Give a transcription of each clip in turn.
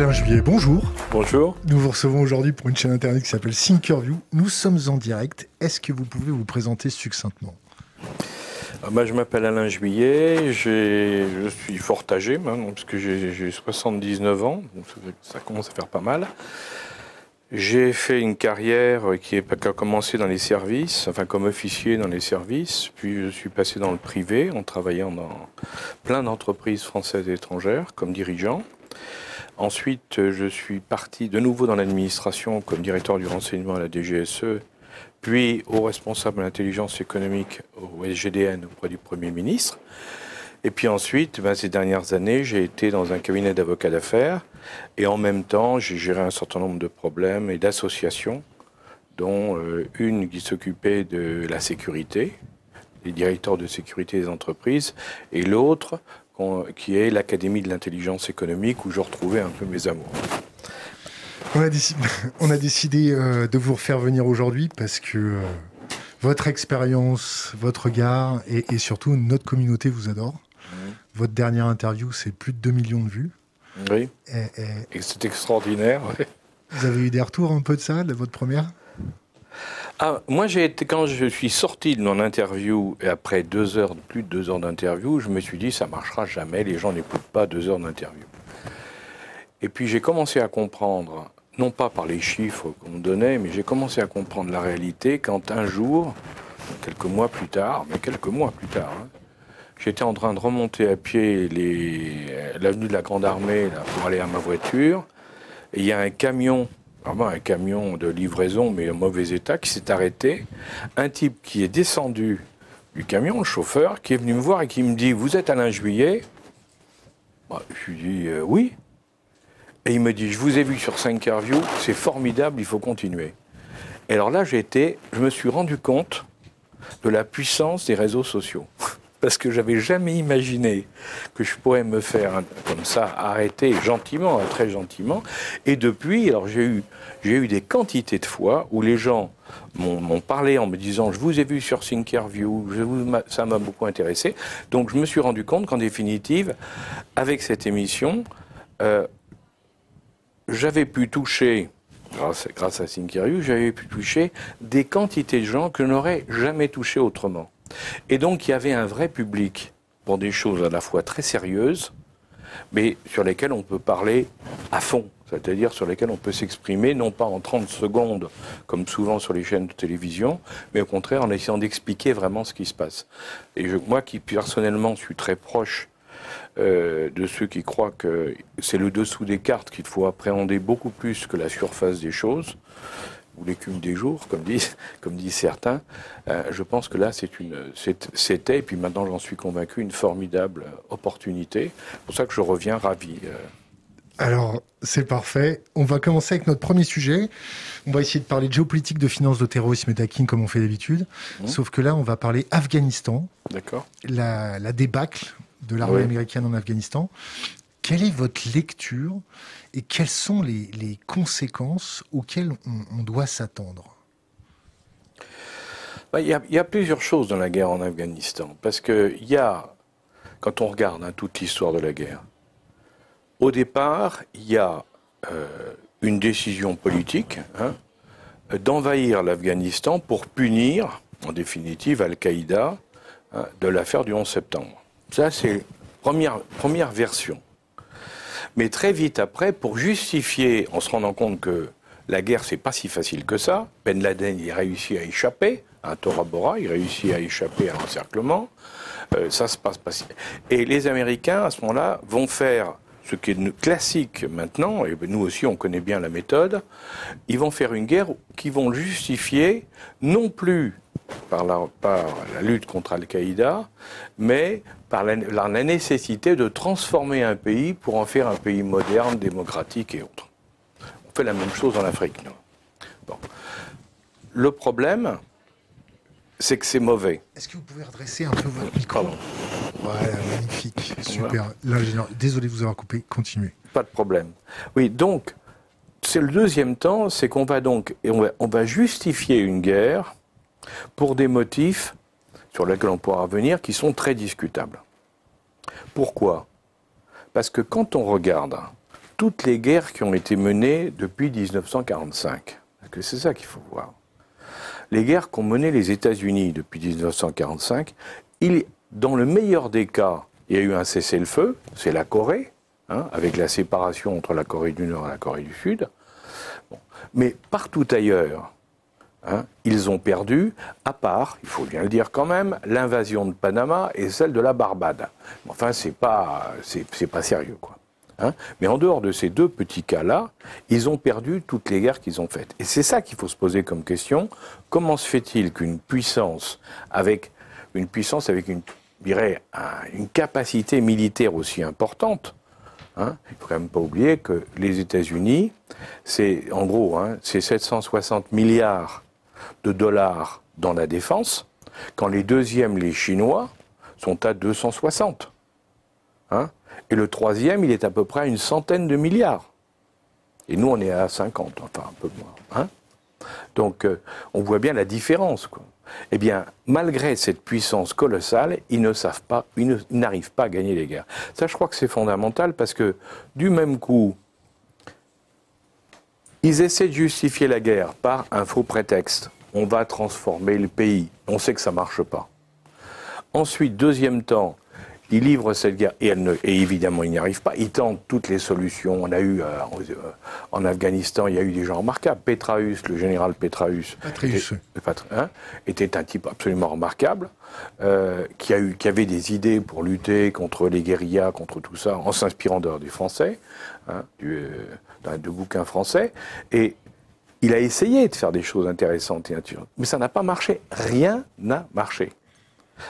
Alain Juillet, bonjour. Bonjour. Nous vous recevons aujourd'hui pour une chaîne internet qui s'appelle Thinkerview. Nous sommes en direct. Est-ce que vous pouvez vous présenter succinctement? Ah bah, Je m'appelle Alain Juillet, je suis fort âgé maintenant, parce que j'ai 79 ans, donc ça commence à faire pas mal. J'ai fait une carrière qui, a commencé dans les services, enfin comme officier dans les services, puis je suis passé dans le privé en travaillant dans plein d'entreprises françaises et étrangères comme dirigeant. Ensuite, je suis parti de nouveau dans l'administration comme directeur du renseignement à la DGSE, puis au responsable de l'intelligence économique au SGDN auprès du Premier ministre. Et puis ensuite, ben, ces dernières années, j'ai été dans un cabinet d'avocats d'affaires et en même temps, j'ai géré un certain nombre de problèmes et d'associations, dont euh, une qui s'occupait de la sécurité, les directeurs de sécurité des entreprises, et l'autre qui est l'Académie de l'intelligence économique où je retrouvais un peu mes amours. On a, décidé, on a décidé euh, de vous refaire venir aujourd'hui parce que euh, votre expérience, votre regard et, surtout notre communauté vous adore. Votre dernière interview, c'est plus de 2 millions de vues. Oui. Et, c'est extraordinaire. Vous avez eu des retours un peu de ça, de votre première? Ah, moi, quand je suis sorti de mon interview, et après deux heures, plus de deux heures d'interview, je me suis dit, ça marchera jamais, les gens n'écoutent pas deux heures d'interview. Et puis j'ai commencé à comprendre, non pas par les chiffres qu'on me donnait, mais j'ai commencé à comprendre la réalité quand un jour, quelques mois plus tard, mais quelques mois plus tard, hein, j'étais en train de remonter à pied l'avenue de la Grande Armée pour aller à ma voiture, et il y a un camion un camion de livraison, mais en mauvais état, qui s'est arrêté. Un type qui est descendu du camion, le chauffeur, qui est venu me voir et qui me dit Vous êtes Alain Juillet? Bah, Je lui dis euh, Oui. Et il me dit Je vous ai vu sur 5 interviews, c'est formidable, il faut continuer. Et alors là, j'ai été, je me suis rendu compte de la puissance des réseaux sociaux parce que j'avais jamais imaginé que je pourrais me faire comme ça arrêter gentiment, très gentiment. Et depuis, alors j'ai eu, eu des quantités de fois où les gens m'ont parlé en me disant je vous ai vu sur Thinkerview, ça m'a beaucoup intéressé. Donc je me suis rendu compte qu'en définitive, avec cette émission, euh, j'avais pu toucher grâce, grâce à Thinkerview, j'avais pu toucher des quantités de gens que je n'aurais jamais touché autrement. Et donc il y avait un vrai public pour des choses à la fois très sérieuses, mais sur lesquelles on peut parler à fond, c'est-à-dire sur lesquelles on peut s'exprimer, non pas en 30 secondes, comme souvent sur les chaînes de télévision, mais au contraire en essayant d'expliquer vraiment ce qui se passe. Et moi qui personnellement suis très proche euh, de ceux qui croient que c'est le dessous des cartes qu'il faut appréhender beaucoup plus que la surface des choses, ou l'écume des jours, comme disent, comme disent certains. Euh, je pense que là, c'est une, c'était, et puis maintenant j'en suis convaincu, une formidable opportunité. C'est pour ça que je reviens ravi. Euh. Alors, c'est parfait. On va commencer avec notre premier sujet. On va essayer de parler de géopolitique, de finances, de terrorisme et d'hacking comme on fait d'habitude. Mmh. Sauf que là, on va parler Afghanistan. D'accord. La, débâcle de l'armée américaine en Afghanistan. Quelle est votre lecture et quelles sont les, conséquences auxquelles on, doit s'attendre? Bah, il y, a plusieurs choses dans la guerre en Afghanistan. Parce qu'il y a, quand on regarde hein, toute l'histoire de la guerre, au départ, il y a euh, une décision politique hein, d'envahir l'Afghanistan pour punir, en définitive, Al-Qaïda hein, de l'affaire du 11 septembre. Ça, c'est première, première version. Mais très vite après, pour justifier, en se rendant compte que la guerre, c'est pas si facile que ça, Ben Laden, il réussit à échapper à Tora Bora, il réussit à échapper à l'encerclement, euh, ça se passe pas. Et les Américains, à ce moment-là, vont faire ce qui est classique maintenant, et nous aussi on connaît bien la méthode, ils vont faire une guerre qui vont justifier non plus par la, lutte contre Al-Qaïda, mais par la, nécessité de transformer un pays pour en faire un pays moderne, démocratique et autres. On fait la même chose en Afrique. Bon. Le problème, c'est que c'est mauvais. Est-ce que vous pouvez redresser un peu votre micro Voilà, magnifique, super. L'ingénieur, désolé de vous avoir coupé, continuez. Pas de problème. Oui, donc, c'est le deuxième temps, c'est qu'on va donc, et on va justifier une guerre pour des motifs sur lesquels on pourra revenir qui sont très discutables. Pourquoi? Parce que quand on regarde toutes les guerres qui ont été menées depuis 1945, que c'est ça qu'il faut voir, les guerres qu'ont menées les États-Unis depuis 1945, il, dans le meilleur des cas, il y a eu un cessez-le-feu, c'est la Corée, hein, avec la séparation entre la Corée du Nord et la Corée du Sud. Mais partout ailleurs, hein, ils ont perdu, à part, il faut bien le dire quand même, l'invasion de Panama et celle de la Barbade. Enfin, c'est pas, pas sérieux, quoi. Hein. Mais en dehors de ces deux petits cas-là, ils ont perdu toutes les guerres qu'ils ont faites. Et c'est ça qu'il faut se poser comme question. Comment se fait-il qu'une puissance avec une puissance avec une, dirais, une capacité militaire aussi importante Hein. Il ne faut quand même pas oublier que les États-Unis, c'est en gros, hein, c'est 760 milliards de dollars dans la défense, quand les deuxièmes, les Chinois, sont à 260. Hein. Et le troisième, il est à peu près à une centaine de milliards. Et nous, on est à 50, enfin un peu moins. Donc, euh, on voit bien la différence. Eh bien, malgré cette puissance colossale, ils ne savent pas, ils n'arrivent pas à gagner les guerres. Ça, je crois que c'est fondamental parce que, du même coup, ils essaient de justifier la guerre par un faux prétexte. On va transformer le pays. On sait que ça ne marche pas. Ensuite, deuxième temps, il livre cette guerre et, elle ne, et évidemment il n'y arrive pas. Il tente toutes les solutions. On a eu euh, euh, en Afghanistan, il y a eu des gens remarquables. Petraeus, le général Petraeus, était, hein, était, un type absolument remarquable, euh, qui, a eu, qui avait des idées pour lutter contre les guérillas, contre tout ça, en s'inspirant de, du français, hein, du, de bouquins français. Et il a essayé de faire des choses intéressantes et intéressantes, mais ça n'a pas marché. Rien n'a marché.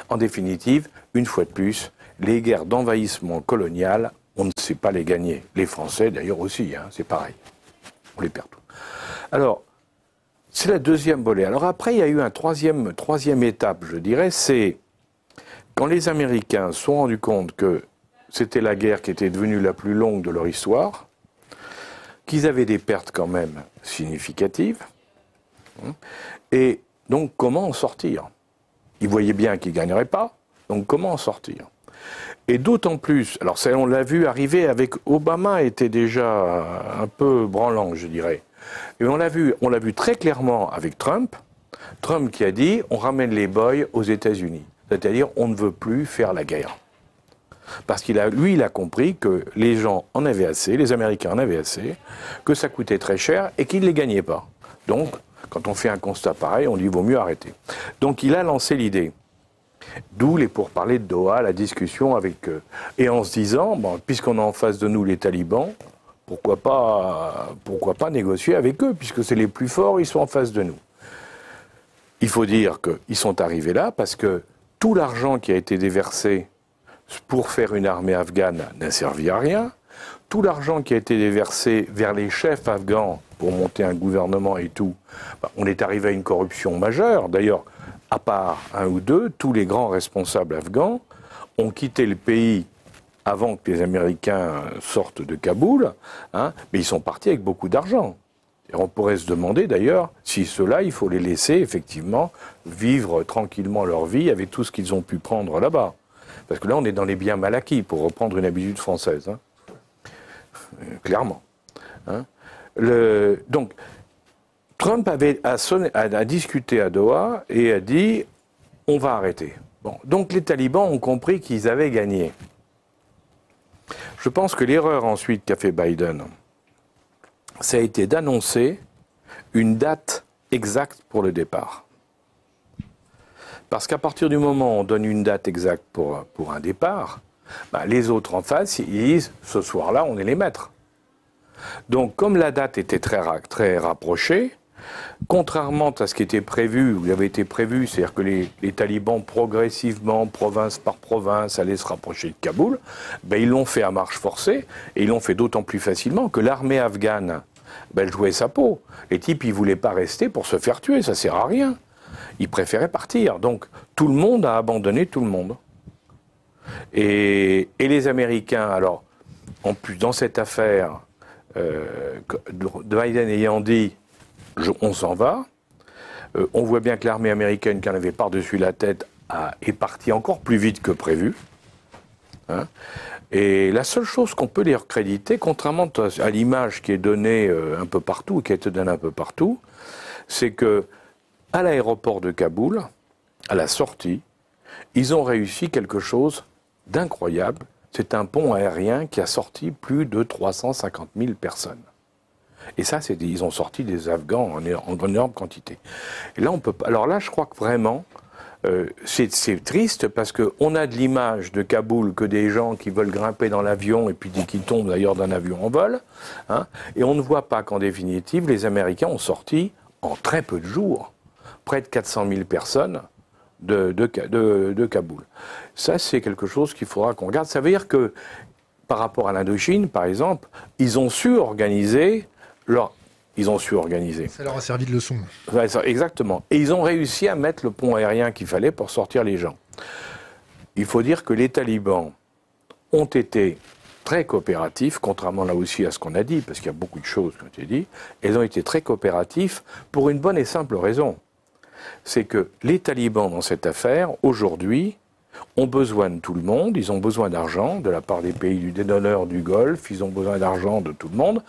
En définitive, une fois de plus, les guerres d'envahissement colonial, on ne sait pas les gagner. Les Français, d'ailleurs, aussi, hein, c'est pareil. On les perd tous. Alors, c'est la deuxième volée. Alors après, il y a eu une troisième, troisième étape, je dirais, c'est quand les Américains se sont rendus compte que c'était la guerre qui était devenue la plus longue de leur histoire, qu'ils avaient des pertes quand même significatives, hein, et donc comment en sortir? Ils voyaient bien qu'ils ne gagneraient pas, donc comment en sortir? Et d'autant plus, alors ça, on l'a vu arriver avec Obama, était déjà un peu branlant, je dirais. Et on l'a vu, on l'a très clairement avec Trump. Trump qui a dit on ramène les boys aux États-Unis, c'est-à-dire on ne veut plus faire la guerre. Parce qu'il a, lui, il a compris que les gens en avaient assez, les Américains en avaient assez, que ça coûtait très cher et qu'ils ne les gagnaient pas. Donc, quand on fait un constat pareil, on dit vaut mieux arrêter. Donc, il a lancé l'idée. D'où les pourparlers de Doha, la discussion avec eux. Et en se disant, puisqu'on a en face de nous les talibans, pourquoi pas, pourquoi pas négocier avec eux, puisque c'est les plus forts, ils sont en face de nous. Il faut dire qu'ils sont arrivés là parce que tout l'argent qui a été déversé pour faire une armée afghane n'a servi à rien. Tout l'argent qui a été déversé vers les chefs afghans pour monter un gouvernement et tout, bah, on est arrivé à une corruption majeure. D'ailleurs, à part un ou deux, tous les grands responsables afghans ont quitté le pays avant que les Américains sortent de Kaboul, hein, mais ils sont partis avec beaucoup d'argent. on pourrait se demander d'ailleurs si ceux-là, il faut les laisser effectivement vivre tranquillement leur vie avec tout ce qu'ils ont pu prendre là-bas. Parce que là, on est dans les biens mal acquis, pour reprendre une habitude française. Hein. Euh, clairement. Hein. Donc, Trump avait a, discuté à Doha et a dit on va arrêter. Donc les talibans ont compris qu'ils avaient gagné. Je pense que l'erreur ensuite qu'a fait Biden, ça a été d'annoncer une date exacte pour le départ. Parce qu'à partir du moment où on donne une date exacte pour, un départ, bah, les autres en face, ils disent ce soir-là, on est les maîtres. Donc, comme la date était très rapprochée, Contrairement à ce qui était prévu, ou avait été prévu, c'est-à-dire que les, talibans progressivement, province par province, allaient se rapprocher de Kaboul, ben, ils l'ont fait à marche forcée, et ils l'ont fait d'autant plus facilement que l'armée afghane, ben, elle jouait sa peau. Les types, ils voulaient pas rester pour se faire tuer, ça sert à rien. Ils préféraient partir. Donc tout le monde a abandonné tout le monde. Et, les Américains, alors, en plus, dans cette affaire, euh, Biden ayant dit on s'en va. Euh, on voit bien que l'armée américaine, qui en avait par-dessus la tête, est partie encore plus vite que prévu. Hein. et la seule chose qu'on peut les recréditer, contrairement à l'image qui est donnée euh, un peu partout, qui a été donnée un peu partout, c'est que à l'aéroport de Kaboul, à la sortie, ils ont réussi quelque chose d'incroyable. C'est un pont aérien qui a sorti plus de 350 000 personnes. Et ça, ils ont sorti des Afghans en, énorme quantité. Là, on peut. Alors là, je crois que vraiment, euh, c'est triste parce qu'on a de l'image de Kaboul que des gens qui veulent grimper dans l'avion et puis qui tombent d'ailleurs d'un avion en vol. Hein, et on ne voit pas qu'en définitive, les Américains ont sorti en très peu de jours près de 400 000 personnes de, de, de Kaboul. Ça, c'est quelque chose qu'il faudra qu'on regarde. Ça veut dire que par rapport à l'Indochine, par exemple, ils ont su organiser leur, ils ont su organiser. Ça leur a servi de leçon. Exactement. Et ils ont réussi à mettre le pont aérien qu'il fallait pour sortir les gens. Il faut dire que les talibans ont été très coopératifs, contrairement là aussi à ce qu'on a dit, parce qu'il y a beaucoup de choses qui ont été dites, ils ont été très coopératifs pour une bonne et simple raison. C'est que les talibans dans cette affaire, aujourd'hui, ont besoin de tout le monde, ils ont besoin d'argent de la part des pays du dédonneur du Golfe, ils ont besoin d'argent de tout le monde.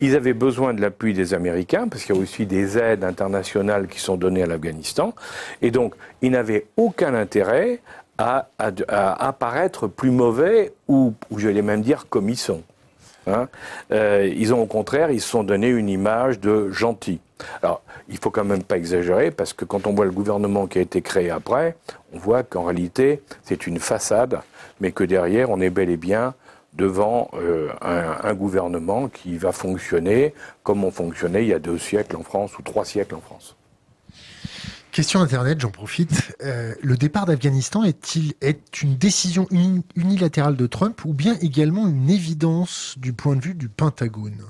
Ils avaient besoin de l'appui des Américains, parce qu'il y a aussi des aides internationales qui sont données à l'Afghanistan. Et donc, ils n'avaient aucun intérêt à, apparaître plus mauvais, ou, ou j'allais même dire comme ils sont. Hein. Euh, ils ont au contraire, ils se sont donné une image de gentils. Alors, il faut quand même pas exagérer, parce que quand on voit le gouvernement qui a été créé après, on voit qu'en réalité, c'est une façade, mais que derrière, on est bel et bien devant euh, un, gouvernement qui va fonctionner comme on fonctionnait il y a deux siècles en France ou trois siècles en France. Question Internet, j'en profite. Euh, le départ d'Afghanistan est-il est une décision unilatérale de Trump ou bien également une évidence du point de vue du Pentagone?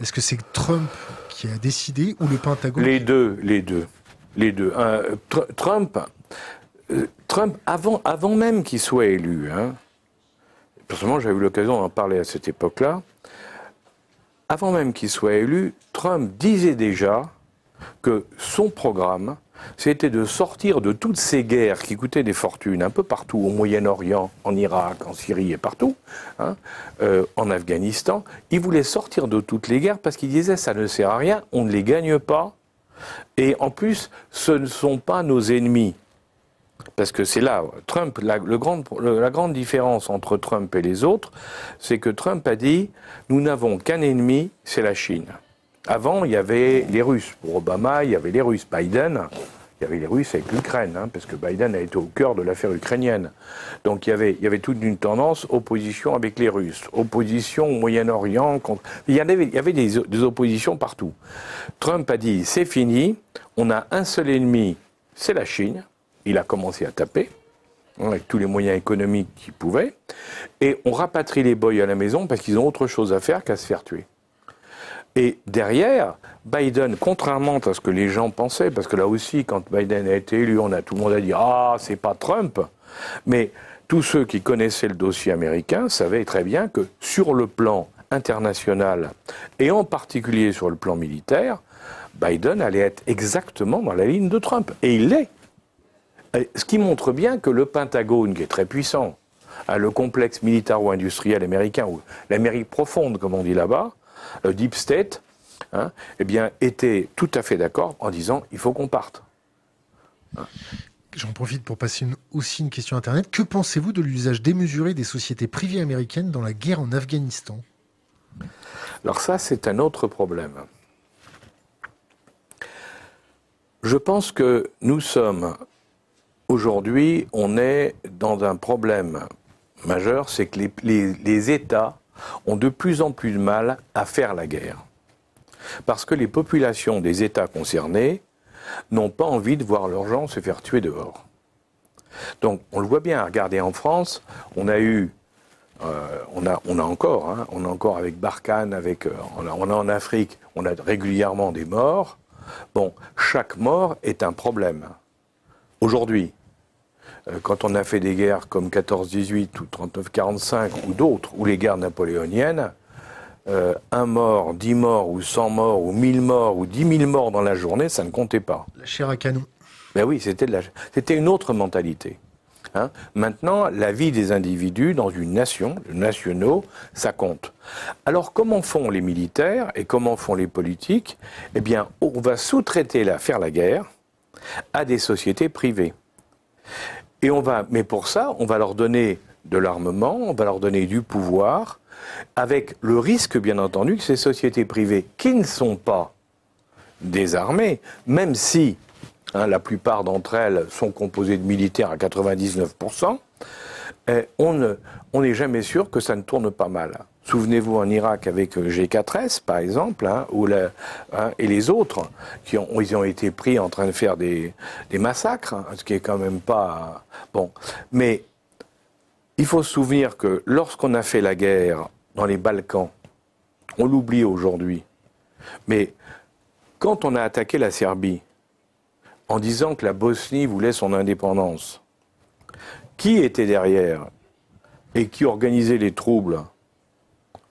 Est-ce que c'est Trump qui a décidé ou le Pentagone Les deux, les deux, les deux. Euh, Trump, Trump avant, avant même qu'il soit élu, hein, personnellement, j'avais eu l'occasion d'en parler à cette époque-là. Avant même qu'il soit élu, Trump disait déjà que son programme, c'était de sortir de toutes ces guerres qui coûtaient des fortunes un peu partout, au Moyen-Orient, en Irak, en Syrie et partout, hein, euh, en Afghanistan. Il voulait sortir de toutes les guerres parce qu'il disait ça ne sert à rien, on ne les gagne pas. Et en plus, ce ne sont pas nos ennemis. Parce que c'est là, Trump, la grande différence entre Trump et les autres, c'est que Trump a dit nous n'avons qu'un ennemi, c'est la Chine. Avant, il y avait les Russes. Pour Obama, il y avait les Russes. Biden, il y avait les Russes avec l'Ukraine, hein, parce que Biden a été au cœur de l'affaire ukrainienne. Donc il y, avait, toute une tendance opposition avec les Russes, opposition au Moyen-Orient. Il y, avait, il y avait des, des oppositions partout. Trump a dit c'est fini, on a un seul ennemi, c'est la Chine il a commencé à taper hein, avec tous les moyens économiques qu'il pouvait, et on rapatrie les boys à la maison parce qu'ils ont autre chose à faire qu'à se faire tuer. Et derrière, Biden, contrairement à ce que les gens pensaient, parce que là aussi, quand Biden a été élu, on a tout le monde a dit ah c'est pas Trump, mais tous ceux qui connaissaient le dossier américain savaient très bien que sur le plan international et en particulier sur le plan militaire, Biden allait être exactement dans la ligne de Trump, et il l'est. Ce qui montre bien que le Pentagone, qui est très puissant, le complexe militaro-industriel américain, ou l'Amérique profonde, comme on dit là-bas, Deep State, hein, eh bien, était tout à fait d'accord en disant il faut qu'on parte. J'en profite pour passer aussi une question Internet. Que pensez-vous de l'usage démesuré des sociétés privées américaines dans la guerre en Afghanistan? Alors ça, c'est un autre problème. Je pense que nous sommes Aujourd'hui, on est dans un problème majeur, c'est que les, États ont de plus en plus de mal à faire la guerre. Parce que les populations des États concernés n'ont pas envie de voir leurs gens se faire tuer dehors. Donc on le voit bien, regardez en France, on a eu, euh, on, a, encore, hein, on a encore avec Barkhane, euh, on, a, on a en Afrique, on a régulièrement des morts. Bon, chaque mort est un problème. Aujourd'hui, quand on a fait des guerres comme 14-18 ou 39-45 ou d'autres, ou les guerres napoléoniennes, euh, un mort, dix morts, ou cent morts, ou mille morts, ou dix mille morts dans la journée, ça ne comptait pas. La chair à canon. Ben oui, c'était de la... c'était une autre mentalité. Hein. Maintenant, la vie des individus dans une nation, les nationaux, ça compte. Alors, comment font les militaires et comment font les politiques? Eh bien, on va sous-traiter la faire la guerre à des sociétés privées. Et on va, mais pour ça, on va leur donner de l'armement, on va leur donner du pouvoir, avec le risque, bien entendu, que ces sociétés privées, qui ne sont pas des armées, même si hein, la plupart d'entre elles sont composées de militaires à 99%, eh, on n'est jamais sûr que ça ne tourne pas mal. Souvenez-vous en Irak avec euh, G4S, par exemple, hein, hein, et les autres, qui ont, ils ont été pris en train de faire des, des massacres, ce qui est quand même pas... Bon, mais il faut se souvenir que lorsqu'on a fait la guerre dans les Balkans, on l'oublie aujourd'hui, mais quand on a attaqué la Serbie en disant que la Bosnie voulait son indépendance, qui était derrière et qui organisait les troubles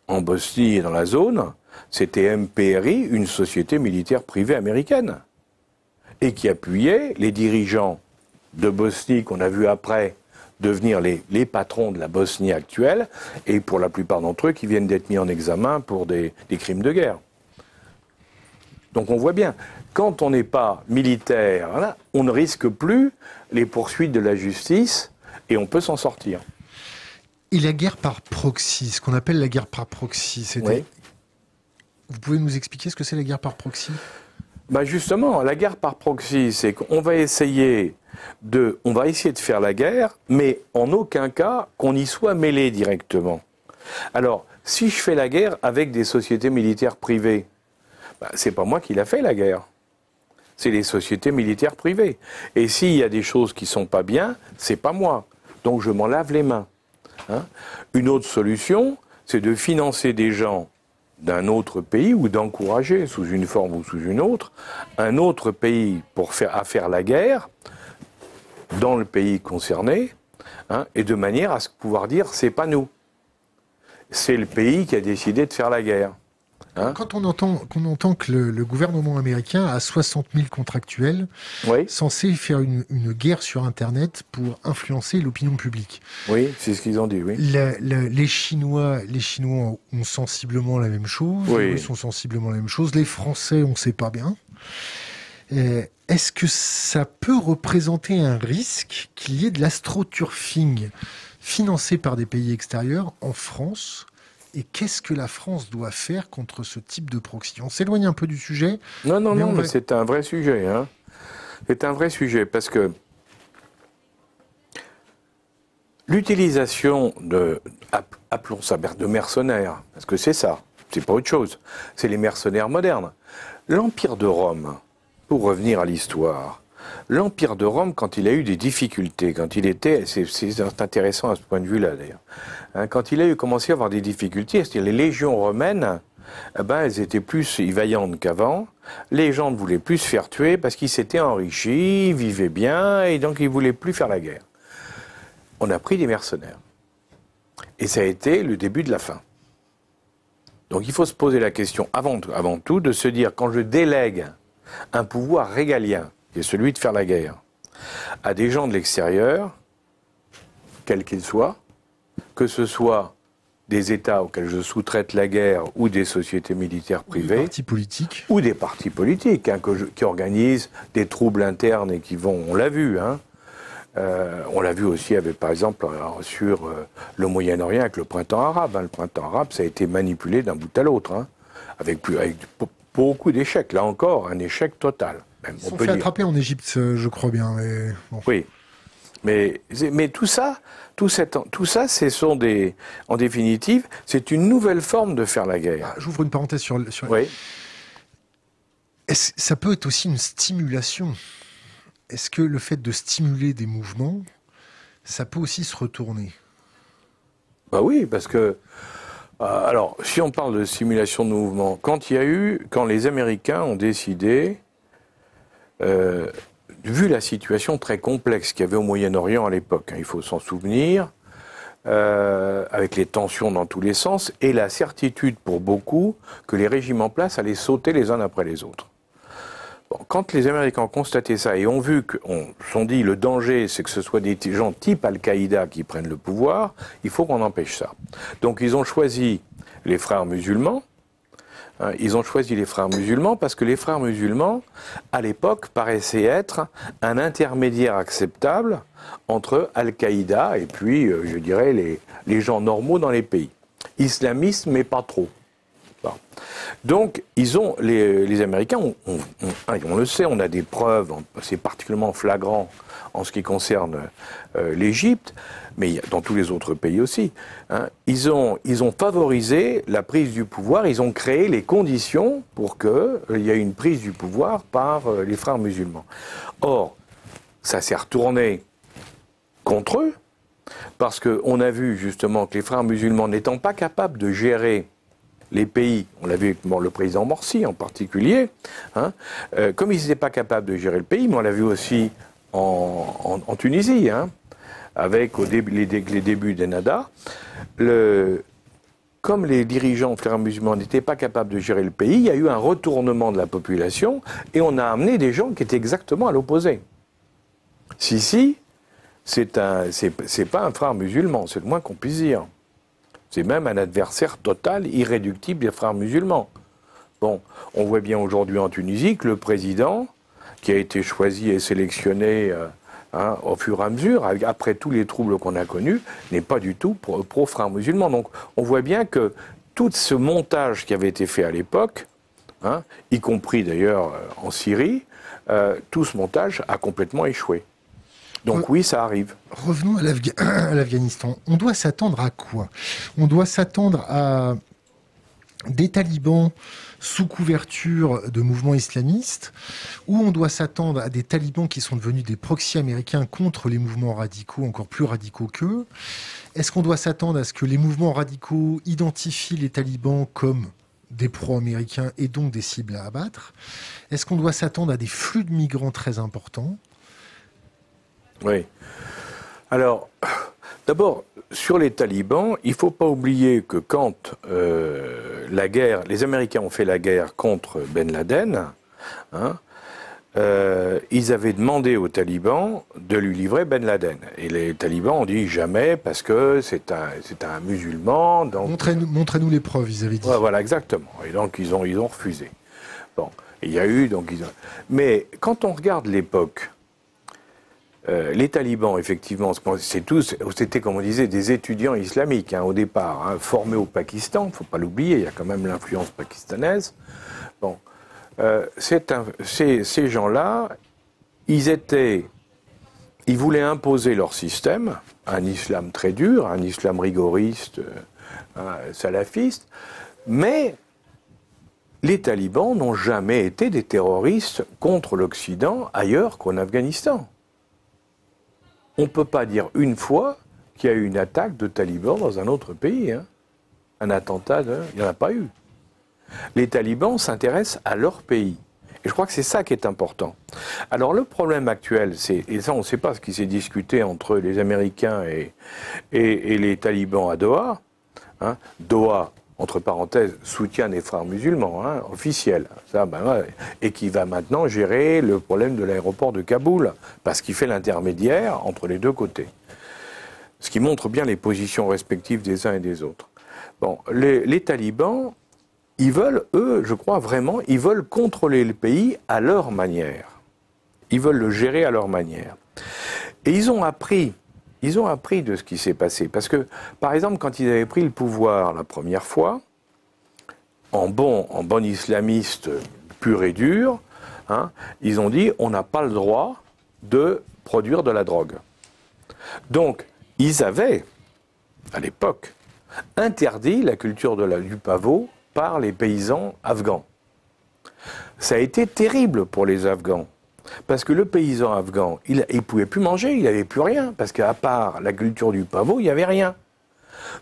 en Bosnie et dans la zone C'était MPRI, une société militaire privée américaine, et qui appuyait les dirigeants de Bosnie qu'on a vu après devenir les, patrons de la Bosnie actuelle, et pour la plupart d'entre eux qui viennent d'être mis en examen pour des, crimes de guerre. Donc on voit bien, quand on n'est pas militaire, on ne risque plus les poursuites de la justice et on peut s'en sortir. Et la guerre par proxy, ce qu'on appelle la guerre par proxy, c'est... Oui. Vous pouvez nous expliquer ce que c'est la guerre par proxy? Bah justement, la guerre par proxy, c'est qu'on va essayer de, on va essayer de faire la guerre, mais en aucun cas qu'on y soit mêlé directement. Alors, si je fais la guerre avec des sociétés militaires privées, bah, c'est pas moi qui l'a fait la guerre. C'est les sociétés militaires privées. Et s'il y a des choses qui sont pas bien, c'est pas moi. Donc je m'en lave les mains. Hein Une autre solution, c'est de financer des gens d'un autre pays ou d'encourager, sous une forme ou sous une autre, un autre pays pour faire, à faire la guerre dans le pays concerné, hein, et de manière à pouvoir dire c'est pas nous, c'est le pays qui a décidé de faire la guerre. Hein Quand on entend, qu'on entend que le, gouvernement américain a 60 000 contractuels censés faire une, guerre sur Internet pour influencer l'opinion publique. Oui, c'est ce qu'ils ont dit, oui. les, Chinois, les Chinois ont sensiblement la même chose, oui. ils sont sensiblement la même chose. Les Français, on ne sait pas bien. Est-ce que ça peut représenter un risque qu'il y ait de l'astroturfing financé par des pays extérieurs en France et qu'est-ce que la France doit faire contre ce type de proxy? On s'éloigne un peu du sujet. Non, non, non, mais c'est un vrai sujet. Hein. C'est un vrai sujet parce que l'utilisation de, appelons ça de mercenaires, parce que c'est ça, c'est pas autre chose, c'est les mercenaires modernes. L'Empire de Rome, pour revenir à l'histoire, l'Empire de Rome, quand il a eu des difficultés, quand il était, c'est intéressant à ce point de vue-là d'ailleurs, hein, quand il a commencé à avoir des difficultés, c'est-à-dire les légions romaines, eh ben, elles étaient plus vaillantes qu'avant. Les gens ne voulaient plus se faire tuer parce qu'ils s'étaient enrichis, vivaient bien, et donc ils voulaient plus faire la guerre. On a pris des mercenaires. Et ça a été le début de la fin. Donc il faut se poser la question, avant, avant tout, de se dire, quand je délègue un pouvoir régalien, qui est celui de faire la guerre, à des gens de l'extérieur, quels qu'ils soient, que ce soit des États auxquels je sous-traite la guerre ou des sociétés militaires privées. Ou des partis politiques. Ou des partis politiques hein, qui organisent des troubles internes et qui vont, on l'a vu, hein, euh, on l'a vu aussi avec, par exemple, euh, sur euh, le Moyen-Orient avec le printemps arabe. Hein. Le printemps arabe, ça a été manipulé d'un bout à l'autre, avec, avec beaucoup d'échecs. Là encore, un échec total. Ils on sont fait attraper en Égypte, je crois bien. Mais Oui. Mais, mais tout ça, tout, cette, tout ça, ce sont des, en définitive, c'est une nouvelle forme de faire la guerre. Ah, j'ouvre une parenthèse sur. sur... Oui. ça peut être aussi une stimulation. Est-ce que le fait de stimuler des mouvements, ça peut aussi se retourner? Bah oui, parce que euh, alors, si on parle de stimulation de mouvement, quand il y a eu, quand les Américains ont décidé euh, vu la situation très complexe qu'il y avait au Moyen-Orient à l'époque, hein, il faut s'en souvenir, euh, avec les tensions dans tous les sens, et la certitude pour beaucoup que les régimes en place allaient sauter les uns après les autres. quand les Américains ont constaté ça et ont vu qu'on sont dit le danger, c'est que ce soit des gens type Al-Qaïda qui prennent le pouvoir, il faut qu'on empêche ça. Donc ils ont choisi les frères musulmans, ils ont choisi les frères musulmans parce que les frères musulmans, à l'époque, paraissaient être un intermédiaire acceptable entre Al-Qaïda et puis, euh, je dirais, les, gens normaux dans les pays. Islamistes, mais pas trop. Donc, les, Américains, on, le sait, on a des preuves, c'est particulièrement flagrant en ce qui concerne euh, l'Égypte, mais dans tous les autres pays aussi. Hein, ils, ont, favorisé la prise du pouvoir, ils ont créé les conditions pour qu'il euh, y ait une prise du pouvoir par euh, les frères musulmans. Or, ça s'est retourné contre eux, parce qu'on a vu justement que les frères musulmans n'étant pas capables de gérer les pays, on l'a vu avec le président Morsi en particulier, hein, euh, comme ils n'étaient pas capables de gérer le pays, mais on l'a vu aussi en, Tunisie, hein, avec les, débuts des Nada, comme les dirigeants frères musulmans n'étaient pas capables de gérer le pays, il y a eu un retournement de la population et on a amené des gens qui étaient exactement à l'opposé. Sisi, c'est pas un frère musulman, c'est le moins qu'on puisse dire. C'est même un adversaire total, irréductible des frères musulmans. Bon, on voit bien aujourd'hui en Tunisie que le président, qui a été choisi et sélectionné euh, hein, au fur et à mesure, après tous les troubles qu'on a connus, n'est pas du tout pro-frères musulmans. Donc on voit bien que tout ce montage qui avait été fait à l'époque, hein, y compris d'ailleurs euh, en Syrie, euh, tout ce montage a complètement échoué. Donc oui, ça arrive. Revenons à l'Afghanistan. On doit s'attendre à quoi? On doit s'attendre à des talibans sous couverture de mouvements islamistes, ou on doit s'attendre à des talibans qui sont devenus des proxys américains contre les mouvements radicaux, encore plus radicaux qu'eux. Est-ce qu'on doit s'attendre à ce que les mouvements radicaux identifient les talibans comme des pro-américains et donc des cibles à abattre? Est-ce qu'on doit s'attendre à des flux de migrants très importants? Oui. Alors, d'abord, sur les talibans, il ne faut pas oublier que quand euh, la guerre, les Américains ont fait la guerre contre Ben Laden, hein, euh, ils avaient demandé aux talibans de lui livrer Ben Laden. Et les talibans ont dit jamais parce que c'est un, c'est un musulman. Montrez-nous, montrez-nous les preuves, ils avaient dit. voilà, exactement. Et donc ils ont, ils ont refusé. Bon, il y a eu donc ils ont... Mais quand on regarde l'époque, euh, les talibans, effectivement, c'est tous, c'était comme on disait, des étudiants islamiques hein, au départ, hein, formés au Pakistan, il ne faut pas l'oublier, il y a quand même l'influence pakistanaise. Bon, euh, ces, gens-là, ils étaient, ils voulaient imposer leur système, un islam très dur, un islam rigoriste, euh, salafiste, mais les talibans n'ont jamais été des terroristes contre l'Occident ailleurs qu'en Afghanistan on ne peut pas dire une fois qu'il y a eu une attaque de talibans dans un autre pays. Hein. Un attentat, il n'y en a pas eu. Les talibans s'intéressent à leur pays. Et je crois que c'est ça qui est important. Alors le problème actuel, c'est, et ça on ne sait pas ce qui s'est discuté entre les Américains et, les talibans à Doha. Hein. Doha, entre parenthèses, soutient les frères musulmans, hein, officiels, ça, ben, et qui va maintenant gérer le problème de l'aéroport de Kaboul, parce qu'il fait l'intermédiaire entre les deux côtés. Ce qui montre bien les positions respectives des uns et des autres. Bon, les, les talibans, ils veulent, eux, je crois vraiment, ils veulent contrôler le pays à leur manière. Ils veulent le gérer à leur manière. Et ils ont appris ils ont appris de ce qui s'est passé. Parce que, par exemple, quand ils avaient pris le pouvoir la première fois, en bon, islamiste pur et dur, hein, ils ont dit on n'a pas le droit de produire de la drogue. Donc, ils avaient, à l'époque, interdit la culture de la, du pavot par les paysans afghans. Ça a été terrible pour les Afghans. Parce que le paysan afghan, il ne pouvait plus manger, il n'avait plus rien, parce qu'à part la culture du pavot, il n'y avait rien.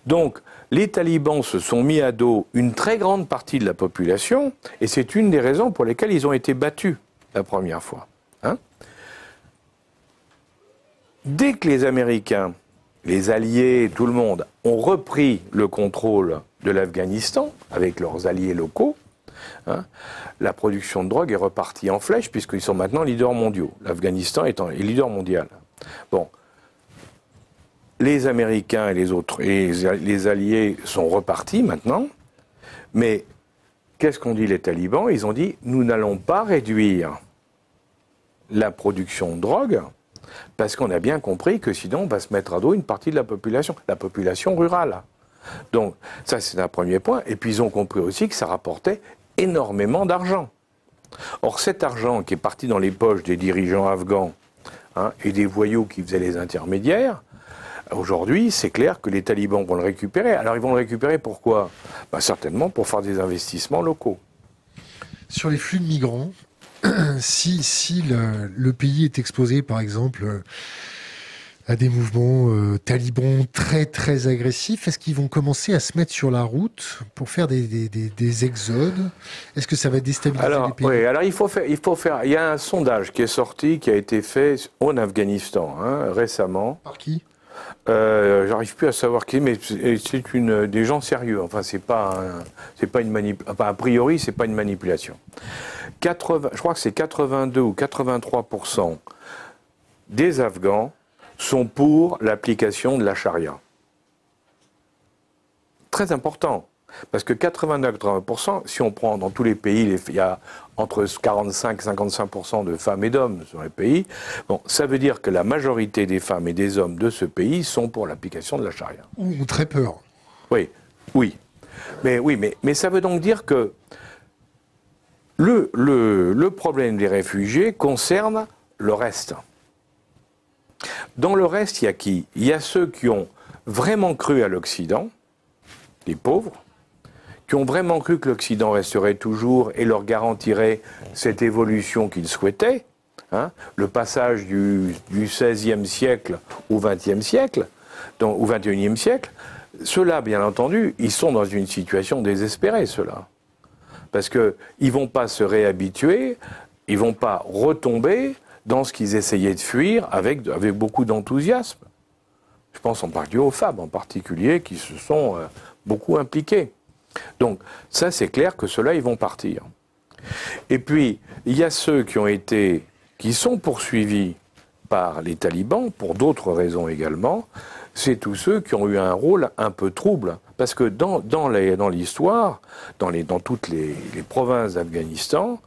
Donc, les talibans se sont mis à dos une très grande partie de la population, et c'est une des raisons pour lesquelles ils ont été battus la première fois. Hein. Dès que les Américains les alliés, tout le monde, ont repris le contrôle de l'Afghanistan avec leurs alliés locaux, hein, la production de drogue est repartie en flèche puisqu'ils sont maintenant leaders mondiaux. L'Afghanistan est, leader mondial. Bon, les Américains et les autres, et les alliés sont repartis maintenant, mais qu'est-ce qu'ont dit les talibans? Ils ont dit nous n'allons pas réduire la production de drogue parce qu'on a bien compris que sinon on va se mettre à dos une partie de la population, la population rurale. Donc ça c'est un premier point. Et puis ils ont compris aussi que ça rapportait énormément d'argent. Or cet argent qui est parti dans les poches des dirigeants afghans hein, et des voyous qui faisaient les intermédiaires, Aujourd'hui, c'est clair que les talibans vont le récupérer. Alors ils vont le récupérer pourquoi? Bah, Certainement pour faire des investissements locaux. Sur les flux de migrants, si, si le, pays est exposé, par exemple, à des mouvements euh, talibans très très agressifs, est-ce qu'ils vont commencer à se mettre sur la route pour faire des, des, exodes? Est-ce que ça va déstabiliser alors, les pays? Oui, alors il faut, faire, il faut faire. Il y a un sondage qui est sorti, qui a été fait en Afghanistan hein, récemment. Par qui? Euh, J'arrive plus à savoir qui, mais c'est une des gens sérieux. Enfin, c'est pas, c'est pas une manip. Enfin, a priori, c'est pas une manipulation. 80, je crois que c'est 82 ou 83% des Afghans sont pour l'application de la charia. Très important. Parce que 89-80%, si on prend dans tous les pays, il y a entre 45 et 55% de femmes et d'hommes sur les pays, bon, ça veut dire que la majorité des femmes et des hommes de ce pays sont pour l'application de la charia. Ou très peur. Oui, oui. Mais oui, mais, mais ça veut donc dire que le, le, le problème des réfugiés concerne le reste. Dans le reste, il y a ceux qui ont vraiment cru à l'Occident, les pauvres, qui ont vraiment cru que l'Occident resterait toujours et leur garantirait cette évolution qu'ils souhaitaient, hein, le passage du, XVIe siècle au XXe siècle, XXIe siècle, ceux-là, bien entendu, ils sont dans une situation désespérée, ceux-là. Parce qu'ils ne vont pas se réhabituer, ils ne vont pas retomber dans ce qu'ils essayaient de fuir avec, avec beaucoup d'enthousiasme. Je pense en particulier aux femmes en particulier qui se sont euh, beaucoup impliquées. Donc ça c'est clair que ceux-là ils vont partir. Et puis il y a ceux qui ont été qui sont poursuivis par les talibans pour d'autres raisons également, c'est tous ceux qui ont eu un rôle un peu trouble. Parce que dans, dans l'histoire, dans, toutes les, provinces d'Afghanistan,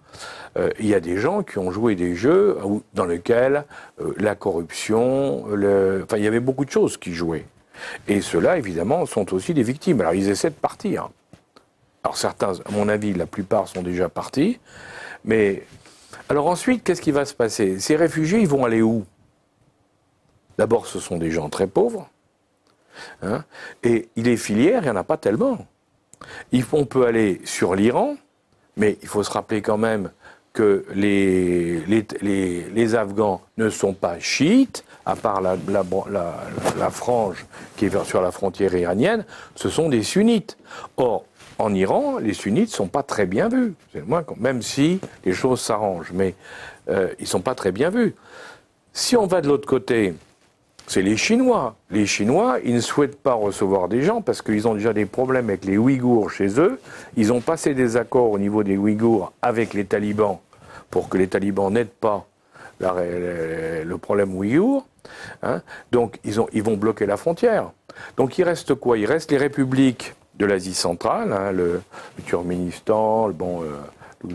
euh, il y a des gens qui ont joué des jeux dans lesquels euh, la corruption, enfin il y avait beaucoup de choses qui jouaient. Et ceux-là, évidemment, sont aussi des victimes. Alors ils essaient de partir. Alors certains, à mon avis, la plupart sont déjà partis. Mais alors ensuite, qu'est-ce qui va se passer? Ces réfugiés, ils vont aller où? D'abord, ce sont des gens très pauvres. Hein, et les filières, il n'y en a pas tellement. On peut aller sur l'Iran, mais il faut se rappeler quand même que les, les, les, Afghans ne sont pas chiites, à part la, la, la, frange qui est sur la frontière iranienne, ce sont des sunnites. Or, en Iran, les sunnites ne sont pas très bien vus, même si les choses s'arrangent, mais euh, ils ne sont pas très bien vus. Si on va de l'autre côté, c'est les Chinois. Les Chinois, ils ne souhaitent pas recevoir des gens parce qu'ils ont déjà des problèmes avec les Ouïghours chez eux. Ils ont passé des accords au niveau des Ouïghours avec les talibans pour que les talibans n'aident pas le problème Ouïghour. Hein. Donc ils, ont, ils, vont bloquer la frontière. Donc il reste quoi? Il reste les républiques de l'Asie centrale, hein, le, Turkménistan, bon, euh,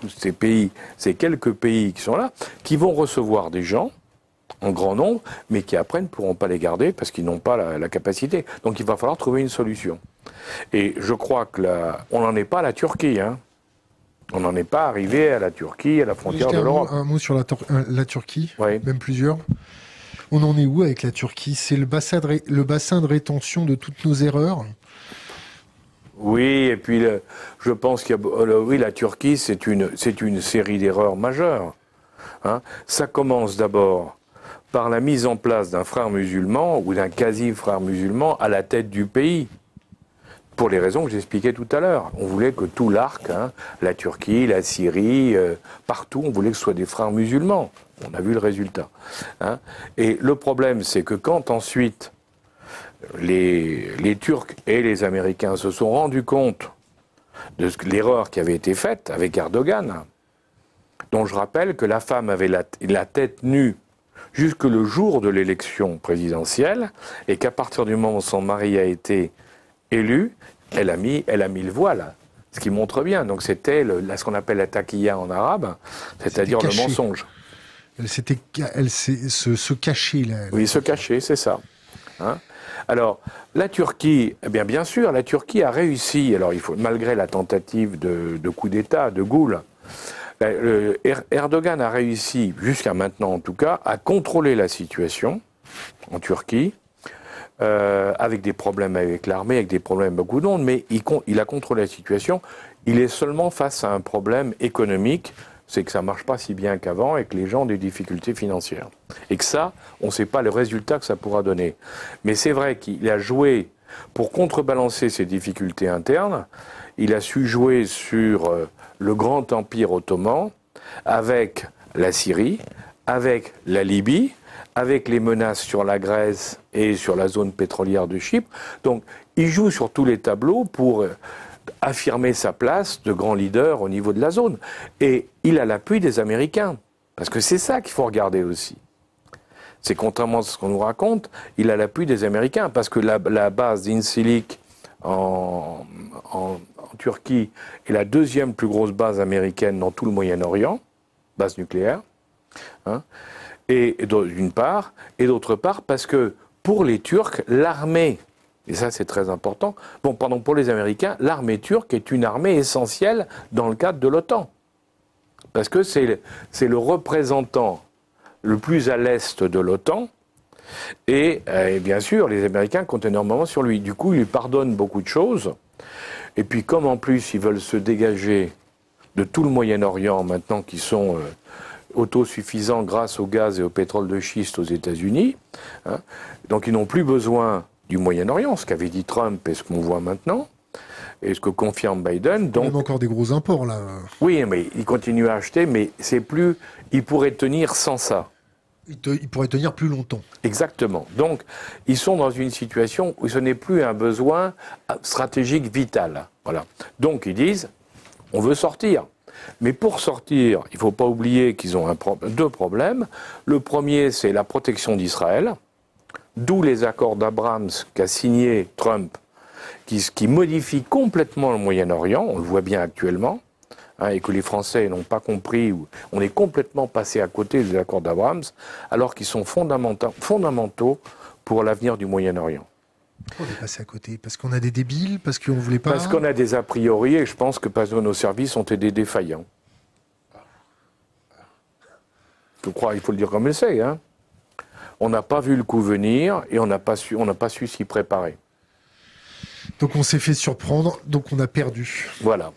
tous ces pays, ces quelques pays qui sont là, qui vont recevoir des gens en grand nombre, mais qui après ne pourront pas les garder parce qu'ils n'ont pas la, capacité. Donc il va falloir trouver une solution. Et je crois que on n'en est pas à la Turquie. Hein. On n'en est pas arrivé à la Turquie, à la frontière de l'Europe. Un, mot sur la, euh, la Turquie, oui. même plusieurs. On en est où avec la Turquie? C'est le bassin, de le bassin de rétention de toutes nos erreurs? Oui, et puis je pense qu'il y a, euh, oui, la Turquie, c'est une, c'est une série d'erreurs majeures. Hein. Ça commence d'abord par la mise en place d'un frère musulman ou d'un quasi-frère musulman à la tête du pays. Pour les raisons que j'expliquais tout à l'heure. On voulait que tout l'arc, hein, la Turquie, la Syrie, euh, partout, on voulait que ce soit des frères musulmans. On a vu le résultat. Hein. Et le problème, c'est que quand ensuite les, Turcs et les Américains se sont rendus compte de l'erreur qui avait été faite avec Erdogan, dont je rappelle que la femme avait la tête nue jusque le jour de l'élection présidentielle, et qu'à partir du moment où son mari a été élu, elle a mis, elle a mis le voile. Ce qui montre bien. Donc c'était ce qu'on appelle la taquilla en arabe, c'est-à-dire le mensonge. Elle s'était, elle se, se cacher là. Oui, se cacher, c'est ça. Hein alors, la Turquie, eh bien, bien sûr, la Turquie a réussi. Alors, il faut, malgré la tentative de, de coup d'État de Goul, Erdogan a réussi, jusqu'à maintenant en tout cas, à contrôler la situation en Turquie, euh, avec des problèmes avec l'armée, avec des problèmes beaucoup d'autres, mais il, a contrôlé la situation. Il est seulement face à un problème économique, c'est que ça ne marche pas si bien qu'avant et que les gens ont des difficultés financières. Et que ça, on ne sait pas le résultat que ça pourra donner. Mais c'est vrai qu'il a joué, pour contrebalancer ces difficultés internes, il a su jouer sur euh, le grand empire ottoman, avec la Syrie, avec la Libye, avec les menaces sur la Grèce et sur la zone pétrolière de Chypre. Donc, il joue sur tous les tableaux pour euh, affirmer sa place de grand leader au niveau de la zone. Et il a l'appui des Américains. Parce que c'est ça qu'il faut regarder aussi. C'est contrairement à ce qu'on nous raconte, il a l'appui des Américains. Parce que la, base d'Incilic en, en, Turquie est la deuxième plus grosse base américaine dans tout le Moyen-Orient, base nucléaire. Hein, et d'une part, et d'autre part parce que pour les Turcs, l'armée, et ça c'est très important, bon, pardon, pour les Américains, l'armée turque est une armée essentielle dans le cadre de l'OTAN. Parce que c'est le représentant le plus à l'est de l'OTAN, et, euh, et, bien sûr, les Américains comptent énormément sur lui. Du coup, ils lui pardonnent beaucoup de choses. Et puis, comme en plus, ils veulent se dégager de tout le Moyen-Orient maintenant qui sont euh, autosuffisants grâce au gaz et au pétrole de schiste aux États-Unis, hein, donc ils n'ont plus besoin du Moyen-Orient, ce qu'avait dit Trump et ce qu'on voit maintenant, et ce que confirme Biden. Donc, a encore des gros imports là. Oui, mais il continue à acheter, mais c'est plus. Il pourrait tenir sans ça. Il, il, pourrait tenir plus longtemps. Exactement. Donc, ils sont dans une situation où ce n'est plus un besoin stratégique vital. Voilà. Donc, ils disent, on veut sortir. Mais pour sortir, il ne faut pas oublier qu'ils ont deux problèmes. Le premier, c'est la protection d'Israël, d'où les accords d'Abraham qu'a signé Trump, qui, qui modifient complètement le Moyen-Orient, on le voit bien actuellement. Hein, et que les Français n'ont pas compris, on est complètement passé à côté des accords d'Abraham, alors qu'ils sont fondamentaux, fondamentaux pour l'avenir du Moyen-Orient. On est passé à côté? Parce qu'on a des débiles? Parce qu'on ne voulait pas? Parce qu'on a des a priori et je pense que que nos services ont été défaillants. Je crois, il faut le dire comme c'est. Hein. On n'a pas vu le coup venir et on n'a pas su, pas su s'y préparer. Donc on s'est fait surprendre, donc on a perdu. Voilà.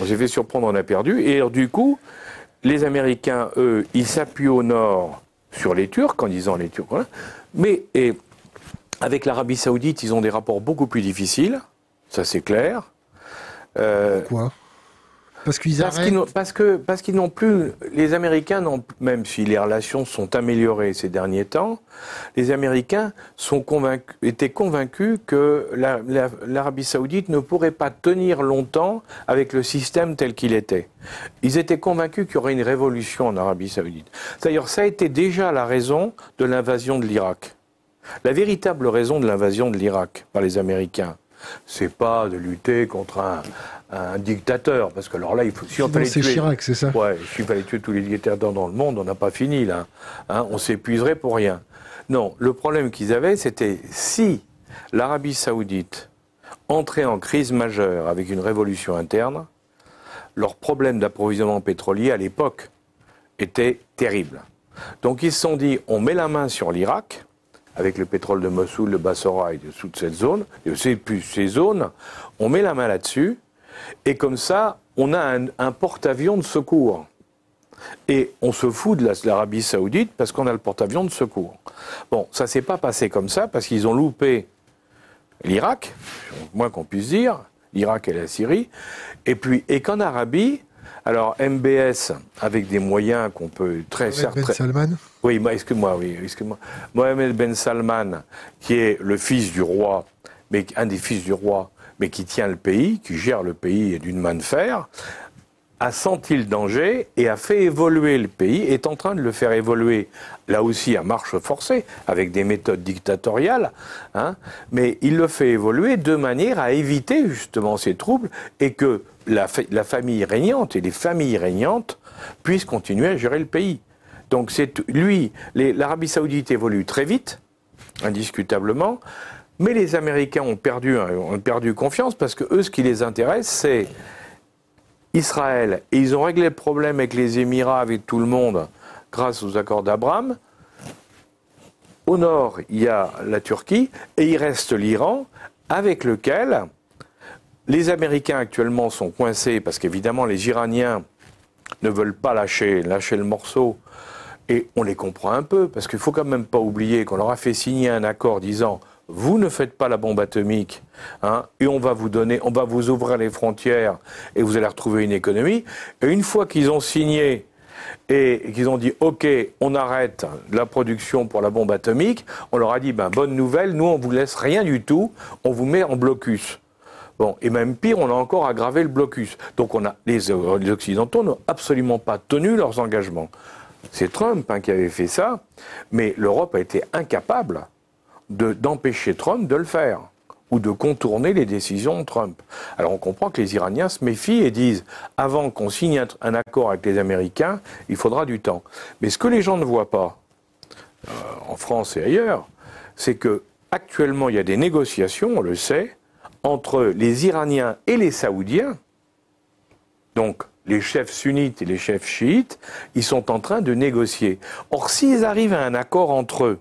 On s'est fait surprendre, on a perdu. Et du coup, les Américains, eux, ils s'appuient au nord sur les Turcs en disant les Turcs. Mais et avec l'Arabie Saoudite, ils ont des rapports beaucoup plus difficiles, ça c'est clair. Euh, Pourquoi? Parce qu'ils parce, qu'ils n'ont plus les Américains n'ont même si les relations sont améliorées ces derniers temps, les Américains étaient convaincus que l'Arabie Saoudite ne pourrait pas tenir longtemps avec le système tel qu'il était. Ils étaient convaincus qu'il y aurait une révolution en Arabie Saoudite. D'ailleurs, ça a été déjà la raison de l'invasion de l'Irak. La véritable raison de l'invasion de l'Irak par les Américains, c'est pas de lutter contre un, un dictateur, parce que alors là, il faut. Si on fallait tuer, Chirac, c'est ça Ouais, s'il fallait tuer tous les dictateurs dans le monde, on n'a pas fini là. Hein, on s'épuiserait pour rien. Non, le problème qu'ils avaient, c'était si l'Arabie Saoudite entrait en crise majeure avec une révolution interne, leur problème d'approvisionnement pétrolier à l'époque était terrible. Donc ils se sont dit, on met la main sur l'Irak, avec le pétrole de Mossoul, de Bassora et de toute cette zone, et aussi plus ces zones, on met la main là-dessus, et comme ça, on a un, porte-avions de secours. Et on se fout de l'Arabie Saoudite parce qu'on a le porte-avions de secours. Bon, ça s'est pas passé comme ça parce qu'ils ont loupé l'Irak, moins qu'on puisse dire, l'Irak et la Syrie, et puis et qu'en Arabie, Alors MBS avec des moyens qu'on peut très certes. Ben Salman. Oui, excuse-moi, oui, excuse-moi. Mohamed Ben Salman, qui est le fils du roi, mais un des fils du roi, mais qui tient le pays, qui gère le pays d'une main de fer, a senti le danger et a fait évoluer le pays, est en train de le faire évoluer, là aussi à marche forcée, avec des méthodes dictatoriales, hein, mais il le fait évoluer de manière à éviter justement ces troubles et que la, la famille régnante et les familles régnantes puissent continuer à gérer le pays. Donc c'est lui, l'Arabie saoudite évolue très vite, indiscutablement, mais les Américains ont perdu, ont perdu confiance parce que eux, ce qui les intéresse, c'est Israël. Et ils ont réglé le problème avec les Émirats, avec tout le monde, grâce aux accords d'Abraham. Au nord, il y a la Turquie et il reste l'Iran, avec lequel les Américains actuellement sont coincés parce qu'évidemment les Iraniens ne veulent pas lâcher, lâcher le morceau. Et on les comprend un peu, parce qu'il ne faut quand même pas oublier qu'on leur a fait signer un accord disant vous ne faites pas la bombe atomique, hein, et on va vous donner, on va vous ouvrir les frontières, et vous allez retrouver une économie. Et une fois qu'ils ont signé et qu'ils ont dit OK, on arrête la production pour la bombe atomique, on leur a dit ben bonne nouvelle, nous on vous laisse rien du tout, on vous met en blocus. Bon, et même pire, on a encore aggravé le blocus. Donc on a les, Occidentaux n'ont absolument pas tenu leurs engagements. C'est Trump hein, qui avait fait ça, mais l'Europe a été incapable d'empêcher Trump de le faire ou de contourner les décisions de Trump. Alors on comprend que les Iraniens se méfient et disent avant qu'on signe un accord avec les Américains, il faudra du temps. Mais ce que les gens ne voient pas, euh, en France et ailleurs, c'est que actuellement il y a des négociations, on le sait, entre les Iraniens et les Saoudiens. Donc les chefs sunnites et les chefs chiites, ils sont en train de négocier. Or s'ils arrivent à un accord entre eux,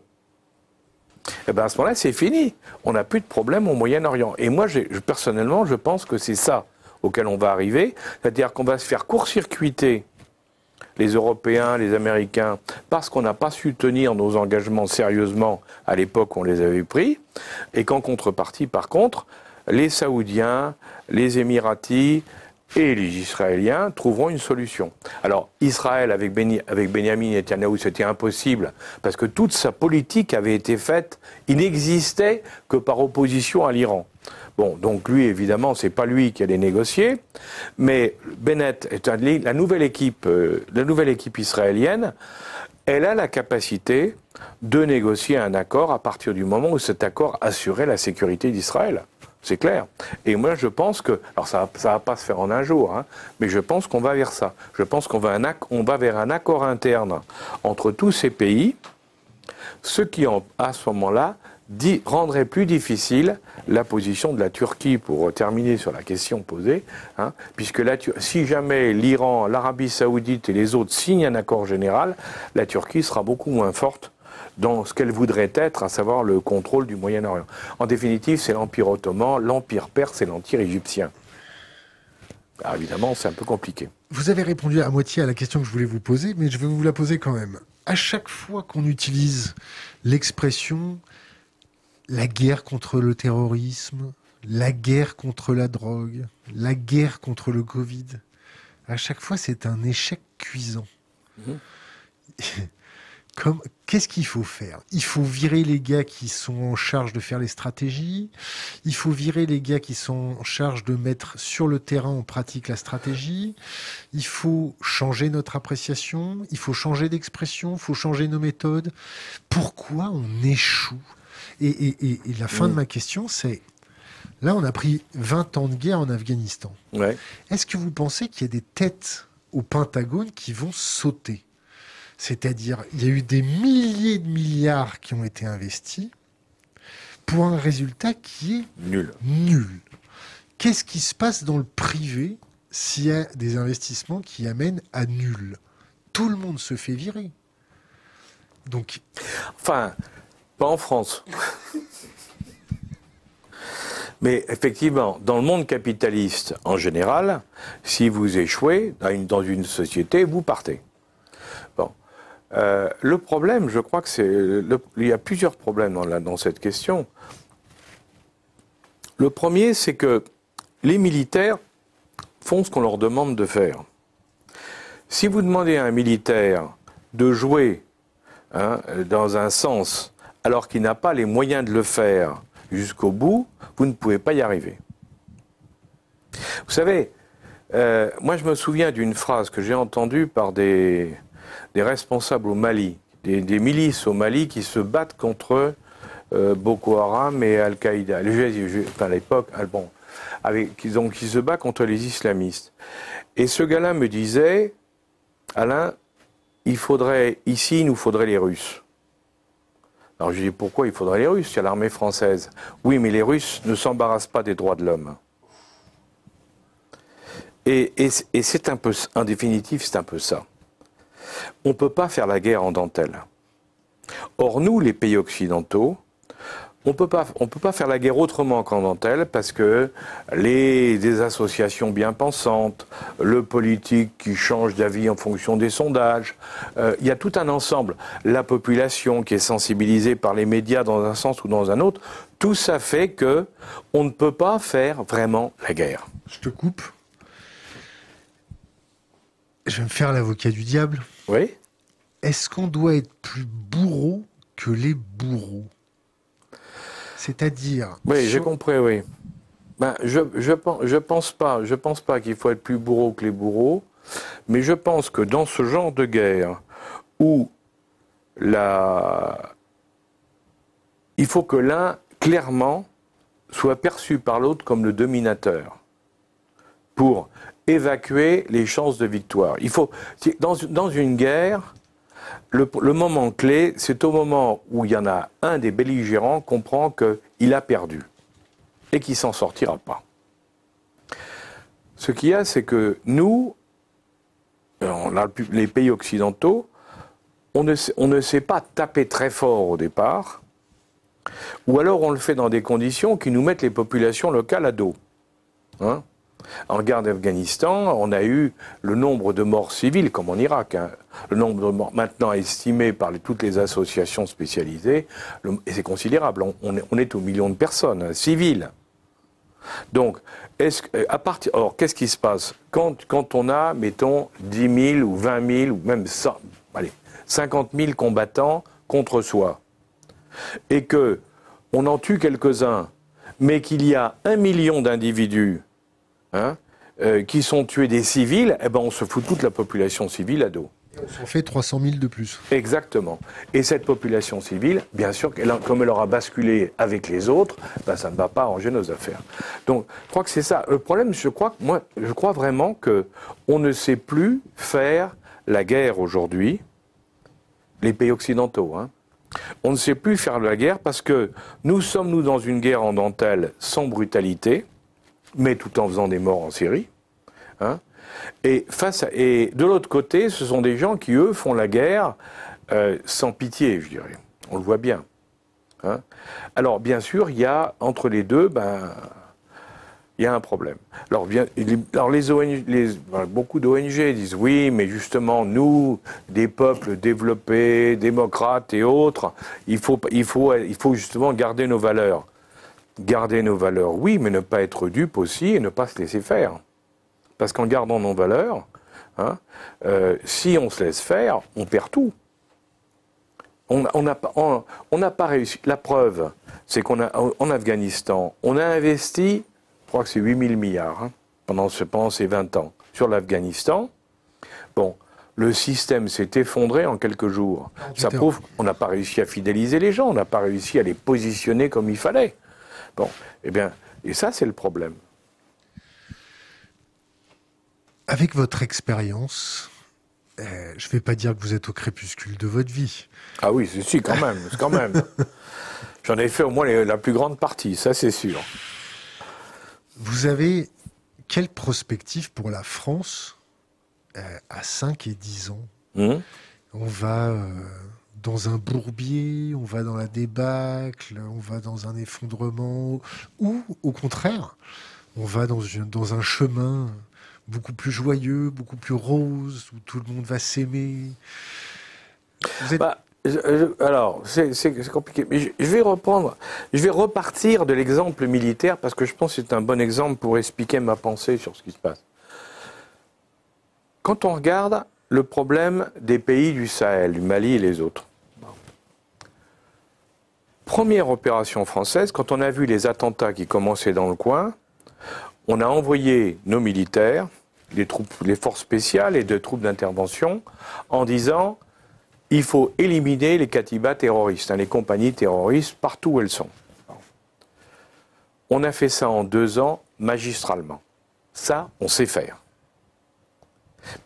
eh ben à ce moment-là, c'est fini. On n'a plus de problème au Moyen-Orient. Et moi, personnellement, je pense que c'est ça auquel on va arriver. C'est-à-dire qu'on va se faire court-circuiter les Européens, les Américains, parce qu'on n'a pas su tenir nos engagements sérieusement à l'époque où on les avait pris, et qu'en contrepartie, par contre, les Saoudiens, les Émiratis, et les Israéliens trouveront une solution. Alors, Israël, avec, avec Benjamin Netanyahu, c'était impossible, parce que toute sa politique avait été faite, il n'existait que par opposition à l'Iran. Bon, donc lui, évidemment, c'est pas lui qui allait négocier, mais Bennett, est la nouvelle équipe, euh, la nouvelle équipe israélienne, elle a la capacité de négocier un accord à partir du moment où cet accord assurait la sécurité d'Israël. C'est clair. Et moi, je pense que, alors ça ne va pas se faire en un jour, hein, mais je pense qu'on va vers ça. Je pense qu'on va, va vers un accord interne entre tous ces pays, ce qui, à ce moment-là, rendrait plus difficile la position de la Turquie, pour terminer sur la question posée, hein, puisque si jamais l'Iran, l'Arabie saoudite et les autres signent un accord général, la Turquie sera beaucoup moins forte dans ce qu'elle voudrait être, à savoir le contrôle du Moyen-Orient. En définitive, c'est l'Empire ottoman, l'Empire perse et l'Empire égyptien. Alors évidemment, c'est un peu compliqué. Vous avez répondu à moitié à la question que je voulais vous poser, mais je vais vous la poser quand même. À chaque fois qu'on utilise l'expression la guerre contre le terrorisme, la guerre contre la drogue, la guerre contre le Covid, à chaque fois c'est un échec cuisant. Mhm. Qu'est-ce qu'il faut faire? Il faut virer les gars qui sont en charge de faire les stratégies. Il faut virer les gars qui sont en charge de mettre sur le terrain en pratique la stratégie. Il faut changer notre appréciation. Il faut changer d'expression. Il faut changer nos méthodes. Pourquoi on échoue? Et, la fin de mm. ma question, c'est là, on a pris 20 ans de guerre en Afghanistan. Est-ce que vous pensez qu'il y a des têtes au Pentagone qui vont sauter? C'est-à-dire, il y a eu des milliers de milliards qui ont été investis pour un résultat qui est nul. Nul. Qu'est-ce qui se passe dans le privé s'il y a des investissements qui amènent à nul? Tout le monde se fait virer. Donc. Enfin, pas en France. Mais effectivement, dans le monde capitaliste en général, si vous échouez dans une société, vous partez. Euh, le problème, je crois que c'est. Il y a plusieurs problèmes dans, cette question. Le premier, c'est que les militaires font ce qu'on leur demande de faire. Si vous demandez à un militaire de jouer hein, dans un sens alors qu'il n'a pas les moyens de le faire jusqu'au bout, vous ne pouvez pas y arriver. Vous savez, euh, moi je me souviens d'une phrase que j'ai entendue par des, responsables au Mali, des, milices au Mali qui se battent contre euh, Boko Haram et Al-Qaïda. à l'époque, ah, bon, qui, qui se battent contre les islamistes. Et ce gars-là me disait, Alain, il faudrait, ici, il nous faudrait les Russes. Alors je dis pourquoi il faudrait les Russes? Il y a l'armée française. Oui, mais les Russes ne s'embarrassent pas des droits de l'homme. Et, c'est un peu, en définitive, c'est un peu ça. On ne peut pas faire la guerre en dentelle. Or, nous, les pays occidentaux, on ne peut pas faire la guerre autrement qu'en dentelle parce que les associations bien pensantes, le politique qui change d'avis en fonction des sondages, euh, il y a tout un ensemble. La population qui est sensibilisée par les médias dans un sens ou dans un autre, tout ça fait que on ne peut pas faire vraiment la guerre. Je te coupe. Je vais me faire l'avocat du diable. Oui. Est-ce qu'on doit être plus bourreau que les bourreaux? C'est-à-dire. Oui, j'ai compris, oui. Ben, je, je, je pense pas, je pense pas qu'il faut être plus bourreau que les bourreaux, mais je pense que dans ce genre de guerre où la... il faut que l'un, clairement, soit perçu par l'autre comme le dominateur pour évacuer les chances de victoire. Il faut, dans, une guerre, le, moment clé, c'est au moment où il y en a un des belligérants comprend qu'il a perdu et qu'il s'en sortira pas. Ce qu'il y a, c'est que nous, les pays occidentaux, on ne, on ne sait pas taper très fort au départ, ou alors on le fait dans des conditions qui nous mettent les populations locales à dos. Hein en guerre d'Afghanistan, on a eu le nombre de morts civiles, comme en Irak, hein. le nombre de morts maintenant estimé par toutes les associations spécialisées, et c'est considérable. On, est, au million de personnes hein, civiles. Donc, à partir, alors qu'est-ce qui se passe? Quand, quand on a, mettons, 10 000 ou 20 000 ou même 100, allez, 50 000 combattants contre soi, et que on en tue quelques-uns, mais qu'il y a un million d'individus Hein, euh, qui sont tués des civils, eh ben on se fout toute la population civile à dos. On s'en fait 300 000 de plus. Exactement. Et cette population civile, bien sûr, comme elle aura basculé avec les autres, ben ça ne va pas arranger nos affaires. Donc, je crois que c'est ça. Le problème, je crois, moi, je crois vraiment que on ne sait plus faire la guerre aujourd'hui, les pays occidentaux. Hein. On ne sait plus faire la guerre parce que nous sommes, nous, dans une guerre en dentelle sans brutalité mais tout en faisant des morts en série. Hein. Et, face et de l'autre côté, ce sont des gens qui, eux, font la guerre euh, sans pitié, je dirais. On le voit bien. Hein. Alors, bien sûr, il y a entre les deux, ben, il y a un problème. Alors, bien, alors les ONG, beaucoup d'ONG disent oui, mais justement, nous, des peuples développés, démocrates et autres, il faut, il faut, il faut justement garder nos valeurs garder nos valeurs, oui, mais ne pas être dupe aussi et ne pas se laisser faire. Parce qu'en gardant nos valeurs, hein, euh, si on se laisse faire, on perd tout. On n'a on, pas réussi. La preuve, c'est qu'on a en Afghanistan, on a investi, je crois que c'est 8000 milliards hein, pendant, pendant ces 20 ans sur l'Afghanistan. Bon, le système s'est effondré en quelques jours. Ça prouve qu'on n'a pas réussi à fidéliser les gens, on n'a pas réussi à les positionner comme il fallait. Bon, eh bien, et ça, c'est le problème. Avec votre expérience, euh, je ne vais pas dire que vous êtes au crépuscule de votre vie. Ah oui, si, quand même, quand même. J'en ai fait au moins la plus grande partie, ça c'est sûr. Vous avez quelle prospective pour la France euh, à 5 et 10 ans? Hum On va euh, dans un bourbier, on va dans la débâcle, on va dans un effondrement, ou au contraire, on va dans, un chemin beaucoup plus joyeux, beaucoup plus rose, où tout le monde va s'aimer. Bah, alors, c'est compliqué. Mais je, vais reprendre, je vais repartir de l'exemple militaire parce que je pense que c'est un bon exemple pour expliquer ma pensée sur ce qui se passe. Quand on regarde le problème des pays du Sahel, du Mali et les autres. Première opération française, quand on a vu les attentats qui commençaient dans le coin, on a envoyé nos militaires, les, forces spéciales et de troupes d'intervention, en disant il faut éliminer les katibas terroristes, hein, les compagnies terroristes, partout où elles sont. On a fait ça en deux ans, magistralement. Ça, on sait faire.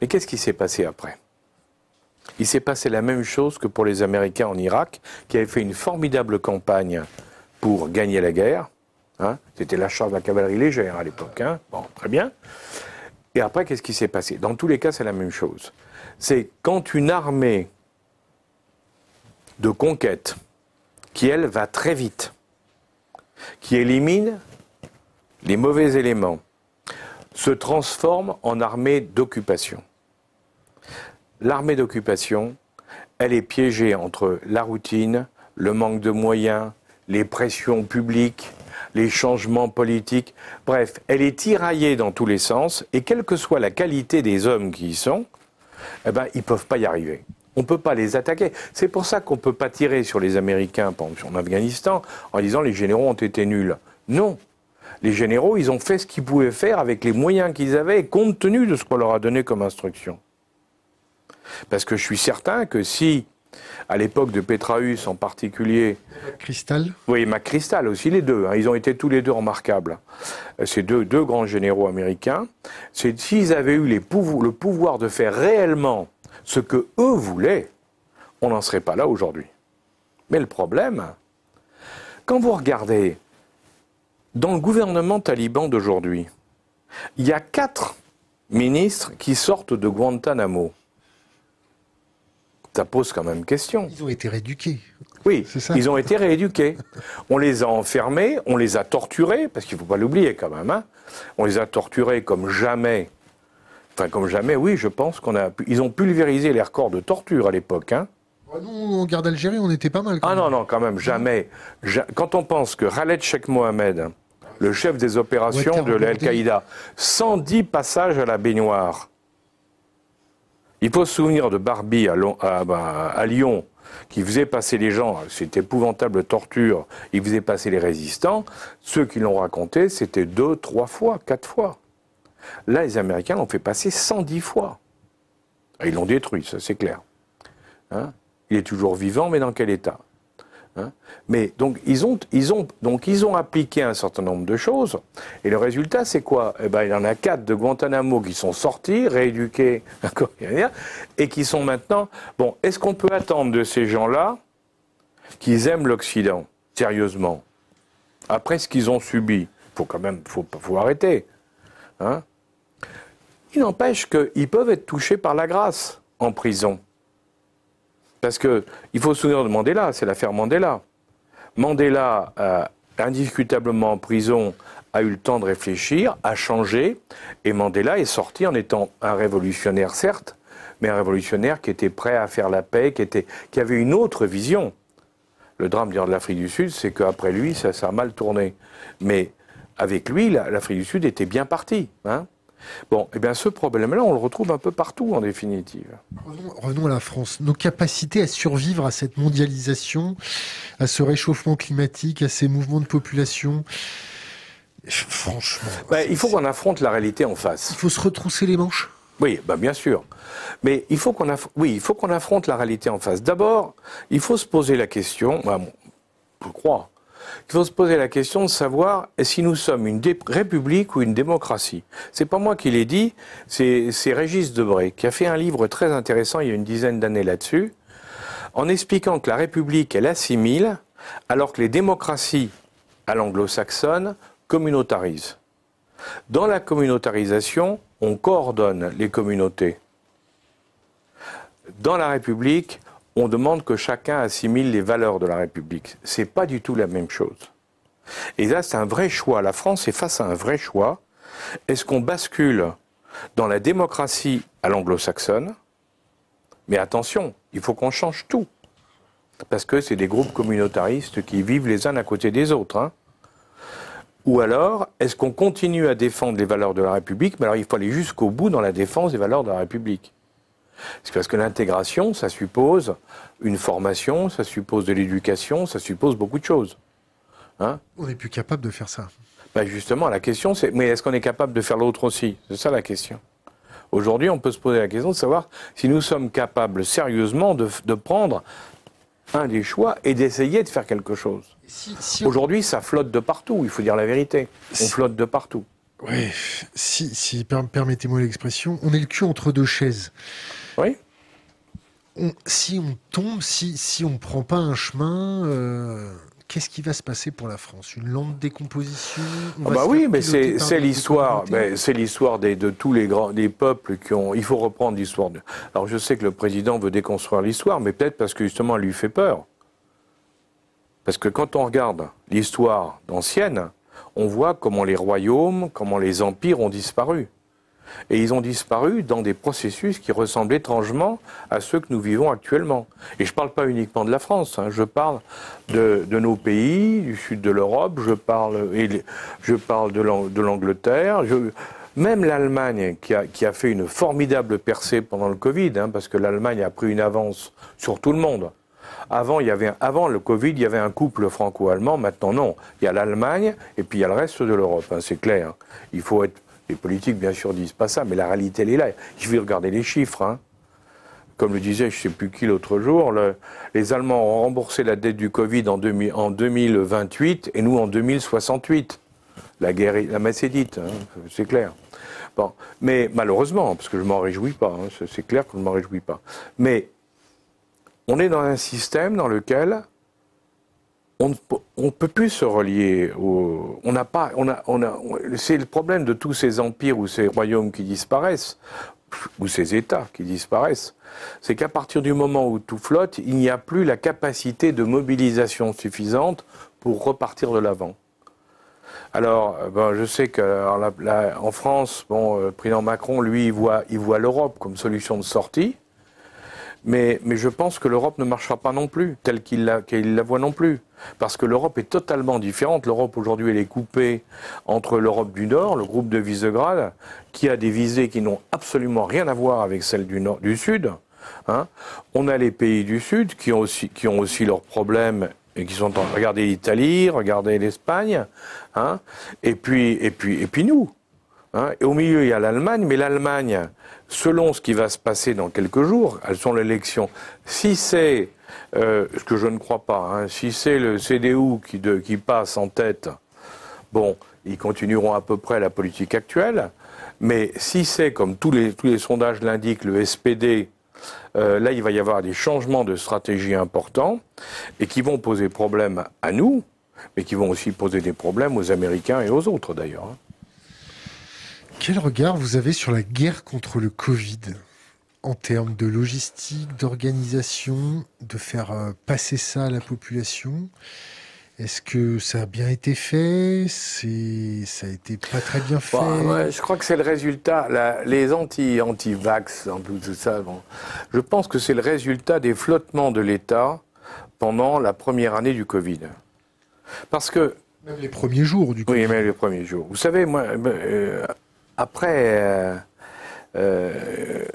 Mais qu'est-ce qui s'est passé après? Il s'est passé la même chose que pour les Américains en Irak, qui avaient fait une formidable campagne pour gagner la guerre. Hein. C'était la charge de la cavalerie légère à l'époque. Hein. Bon, très bien. Et après, qu'est-ce qui s'est passé? Dans tous les cas, c'est la même chose. C'est quand une armée de conquête, qui elle va très vite, qui élimine les mauvais éléments, se transforme en armée d'occupation. L'armée d'occupation, elle est piégée entre la routine, le manque de moyens, les pressions publiques, les changements politiques. Bref, elle est tiraillée dans tous les sens et quelle que soit la qualité des hommes qui y sont, eh ben, ils ne peuvent pas y arriver. On ne peut pas les attaquer. C'est pour ça qu'on ne peut pas tirer sur les Américains, en Afghanistan, en disant les généraux ont été nuls. Non, les généraux, ils ont fait ce qu'ils pouvaient faire avec les moyens qu'ils avaient, compte tenu de ce qu'on leur a donné comme instruction. Parce que je suis certain que si, à l'époque de Petraeus en particulier. Cristal Oui, Cristal aussi, les deux. Hein, ils ont été tous les deux remarquables. Euh, ces deux, deux grands généraux américains. S'ils avaient eu le pouvoir de faire réellement ce que eux voulaient, on n'en serait pas là aujourd'hui. Mais le problème, quand vous regardez dans le gouvernement taliban d'aujourd'hui, il y a quatre ministres qui sortent de Guantanamo. Ça pose quand même question. Ils ont été rééduqués. Oui, ils ont été rééduqués. On les a enfermés, on les a torturés, parce qu'il ne faut pas l'oublier quand même. Hein. On les a torturés comme jamais. Enfin, comme jamais, oui, je pense qu'on a. Ils ont pulvérisé les records de torture à l'époque. Hein. Ah, nous, en garde d'Algérie, on était pas mal. ah non, non, quand même, jamais. Quand on pense que Khaled Sheikh Mohamed, le chef des opérations de l'Al-Qaïda. 110 passages à la baignoire. Il faut se souvenir de Barbie bah, à, Lyon, qui faisait passer les gens, c'était épouvantable torture, il faisait passer les résistants. Ceux qui l'ont raconté, c'était deux, trois fois, quatre fois. Là, les Américains l'ont fait passer 110 fois. Ils l'ont détruit, ça c'est clair. Hein? Il est toujours vivant, mais dans quel état? Hein. Mais donc ils, ont, ils ont, donc ils ont appliqué un certain nombre de choses. Et le résultat, c'est quoi? Eh ben, Il y en a quatre de Guantanamo qui sont sortis, rééduqués, et qui sont maintenant... Bon, est-ce qu'on peut attendre de ces gens-là qu'ils aiment l'Occident, sérieusement? Après ce qu'ils ont subi, faut quand même faut, faut arrêter. Hein Il n'empêche qu'ils peuvent être touchés par la grâce en prison. Parce qu'il faut se souvenir de Mandela, c'est l'affaire Mandela. Mandela, indiscutablement en prison, a eu le temps de réfléchir, a changé, et Mandela est sorti en étant un révolutionnaire, certes, mais un révolutionnaire qui était prêt à faire la paix, qui, était, qui avait une autre vision. Le drame de l'Afrique du Sud, c'est qu'après lui, ça, ça a mal tourné. Mais avec lui, l'Afrique du Sud était bien partie. Hein Bon, eh bien ce problème-là, on le retrouve un peu partout en définitive. Revenons, à la France. Nos capacités à survivre à cette mondialisation, à ce réchauffement climatique, à ces mouvements de population, franchement. Ben, il faut qu'on affronte la réalité en face. Il faut se retrousser les manches? Oui, ben bien sûr. Mais il faut qu'on oui, il faut qu'on affronte la réalité en face. D'abord, il faut se poser la question, ben, je crois, il faut se poser la question de savoir si nous sommes une république ou une démocratie? C'est pas moi qui l'ai dit, c'est Régis Debray qui a fait un livre très intéressant il y a une dizaine d'années là-dessus, en expliquant que la république elle assimile, alors que les démocraties à l'anglo-saxonne communautarisent. Dans la communautarisation, on coordonne les communautés. Dans la République, on demande que chacun assimile les valeurs de la République. C'est pas du tout la même chose. Et là, c'est un vrai choix. La France est face à un vrai choix. Est-ce qu'on bascule dans la démocratie à l'anglo-saxonne? Mais attention, il faut qu'on change tout. Parce que c'est des groupes communautaristes qui vivent les uns à côté des autres. Hein. Ou alors, est-ce qu'on continue à défendre les valeurs de la République? Mais alors, il faut aller jusqu'au bout dans la défense des valeurs de la République. C'est parce que l'intégration, ça suppose une formation, ça suppose de l'éducation, ça suppose beaucoup de choses. Hein on n'est plus capable de faire ça. Ben justement, la question c'est, mais est-ce qu'on est capable de faire l'autre aussi? C'est ça la question. Aujourd'hui, on peut se poser la question de savoir si nous sommes capables sérieusement de, prendre un des choix et d'essayer de faire quelque chose. Aujourd'hui, ça flotte de partout, il faut dire la vérité. On flotte de partout. Oui, si, si permettez-moi l'expression, on est le cul entre deux chaises. Oui. si on tombe, si, si on ne prend pas un chemin, euh, qu'est-ce qui va se passer pour la France? Une lente décomposition? Ah Bah oui, mais c'est l'histoire, c'est l'histoire de tous les grands des peuples qui ont. Il faut reprendre l'histoire. Alors je sais que le président veut déconstruire l'histoire, mais peut-être parce que justement elle lui fait peur. Parce que quand on regarde l'histoire d'ancienne, on voit comment les royaumes, comment les empires ont disparu. Et ils ont disparu dans des processus qui ressemblent étrangement à ceux que nous vivons actuellement. Et je ne parle pas uniquement de la France, hein. je parle de, nos pays, du sud de l'Europe, je parle, je parle de l'Angleterre, même l'Allemagne qui a, fait une formidable percée pendant le Covid, hein, parce que l'Allemagne a pris une avance sur tout le monde. Avant, avant le Covid, il y avait un couple franco-allemand. Maintenant, non. Il y a l'Allemagne et puis il y a le reste de l'Europe. Hein, c'est clair. Il faut être. Les politiques, bien sûr, disent pas ça, mais la réalité, elle est là. Je vais regarder les chiffres. Hein. Comme le disait, je ne sais plus qui l'autre jour, les Allemands ont remboursé la dette du Covid en, 2028 et nous en 2068. La guerre, la messe est dite, hein, c'est clair. Bon, mais malheureusement, parce que je m'en réjouis pas, c'est clair que je ne m'en réjouis pas. Mais on est dans un système dans lequel on ne peut plus se relier au. On n'a pas. C'est le problème de tous ces empires ou ces royaumes qui disparaissent, ou ces États qui disparaissent. C'est qu'à partir du moment où tout flotte, il n'y a plus la capacité de mobilisation suffisante pour repartir de l'avant. Alors, euh, ben, je sais qu'en France, bon, le président Macron, lui, il voit l'Europe comme solution de sortie. Mais, je pense que l'Europe ne marchera pas non plus, telle qu'il la, voit non plus. Parce que l'Europe est totalement différente. L'Europe aujourd'hui, elle est coupée entre l'Europe du Nord, le groupe de Visegrad, qui a des visées qui n'ont absolument rien à voir avec celles du, nord, du Sud. Hein. On a les pays du Sud qui ont aussi, qui ont aussi leurs problèmes et qui sont regardez l'Italie, regardez l'Espagne, hein. et puis et puis et puis nous. Hein. Au milieu il y a l'Allemagne, mais l'Allemagne, selon ce qui va se passer dans quelques jours, elles sont l'élection. Si c'est, euh, ce que je ne crois pas, hein, si c'est le CDU qui, passe en tête, bon, ils continueront à peu près la politique actuelle. Mais si c'est, comme tous les, sondages l'indiquent, le SPD, euh, là, il va y avoir des changements de stratégie importants et qui vont poser problème à nous, mais qui vont aussi poser des problèmes aux Américains et aux autres d'ailleurs. Quel regard vous avez sur la guerre contre le Covid en termes de logistique, d'organisation, de faire euh, passer ça à la population? Est-ce que ça a bien été fait? C'est ça a été pas très bien fait? bah, Je crois que c'est le résultat. les anti anti vax, en plus tout ça. je pense que c'est le résultat des flottements de l'État pendant la première année du Covid. Parce que même les premiers jours du Covid. Oui, même les premiers jours. Vous savez, moi. Euh, après, euh, euh,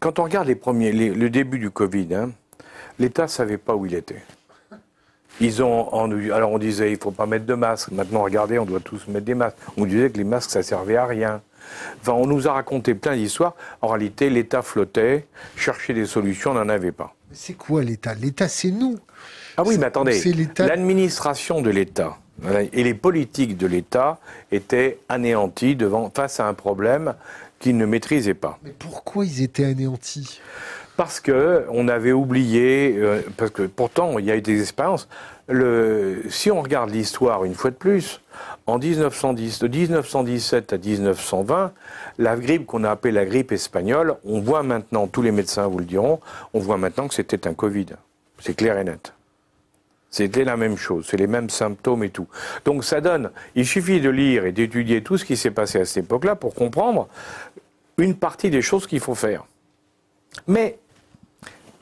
quand on regarde les premiers, le début du Covid, hein, l'État ne savait pas où il était. Ils ont, alors on disait, il ne faut pas mettre de masque. Maintenant, regardez, on doit tous mettre des masques. On disait que les masques, ça servait à rien. Enfin, on nous a raconté plein d'histoires. En réalité, l'État flottait, cherchait des solutions, on n'en avait pas. C'est quoi l'État? L'État, c'est nous. Ah oui, mais attendez, l'administration de l'État, et les politiques de l'État étaient anéantis devant, face à un problème qu'ils ne maîtrisaient pas. Mais pourquoi ils étaient anéantis? Parce que on avait oublié, euh, parce que pourtant il y a eu des expériences. Le, si on regarde l'histoire une fois de plus, en 1910, de 1917 à 1920, la grippe qu'on a appelée la grippe espagnole, on voit maintenant, tous les médecins vous le diront, on voit maintenant que c'était un Covid. C'est clair et net. C'était la même chose, c'est les mêmes symptômes et tout. Donc ça donne, il suffit de lire et d'étudier tout ce qui s'est passé à cette époque-là pour comprendre une partie des choses qu'il faut faire. Mais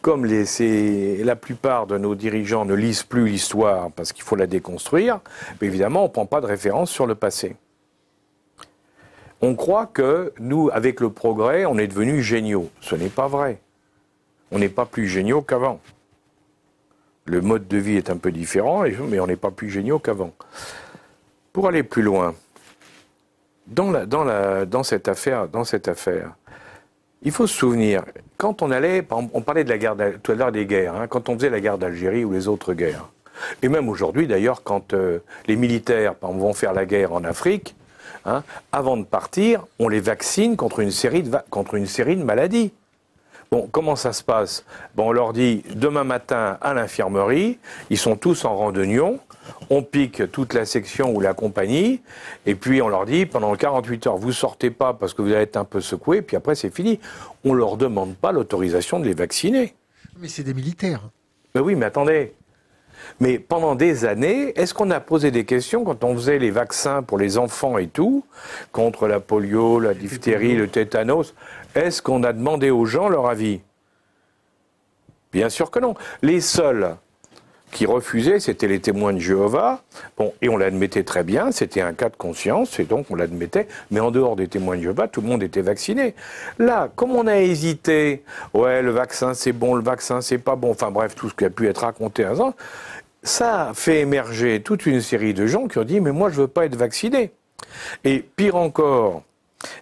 comme la plupart de nos dirigeants ne lisent plus l'histoire parce qu'il faut la déconstruire, évidemment, on ne prend pas de référence sur le passé. On croit que nous, avec le progrès, on est devenus géniaux. Ce n'est pas vrai. On n'est pas plus géniaux qu'avant. Le mode de vie est un peu différent, mais on n'est pas plus géniaux qu'avant. Pour aller plus loin, dans, cette affaire, il faut se souvenir, quand on allait, on parlait de la guerre, tout à l'heure des guerres, hein, quand on faisait la guerre d'Algérie ou les autres guerres, et même aujourd'hui d'ailleurs, quand euh, les militaires vont faire la guerre en Afrique, hein, avant de partir, on les vaccine contre une série de maladies. Bon, comment ça se passe? Bon, On leur dit demain matin à l'infirmerie, ils sont tous en rang de on pique toute la section ou la compagnie, et puis on leur dit pendant 48 heures, vous sortez pas parce que vous allez être un peu secoué, puis après c'est fini. On leur demande pas l'autorisation de les vacciner. Mais c'est des militaires. Mais oui, mais attendez. Mais pendant des années, est-ce qu'on a posé des questions quand on faisait les vaccins pour les enfants et tout, contre la polio, la diphtérie, le tétanos? Est-ce qu'on a demandé aux gens leur avis? Bien sûr que non. Les seuls qui refusaient, c'était les témoins de Jéhovah. Et on l'admettait très bien, c'était un cas de conscience, et donc on l'admettait. Mais en dehors des témoins de Jéhovah, tout le monde était vacciné. Là, comme on a hésité, ouais, le vaccin c'est bon, le vaccin c'est pas bon, enfin bref, tout ce qui a pu être raconté à ça, ça fait émerger toute une série de gens qui ont dit, mais moi je veux pas être vacciné. Et pire encore,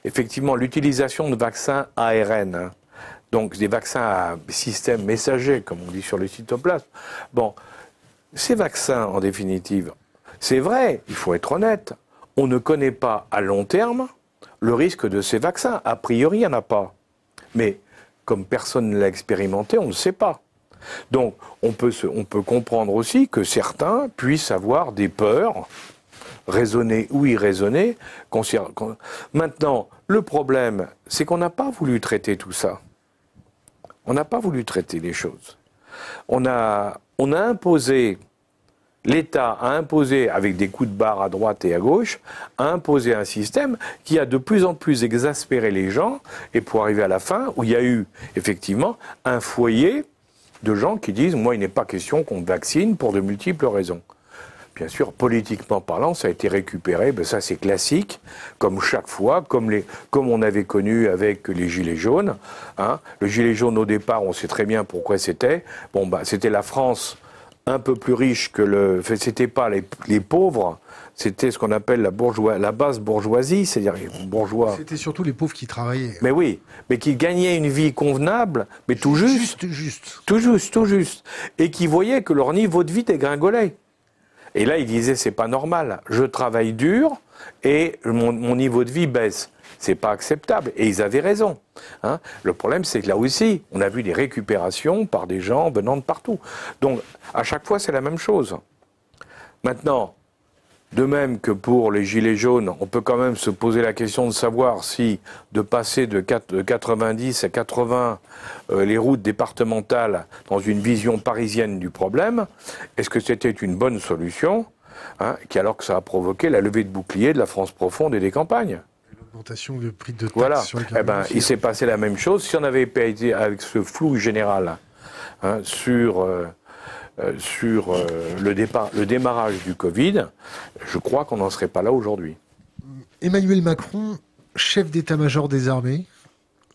effectivement, l'utilisation de vaccins ARN, hein. donc des vaccins à système messager, comme on dit sur le cytoplasme. Bon, ces vaccins, en définitive, c'est vrai, il faut être honnête, on ne connaît pas à long terme le risque de ces vaccins. A priori, il n'y en a pas. Mais comme personne ne l'a expérimenté, on ne sait pas. Donc, on peut, on peut comprendre aussi que certains puissent avoir des peurs raisonner ou irraisonner. Maintenant, le problème, c'est qu'on n'a pas voulu traiter tout ça. On n'a pas voulu traiter les choses. On a, on a imposé, l'État a imposé, avec des coups de barre à droite et à gauche, a imposé un système qui a de plus en plus exaspéré les gens, et pour arriver à la fin, où il y a eu effectivement un foyer de gens qui disent, moi, il n'est pas question qu'on vaccine pour de multiples raisons. Bien sûr, politiquement parlant, ça a été récupéré, ben ça c'est classique, comme chaque fois, comme, les, comme on avait connu avec les Gilets jaunes. Hein. Le Gilet jaune au départ, on sait très bien pourquoi c'était. Bon, bah, c'était la France un peu plus riche que le. C'était pas les, les pauvres, c'était ce qu'on appelle la, bourgeois, la basse bourgeoisie, c'est-à-dire les bourgeois. C'était surtout les pauvres qui travaillaient. Mais oui, mais qui gagnaient une vie convenable, mais tout juste. Juste, juste. Tout juste, tout juste. Et qui voyaient que leur niveau de vie dégringolait. Et là, il disait c'est pas normal. Je travaille dur et mon, niveau de vie baisse. C'est pas acceptable. Et ils avaient raison. Hein. Le problème, c'est que là aussi, on a vu des récupérations par des gens venant de partout. Donc, à chaque fois, c'est la même chose. Maintenant, de même que pour les gilets jaunes, on peut quand même se poser la question de savoir si de passer de 90 à 80 euh, les routes départementales dans une vision parisienne du problème, est-ce que c'était une bonne solution hein, qui, alors que ça a provoqué la levée de boucliers de la France profonde et des campagnes? L'augmentation du prix de taxes voilà. sur les eh ben, Il s'est passé la même chose. Si on avait été avec ce flou général hein, sur... Euh, sur euh, le, départ, le démarrage du Covid, je crois qu'on n'en serait pas là aujourd'hui. Emmanuel Macron, chef d'état-major des armées,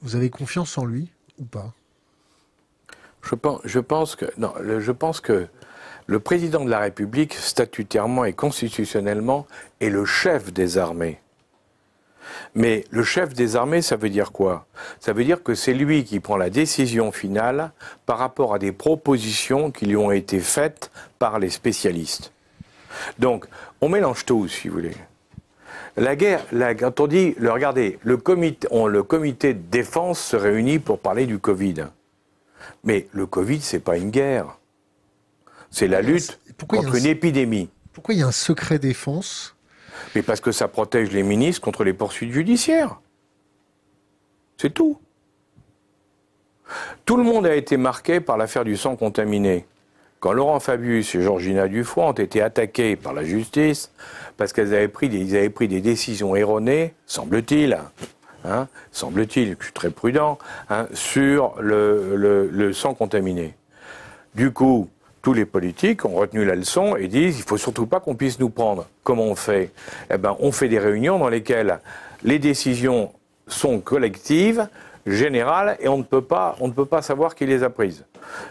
vous avez confiance en lui ou pas? Je pense, je pense, que non, je pense que le président de la République, statutairement et constitutionnellement, est le chef des armées. Mais le chef des armées, ça veut dire quoi? Ça veut dire que c'est lui qui prend la décision finale par rapport à des propositions qui lui ont été faites par les spécialistes. Donc, on mélange tout, si vous voulez. La guerre, quand on dit, le, regardez, le comité, le comité de défense se réunit pour parler du Covid. Mais le Covid, c'est pas une guerre. C'est la lutte contre une épidémie. Pourquoi il y a un secret défense mais parce que ça protège les ministres contre les poursuites judiciaires. C'est tout. Tout le monde a été marqué par l'affaire du sang contaminé. Quand Laurent Fabius et Georgina Dufoy ont été attaqués par la justice parce qu'ils avaient, pris des, décisions erronées, semble-t-il, hein, semble-t-il, je suis très prudent, hein, sur le, le sang contaminé. Du coup, tous les politiques ont retenu la leçon et disent il faut surtout pas qu'on puisse nous prendre. Comment on fait? Eh ben, on fait des réunions dans lesquelles les décisions sont collectives, générales et on ne peut pas, on ne peut pas savoir qui les a prises.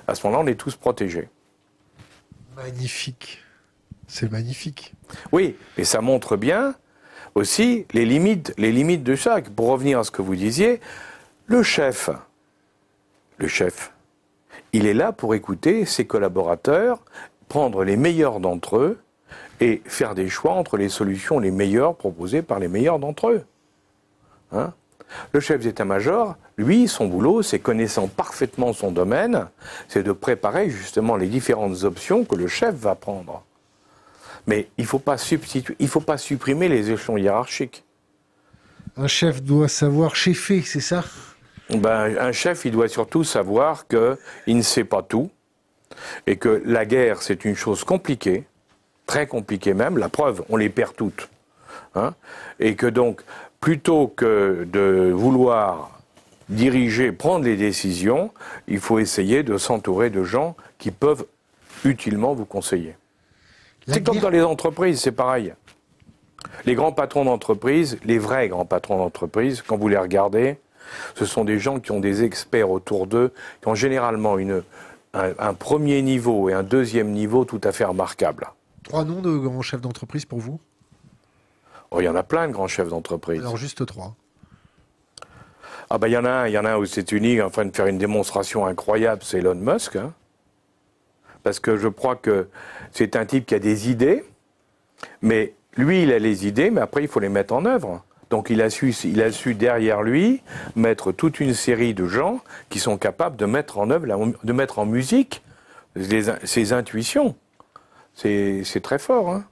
À ce moment-là, on est tous protégés. Magnifique. C'est magnifique. Oui, et ça montre bien aussi les limites, les limites de chaque. Pour revenir à ce que vous disiez, le chef, le chef, il est là pour écouter ses collaborateurs, prendre les meilleurs d'entre eux et faire des choix entre les solutions les meilleures proposées par les meilleurs d'entre eux. Hein? Le chef d'état-major, lui, son boulot, c'est connaissant parfaitement son domaine, c'est de préparer justement les différentes options que le chef va prendre. Mais il ne faut, pas faut pas supprimer les échelons hiérarchiques. Un chef doit savoir chefer, c'est ça? Ben, Un chef, il doit surtout savoir qu'il ne sait pas tout et que la guerre, c'est une chose compliquée, très compliquée même. La preuve, on les perd toutes. Hein et que donc, plutôt que de vouloir diriger, prendre les décisions, il faut essayer de s'entourer de gens qui peuvent utilement vous conseiller. C'est comme dans les entreprises, c'est pareil. Les grands patrons d'entreprise, les vrais grands patrons d'entreprise, quand vous les regardez, ce sont des gens qui ont des experts autour d'eux, qui ont généralement une, un, premier niveau et un deuxième niveau tout à fait remarquables. Trois noms de grands chefs d'entreprise pour vous? Oh, Il y en a plein de grands chefs d'entreprise. Alors juste trois. Ah ben il y en a un, il y en a un aux États-Unis en train de faire une démonstration incroyable, c'est Elon Musk. Hein parce que je crois que c'est un type qui a des idées, mais lui, il a les idées, mais après, il faut les mettre en œuvre. Donc il a su, il a su derrière lui mettre toute une série de gens qui sont capables de mettre en œuvre, de mettre en musique ses intuitions. C'est très fort. Hein.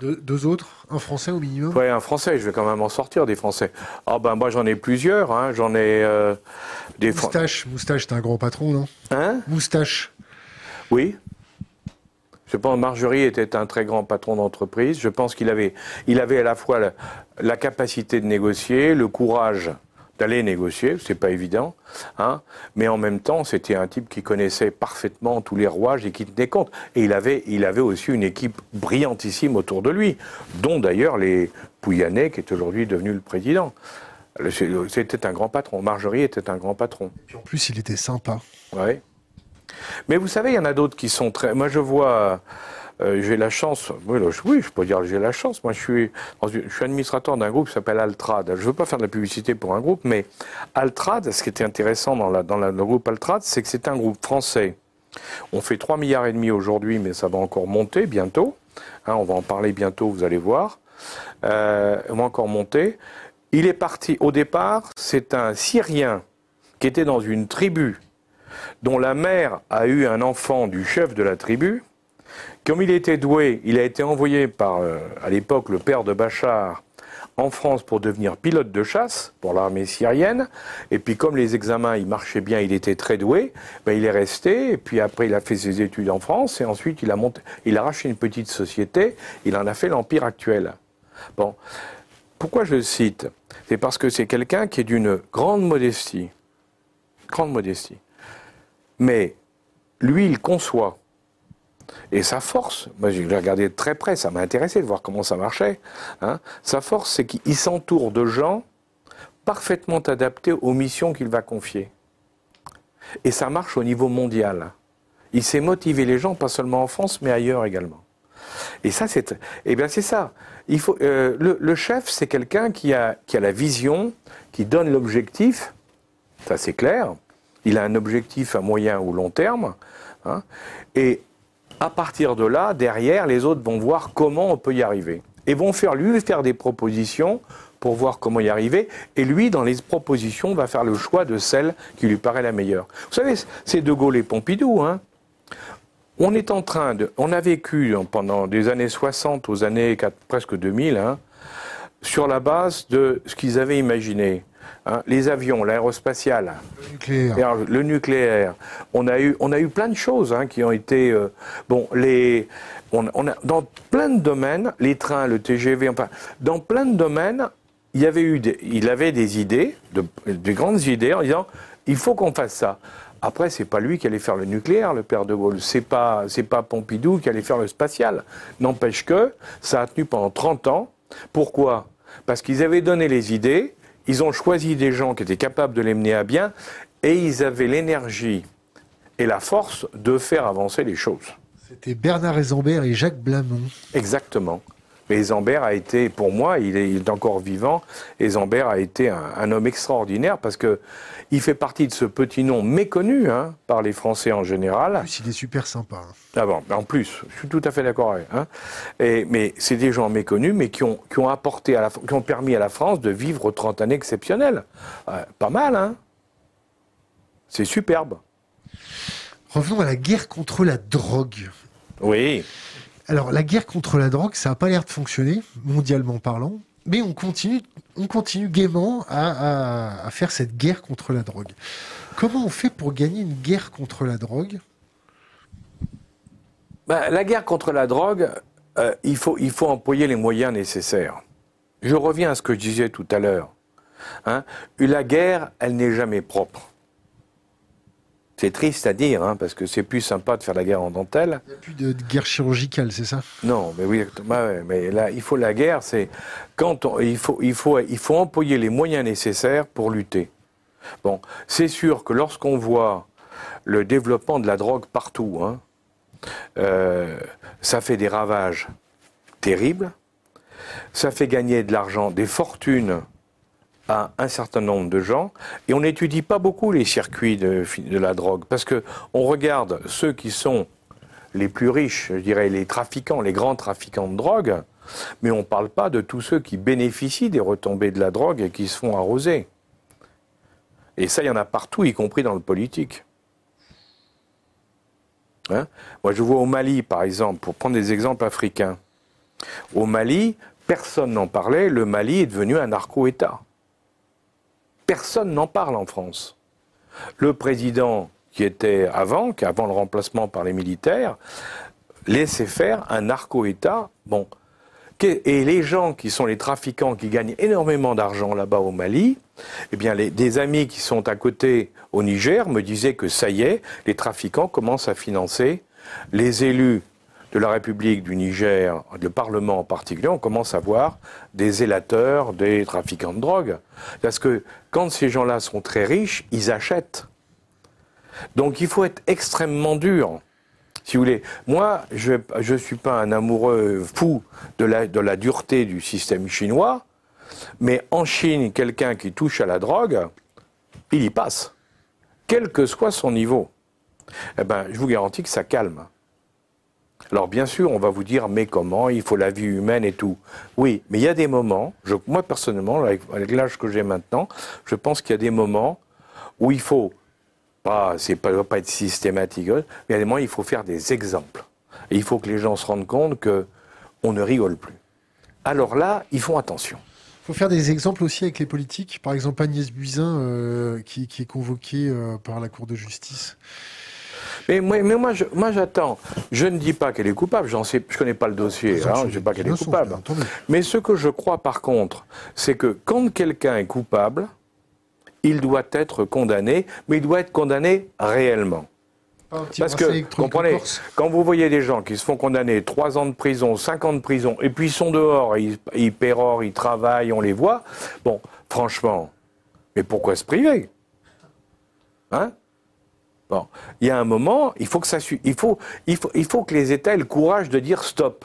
deux autres Un français au minimum? Oui, un français. Je vais quand même en sortir des français. Ah ben moi j'en ai plusieurs. Hein. J'en ai euh, des. Moustache, Moustache, c'est un gros patron, non? Hein? Moustache. Oui. Je pense que Marjorie était un très grand patron d'entreprise. Je pense qu'il avait, il avait à la fois la, capacité de négocier, le courage d'aller négocier, c'est pas évident, hein, mais en même temps, c'était un type qui connaissait parfaitement tous les rouages et qui tenait compte. Et il avait, il avait aussi une équipe brillantissime autour de lui, dont d'ailleurs les Pouyanné, qui est aujourd'hui devenu le président. C'était un grand patron. Marjorie était un grand patron. Et en plus, il était sympa. Oui. Mais vous savez, il y en a d'autres qui sont très. Moi, je vois. Euh, j'ai la chance, oui, je peux dire que j'ai la chance. Moi, je suis, je suis administrateur d'un groupe qui s'appelle Altrad. Je ne veux pas faire de la publicité pour un groupe, mais Altrad, ce qui était intéressant dans, le groupe Altrad, c'est que c'est un groupe français. On fait 3 milliards et demi aujourd'hui, mais ça va encore monter bientôt. Hein, on va en parler bientôt, vous allez voir. Euh, on va encore monter. Il est parti, au départ, c'est un Syrien qui était dans une tribu dont la mère a eu un enfant du chef de la tribu. Comme il était doué, il a été envoyé par, euh, à l'époque, le père de Bachar en France pour devenir pilote de chasse pour l'armée syrienne. Et puis comme les examens, il marchait bien, il était très doué, ben, il est resté. Et puis après, il a fait ses études en France. Et ensuite, il a, monté, il a racheté une petite société. Il en a fait l'empire actuel. Bon. Pourquoi je le cite? C'est parce que c'est quelqu'un qui est d'une grande modestie. Grande modestie. Mais lui, il conçoit. Et sa force, moi je l'ai regardé de très près, ça m'a intéressé de voir comment ça marchait. Hein. Sa force, c'est qu'il s'entoure de gens parfaitement adaptés aux missions qu'il va confier. Et ça marche au niveau mondial. Il sait motiver les gens, pas seulement en France, mais ailleurs également. Et ça, c'est, eh bien, c'est ça. Euh, le, chef, c'est quelqu'un qui a, qui a la vision, qui donne l'objectif. Ça, c'est clair. Il a un objectif à moyen ou long terme. Hein, et à partir de là, derrière, les autres vont voir comment on peut y arriver. Et vont faire, lui faire des propositions pour voir comment y arriver. Et lui, dans les propositions, va faire le choix de celle qui lui paraît la meilleure. Vous savez, c'est De Gaulle et Pompidou. Hein. On est en train de. On a vécu pendant des années 60 aux années presque 2000, hein, sur la base de ce qu'ils avaient imaginé. Hein, les avions, l'aérospatial, le nucléaire. On a eu, on a eu plein de choses hein, qui ont été euh, bon. Les, on, a, dans plein de domaines, les trains, le TGV, enfin, dans plein de domaines, il y avait eu, il avait des idées, de, des grandes idées en disant, il faut qu'on fasse ça. Après, c'est pas lui qui allait faire le nucléaire, le père de Gaulle. C'est pas, c'est pas Pompidou qui allait faire le spatial. N'empêche que ça a tenu pendant 30 ans. Pourquoi? Parce qu'ils avaient donné les idées, ils ont choisi des gens qui étaient capables de les mener à bien et ils avaient l'énergie et la force de faire avancer les choses. C'était Bernard Ezambert et Jacques Blamont. Exactement. Mais Zambert a été, pour moi, il est, encore vivant, et Zambert a été un, homme extraordinaire parce que il fait partie de ce petit nom méconnu hein, par les Français en général. En plus, il est super sympa. Hein. Ah bon, en plus, je suis tout à fait d'accord avec. Hein. Et, mais c'est des gens méconnus, mais qui ont, qui ont apporté, à la, qui ont permis à la France de vivre 30 années exceptionnelles. pas mal, hein C'est superbe. Revenons à la guerre contre la drogue. Oui. Alors, la guerre contre la drogue, ça n'a pas l'air de fonctionner, mondialement parlant, mais on continue, on continue gaiement à, faire cette guerre contre la drogue. Comment on fait pour gagner une guerre contre la drogue? Bah, La guerre contre la drogue, euh, il, faut, employer les moyens nécessaires. Je reviens à ce que je disais tout à l'heure. Hein. La guerre, elle n'est jamais propre. C'est triste à dire, hein, parce que c'est plus sympa de faire la guerre en dentelle. Il n'y a plus de, guerre chirurgicale, c'est ça? Non, mais oui, mais là, il faut la guerre, c'est quand il faut, il faut, il faut employer les moyens nécessaires pour lutter. Bon, c'est sûr que lorsqu'on voit le développement de la drogue partout, hein, euh, ça fait des ravages terribles. Ça fait gagner de l'argent, des fortunes à un certain nombre de gens et on n'étudie pas beaucoup les circuits de, la drogue parce que on regarde ceux qui sont les plus riches, je dirais les trafiquants, les grands trafiquants de drogue, mais on ne parle pas de tous ceux qui bénéficient des retombées de la drogue et qui se font arroser. Et ça, il y en a partout, y compris dans le politique. Hein? Moi, je vois au Mali, par exemple, pour prendre des exemples africains. Au Mali, personne n'en parlait, le Mali est devenu un narco-État. Personne n'en parle en France. Le président qui était avant, qui avant le remplacement par les militaires, laissait faire un narco-État. Bon. Et les gens qui sont les trafiquants qui gagnent énormément d'argent là-bas au Mali, eh bien, des amis qui sont à côté au Niger me disaient que ça y est, les trafiquants commencent à financer les élus de la République du Niger, le Parlement en particulier, on commence à voir des zélateurs, des trafiquants de drogue. Parce que quand ces gens-là sont très riches, ils achètent. Donc il faut être extrêmement dur. Si vous voulez, moi, je ne suis pas un amoureux fou de la, de la dureté du système chinois, mais en Chine, quelqu'un qui touche à la drogue, il y passe, quel que soit son niveau. Eh ben, je vous garantis que ça calme. Alors bien sûr, on va vous dire, mais comment Il faut la vie humaine et tout. Oui, mais il y a des moments, moi personnellement, avec, l'âge que j'ai maintenant, je pense qu'il y a des moments où il faut, pas, c'est pas, pas être systématique, mais il y a des moments où il faut faire des exemples. Il faut que les gens se rendent compte que on ne rigole plus. Alors là, ils font attention. Il faut faire des exemples aussi avec les politiques. Par exemple, Agnès Buzyn, euh, qui, est convoquée euh, par la Cour de justice. Mais, mais moi, moi, j'attends. Je ne dis pas qu'elle est coupable. J'en sais, je connais pas le dossier. Hein, je ne dis pas qu'elle est coupable. Mais ce que je crois, par contre, c'est que quand quelqu'un est coupable, il doit être condamné, mais il doit être condamné réellement. Parce que, comprenez, quand vous voyez des gens qui se font condamner 3 ans de prison, 5 ans de prison, et puis ils sont dehors, ils, ils pérorent, ils travaillent, on les voit, bon, franchement, mais pourquoi se priver? Hein? Bon, il y a un moment, il faut que ça il faut, il faut, il faut que les États aient le courage de dire stop.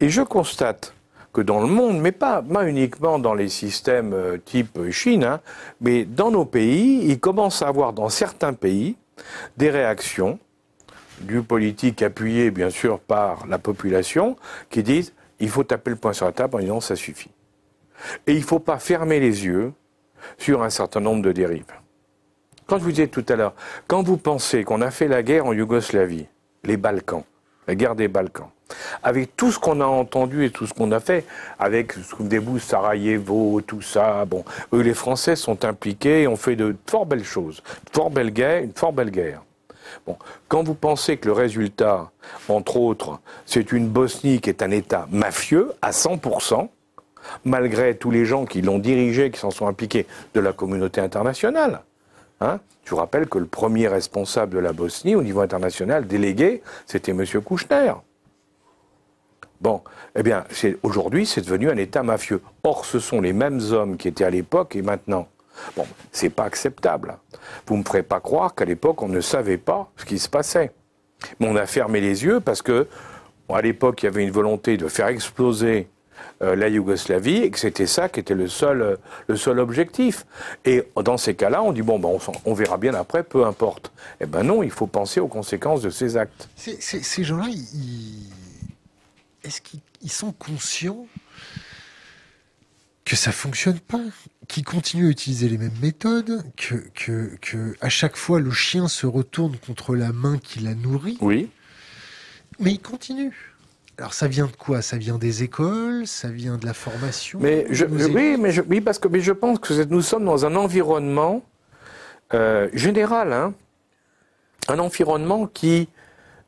Et je constate que dans le monde, mais pas, pas uniquement dans les systèmes euh, type Chine, hein, mais dans nos pays, il commence à avoir dans certains pays des réactions du politique appuyé bien sûr par la population qui disent il faut taper le poing sur la table en disant ça suffit. Et il ne faut pas fermer les yeux sur un certain nombre de dérives. Quand je vous disais tout à l'heure, quand vous pensez qu'on a fait la guerre en Yougoslavie, les Balkans, la guerre des Balkans, avec tout ce qu'on a entendu et tout ce qu'on a fait, avec vous Sarajevo, tout ça, bon, eux les Français sont impliqués et ont fait de fort belles choses, fort belle guerre, une fort belle guerre. Bon, quand vous pensez que le résultat, entre autres, c'est une Bosnie qui est un État mafieux à 100%, malgré tous les gens qui l'ont dirigé, qui s'en sont impliqués de la communauté internationale, Hein? Je vous rappelle que le premier responsable de la Bosnie au niveau international, délégué, c'était M. Kouchner. Bon, eh bien, aujourd'hui, c'est devenu un État mafieux. Or, ce sont les mêmes hommes qui étaient à l'époque et maintenant. Bon, c'est pas acceptable. Vous ne me ferez pas croire qu'à l'époque, on ne savait pas ce qui se passait. Mais on a fermé les yeux parce que, à l'époque, il y avait une volonté de faire exploser la Yougoslavie et que c'était ça qui était le seul, euh, le seul objectif. Et dans ces cas-là, on dit bon, ben, on, on, verra bien après, peu importe. Eh ben non, il faut penser aux conséquences de ces actes. ces gens-là, est-ce qu'ils sont conscients que ça fonctionne pas, qu'ils continuent à utiliser les mêmes méthodes, que, que, que, à chaque fois le chien se retourne contre la main qui la nourrit? Oui. Mais ils continuent. Alors ça vient de quoi? Ça vient des écoles, ça vient de la formation? Mais je, oui, mais je, oui, parce que mais je pense que nous sommes dans un environnement euh, général, hein, un environnement qui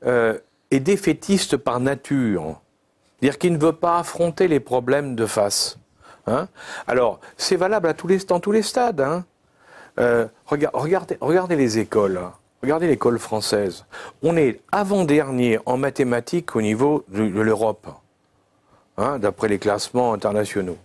euh, est défaitiste par nature, c'est-à-dire qui ne veut pas affronter les problèmes de face. Hein. Alors c'est valable à tous les, dans tous les stades. Hein. Euh, regardez, regardez les écoles. Regardez l'école française. On est avant-dernier en mathématiques au niveau de, l'Europe, hein, d'après les classements internationaux.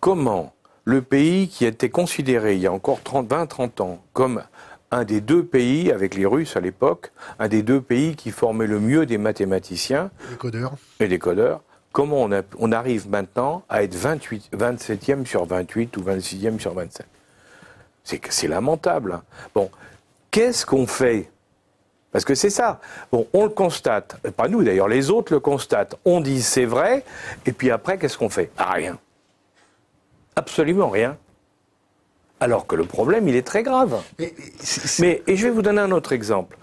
Comment le pays qui était considéré il y a encore 20-30 ans comme un des deux pays, avec les Russes à l'époque, un des deux pays qui formait le mieux des mathématiciens codeurs. et des codeurs, comment on, on arrive maintenant à être 28, 27e sur 28 ou 26e sur 27 C'est lamentable. Hein. Bon, Qu'est-ce qu'on fait? Parce que c'est ça. Bon, on le constate. Pas nous d'ailleurs, les autres le constatent. On dit c'est vrai, et puis après, qu'est-ce qu'on fait? Ah, Rien. Absolument rien. Alors que le problème, il est très grave. Mais, et je vais vous donner un autre exemple.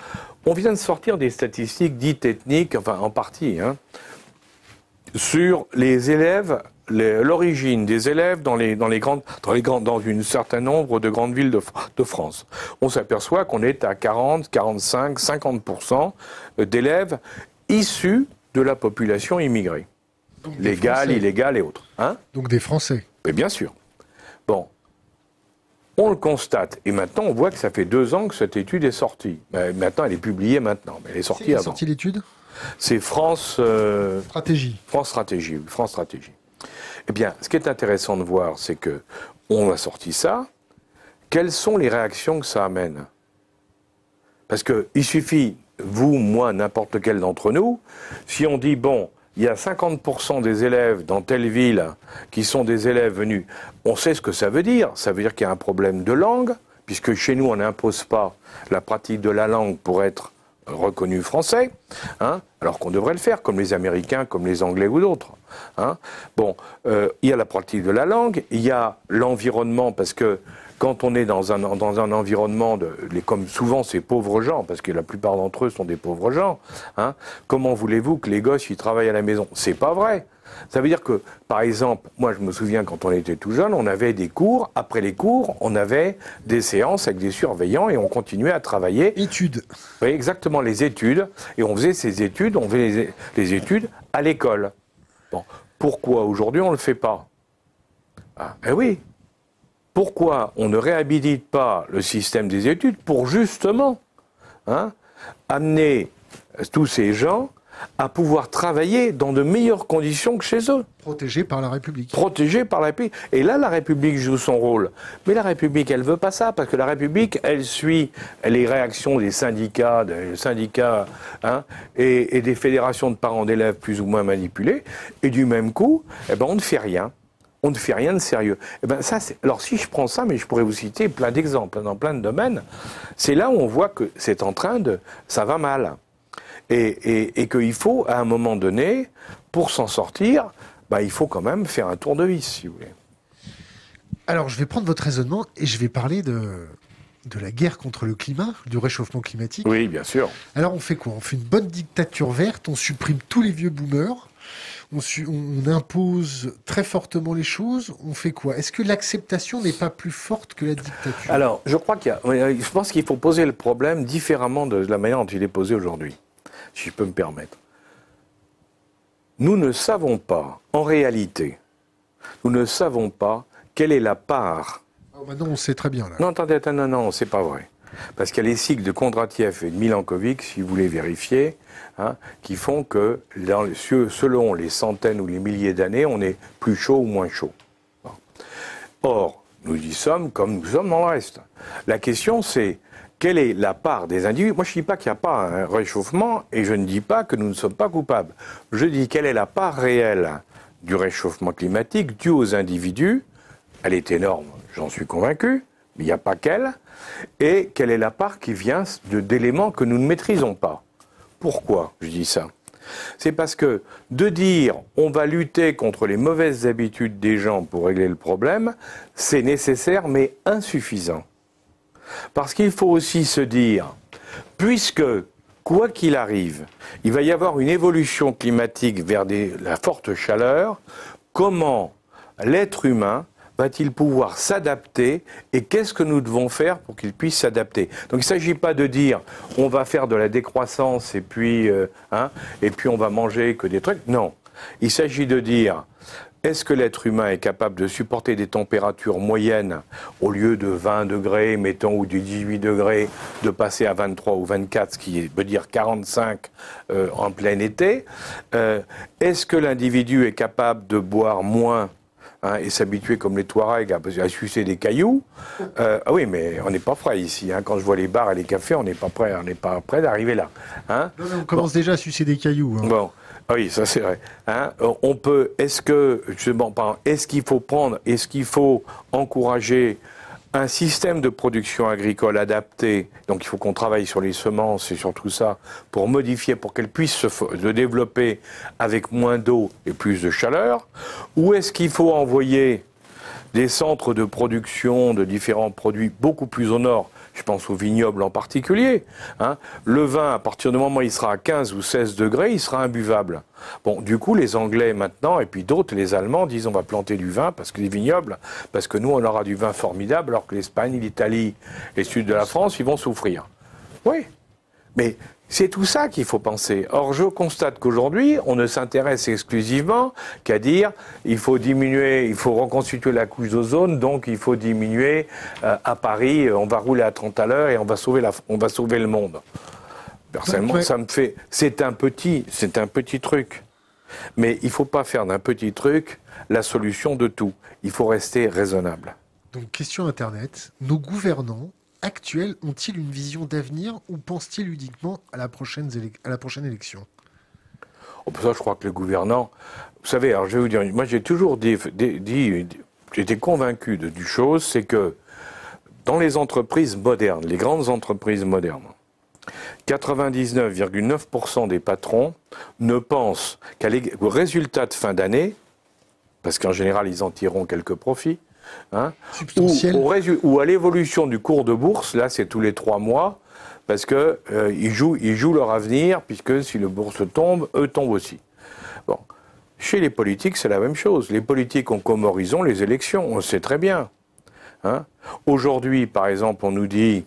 On vient de sortir des statistiques dites ethniques, enfin en partie, hein, sur les élèves l'origine des élèves dans les, dans les grandes, dans les grandes, dans une certain nombre de grandes villes de, de France. On s'aperçoit qu'on est à 40, 45, 50% d'élèves issus de la population immigrée. Légale, illégale et autres. Hein Donc des Français. Mais bien sûr. Bon. On le constate. Et maintenant, on voit que ça fait deux ans que cette étude est sortie. maintenant, elle est publiée maintenant. Mais elle est sortie avant. sortie l'étude? C'est France. Euh, Stratégie. France Stratégie, France Stratégie. Eh bien, ce qui est intéressant de voir, c'est que on a sorti ça. Quelles sont les réactions que ça amène? Parce qu'il suffit, vous, moi, n'importe lequel d'entre nous, si on dit, bon, il y a 50% des élèves dans telle ville qui sont des élèves venus, on sait ce que ça veut dire. Ça veut dire qu'il y a un problème de langue, puisque chez nous, on n'impose pas la pratique de la langue pour être reconnu français, hein, alors qu'on devrait le faire, comme les Américains, comme les Anglais ou d'autres. Hein. Bon, euh, il y a la pratique de la langue, il y a l'environnement, parce que quand on est dans un, dans un environnement, de, comme souvent ces pauvres gens, parce que la plupart d'entre eux sont des pauvres gens, hein, comment voulez-vous que les gosses ils travaillent à la maison? C'est pas vrai. Ça veut dire que, par exemple, moi je me souviens quand on était tout jeune, on avait des cours, après les cours, on avait des séances avec des surveillants et on continuait à travailler. Études. Oui, exactement, les études. Et on faisait ces études, on faisait les, études à l'école. Bon. Pourquoi aujourd'hui on ne le fait pas? Ah, Eh oui. Pourquoi on ne réhabilite pas le système des études pour justement hein, amener tous ces gens à pouvoir travailler dans de meilleures conditions que chez eux. Protégés par la République. Protégés par la République. Et là, la République joue son rôle. Mais la République, elle veut pas ça, parce que la République, elle suit les réactions des syndicats, des syndicats hein, et, des fédérations de parents d'élèves plus ou moins manipulés. Et du même coup, eh ben, on ne fait rien. On ne fait rien de sérieux. Eh ben ça, alors si je prends ça, mais je pourrais vous citer plein d'exemples dans plein de domaines, c'est là où on voit que c'est en train de, ça va mal et, qu'il faut, à un moment donné, pour s'en sortir, bah, il faut quand même faire un tour de vis, si vous voulez. Alors, je vais prendre votre raisonnement et je vais parler de, de la guerre contre le climat, du réchauffement climatique. Oui, bien sûr. Alors, on fait quoi? On fait une bonne dictature verte, on supprime tous les vieux boomers, on, on impose très fortement les choses. On fait quoi? Est-ce que l'acceptation n'est pas plus forte que la dictature? Alors, je crois qu'il y a, je pense qu'il faut poser le problème différemment de la manière dont il est posé aujourd'hui si je peux me permettre. Nous ne savons pas, en réalité, nous ne savons pas quelle est la part. Oh, maintenant, on sait très bien. Là. Non, attendez, attendez, non, non, c'est pas vrai. Parce qu'il y a les cycles de Kondratiev et de Milankovic, si vous voulez vérifier, hein, qui font que dans, selon les centaines ou les milliers d'années, on est plus chaud ou moins chaud. Or, nous y sommes comme nous sommes dans le reste. La question, c'est quelle est la part des individus? Moi, je ne dis pas qu'il n'y a pas un réchauffement et je ne dis pas que nous ne sommes pas coupables. Je dis quelle est la part réelle du réchauffement climatique dû aux individus? Elle est énorme, j'en suis convaincu, mais il n'y a pas qu'elle. Et quelle est la part qui vient d'éléments que nous ne maîtrisons pas? Pourquoi je dis ça? C'est parce que de dire on va lutter contre les mauvaises habitudes des gens pour régler le problème, c'est nécessaire mais insuffisant. Parce qu'il faut aussi se dire, puisque, quoi qu'il arrive, il va y avoir une évolution climatique vers la forte chaleur, comment l'être humain va-t-il pouvoir s'adapter et qu'est-ce que nous devons faire pour qu'il puisse s'adapter? Donc il ne s'agit pas de dire on va faire de la décroissance et puis, euh, hein, et puis on va manger que des trucs. Non. Il s'agit de dire est-ce que l'être humain est capable de supporter des températures moyennes au lieu de 20 degrés, mettons, ou de 18 degrés, de passer à 23 ou 24, ce qui veut dire 45 euh, en plein été euh, Est-ce que l'individu est capable de boire moins Hein, et s'habituer comme les Touaregs à, sucer des cailloux. Euh, ah oui, mais on n'est pas prêt ici. Hein. Quand je vois les bars et les cafés, on n'est pas prêt, on n'est pas prêt d'arriver là. Hein. on commence déjà à sucer des cailloux. Bon. Ah oui, ça c'est vrai. Hein. On peut. Est-ce que est-ce qu'il faut prendre, est-ce qu'il faut encourager un système de production agricole adapté, donc il faut qu'on travaille sur les semences et sur tout ça pour modifier, pour qu'elles puissent se, développer avec moins d'eau et plus de chaleur, ou est-ce qu'il faut envoyer des centres de production de différents produits beaucoup plus au nord je pense au vignoble en particulier. Hein. Le vin, à partir du moment où il sera à 15 ou 16 degrés, il sera imbuvable. Bon, du coup, les Anglais maintenant, et puis d'autres, les Allemands, disent on va planter du vin, parce que les vignobles, parce que nous, on aura du vin formidable, alors que l'Espagne, l'Italie et le sud de la France, ils vont souffrir. Oui, mais c'est tout ça qu'il faut penser. Or, je constate qu'aujourd'hui, on ne s'intéresse exclusivement qu'à dire il faut diminuer, il faut reconstituer la couche d'ozone, donc il faut diminuer euh, à Paris, on va rouler à 30 à l'heure et on va sauver la, on va sauver le monde. Personnellement, ça me fait, c'est un petit, c'est un petit truc. Mais il ne faut pas faire d'un petit truc la solution de tout. Il faut rester raisonnable. Donc, question Internet. Nos gouvernants actuels ont-ils une vision d'avenir ou pensent-ils uniquement à la prochaine, élection? Oh, Ça, je crois que les gouvernants. Vous savez, alors je vais vous dire, moi j'ai toujours dit, j'étais convaincu de, chose, c'est que dans les entreprises modernes, les grandes entreprises modernes, 99,9% des patrons ne pensent qu'au résultat de fin d'année, parce qu'en général ils en tireront quelques profits, Hein, ou, à l'évolution du cours de bourse, là c'est tous les trois mois, parce qu'ils euh, jouent, ils jouent leur avenir, puisque si le bourse tombe, eux tombent aussi. Bon. Chez les politiques, c'est la même chose. Les politiques ont comme horizon les élections, on le sait très bien. Hein. Aujourd'hui, par exemple, on nous dit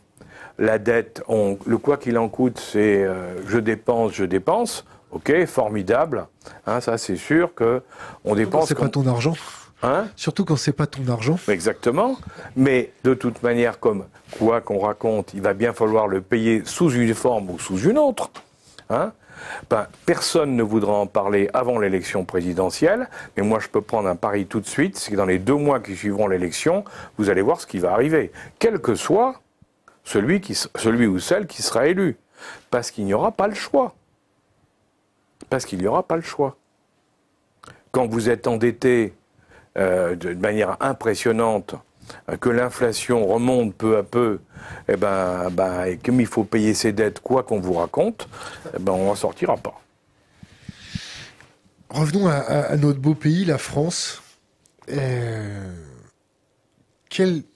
la dette, on, le quoi qu'il en coûte, c'est euh, je dépense, je dépense. Ok, formidable. Hein, ça, c'est sûr que on dépense. C'est pas ton argent? Hein Surtout quand c'est pas ton argent. Exactement. Mais de toute manière, comme quoi qu'on raconte, il va bien falloir le payer sous une forme ou sous une autre. Hein ben, personne ne voudra en parler avant l'élection présidentielle, mais moi je peux prendre un pari tout de suite, c'est que dans les deux mois qui suivront l'élection, vous allez voir ce qui va arriver, quel que soit celui, qui, celui ou celle qui sera élu, parce qu'il n'y aura pas le choix. Parce qu'il n'y aura pas le choix. Quand vous êtes endetté euh, de manière impressionnante, euh, que l'inflation remonte peu à peu, et eh ben, ben, et comme il faut payer ses dettes, quoi qu'on vous raconte, eh ben, on n'en sortira pas. Revenons à, notre beau pays, la France. Euh,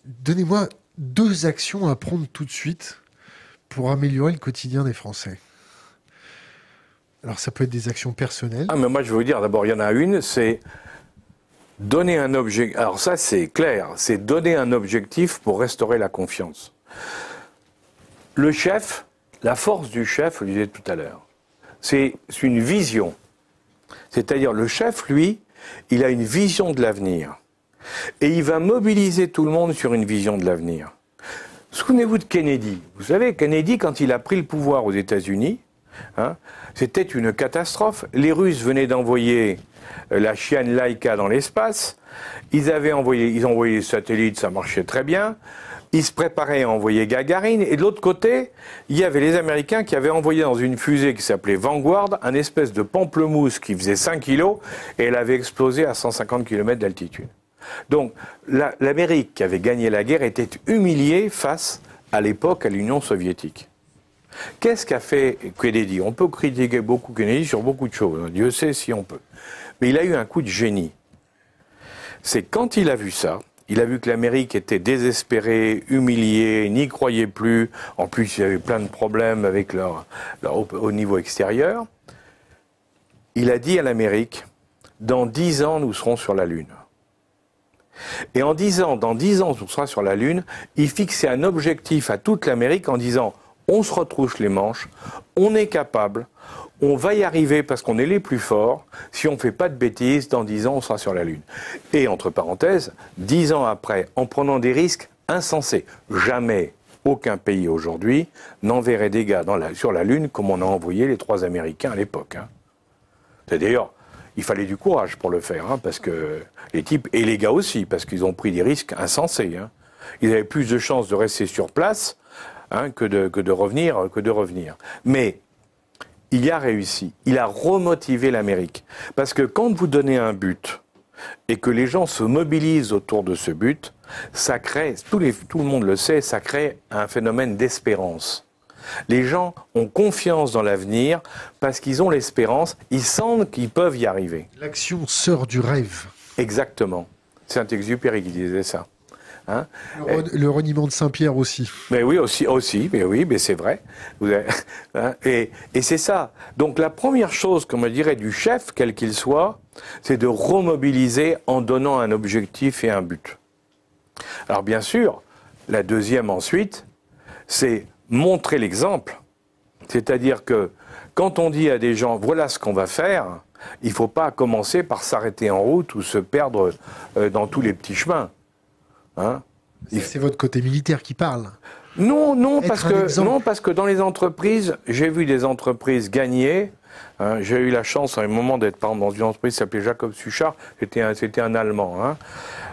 donnez-moi deux actions à prendre tout de suite pour améliorer le quotidien des Français. Alors ça peut être des actions personnelles. Ah mais moi je vais vous dire, d'abord il y en a une, c'est donner un objectif. Alors ça, c'est clair, c'est donner un objectif pour restaurer la confiance. Le chef, la force du chef, je le disais tout à l'heure, c'est une vision. C'est-à-dire le chef, lui, il a une vision de l'avenir. Et il va mobiliser tout le monde sur une vision de l'avenir. Souvenez-vous de Kennedy. Vous savez, Kennedy, quand il a pris le pouvoir aux États-Unis, hein, c'était une catastrophe. Les Russes venaient d'envoyer euh, la chienne Laika dans l'espace. Ils avaient envoyé, les satellites, ça marchait très bien. Ils se préparaient à envoyer Gagarine. Et de l'autre côté, il y avait les Américains qui avaient envoyé dans une fusée qui s'appelait Vanguard un espèce de pamplemousse qui faisait 5 kilos et elle avait explosé à 150 km d'altitude. Donc l'Amérique qui avait gagné la guerre était humiliée face à l'époque à l'Union soviétique. Qu'est-ce qu'a fait Kennedy? On peut critiquer beaucoup Kennedy sur beaucoup de choses, Dieu sait si on peut. Mais il a eu un coup de génie. C'est quand il a vu ça, il a vu que l'Amérique était désespérée, humiliée, n'y croyait plus. En plus, il y avait plein de problèmes avec leur, au niveau extérieur. Il a dit à l'Amérique, dans dix ans, nous serons sur la Lune. Et en disant, dans dix ans, nous serons sur la Lune, il fixait un objectif à toute l'Amérique en disant, on se retrousse les manches, on est capable, on va y arriver parce qu'on est les plus forts. Si on ne fait pas de bêtises, dans dix ans, on sera sur la Lune. Et entre parenthèses, dix ans après, en prenant des risques insensés, jamais aucun pays aujourd'hui n'enverrait des gars sur la Lune comme on a envoyé les trois Américains à l'époque. Hein. D'ailleurs, il fallait du courage pour le faire, hein, parce que les types, et les gars aussi, parce qu'ils ont pris des risques insensés. Hein. Ils avaient plus de chances de rester sur place que, de, que, de revenir, que de revenir. Mais il y a réussi. Il a remotivé l'Amérique. Parce que quand vous donnez un but et que les gens se mobilisent autour de ce but, ça crée, tout, le monde le sait, ça crée un phénomène d'espérance. Les gens ont confiance dans l'avenir parce qu'ils ont l'espérance, ils sentent qu'ils peuvent y arriver. L'action sort du rêve. Exactement. Saint-Exupéry qui disait ça. Hein le, reniement de Saint-Pierre aussi. Mais oui, aussi, aussi mais oui, mais c'est vrai. Hein, et, c'est ça. Donc la première chose, comme je dirais, du chef, quel qu'il soit, c'est de remobiliser en donnant un objectif et un but. Alors bien sûr, la deuxième ensuite, c'est montrer l'exemple. C'est-à-dire que quand on dit à des gens, voilà ce qu'on va faire, il ne faut pas commencer par s'arrêter en route ou se perdre euh, dans tous les petits chemins. Hein c'est votre côté militaire qui parle. Non, non, parce que, non, parce que dans les entreprises, j'ai vu des entreprises gagner. Hein. j'ai eu la chance à un moment d'être dans une entreprise qui s'appelait Jacob Suchard. C'était un, un Allemand hein,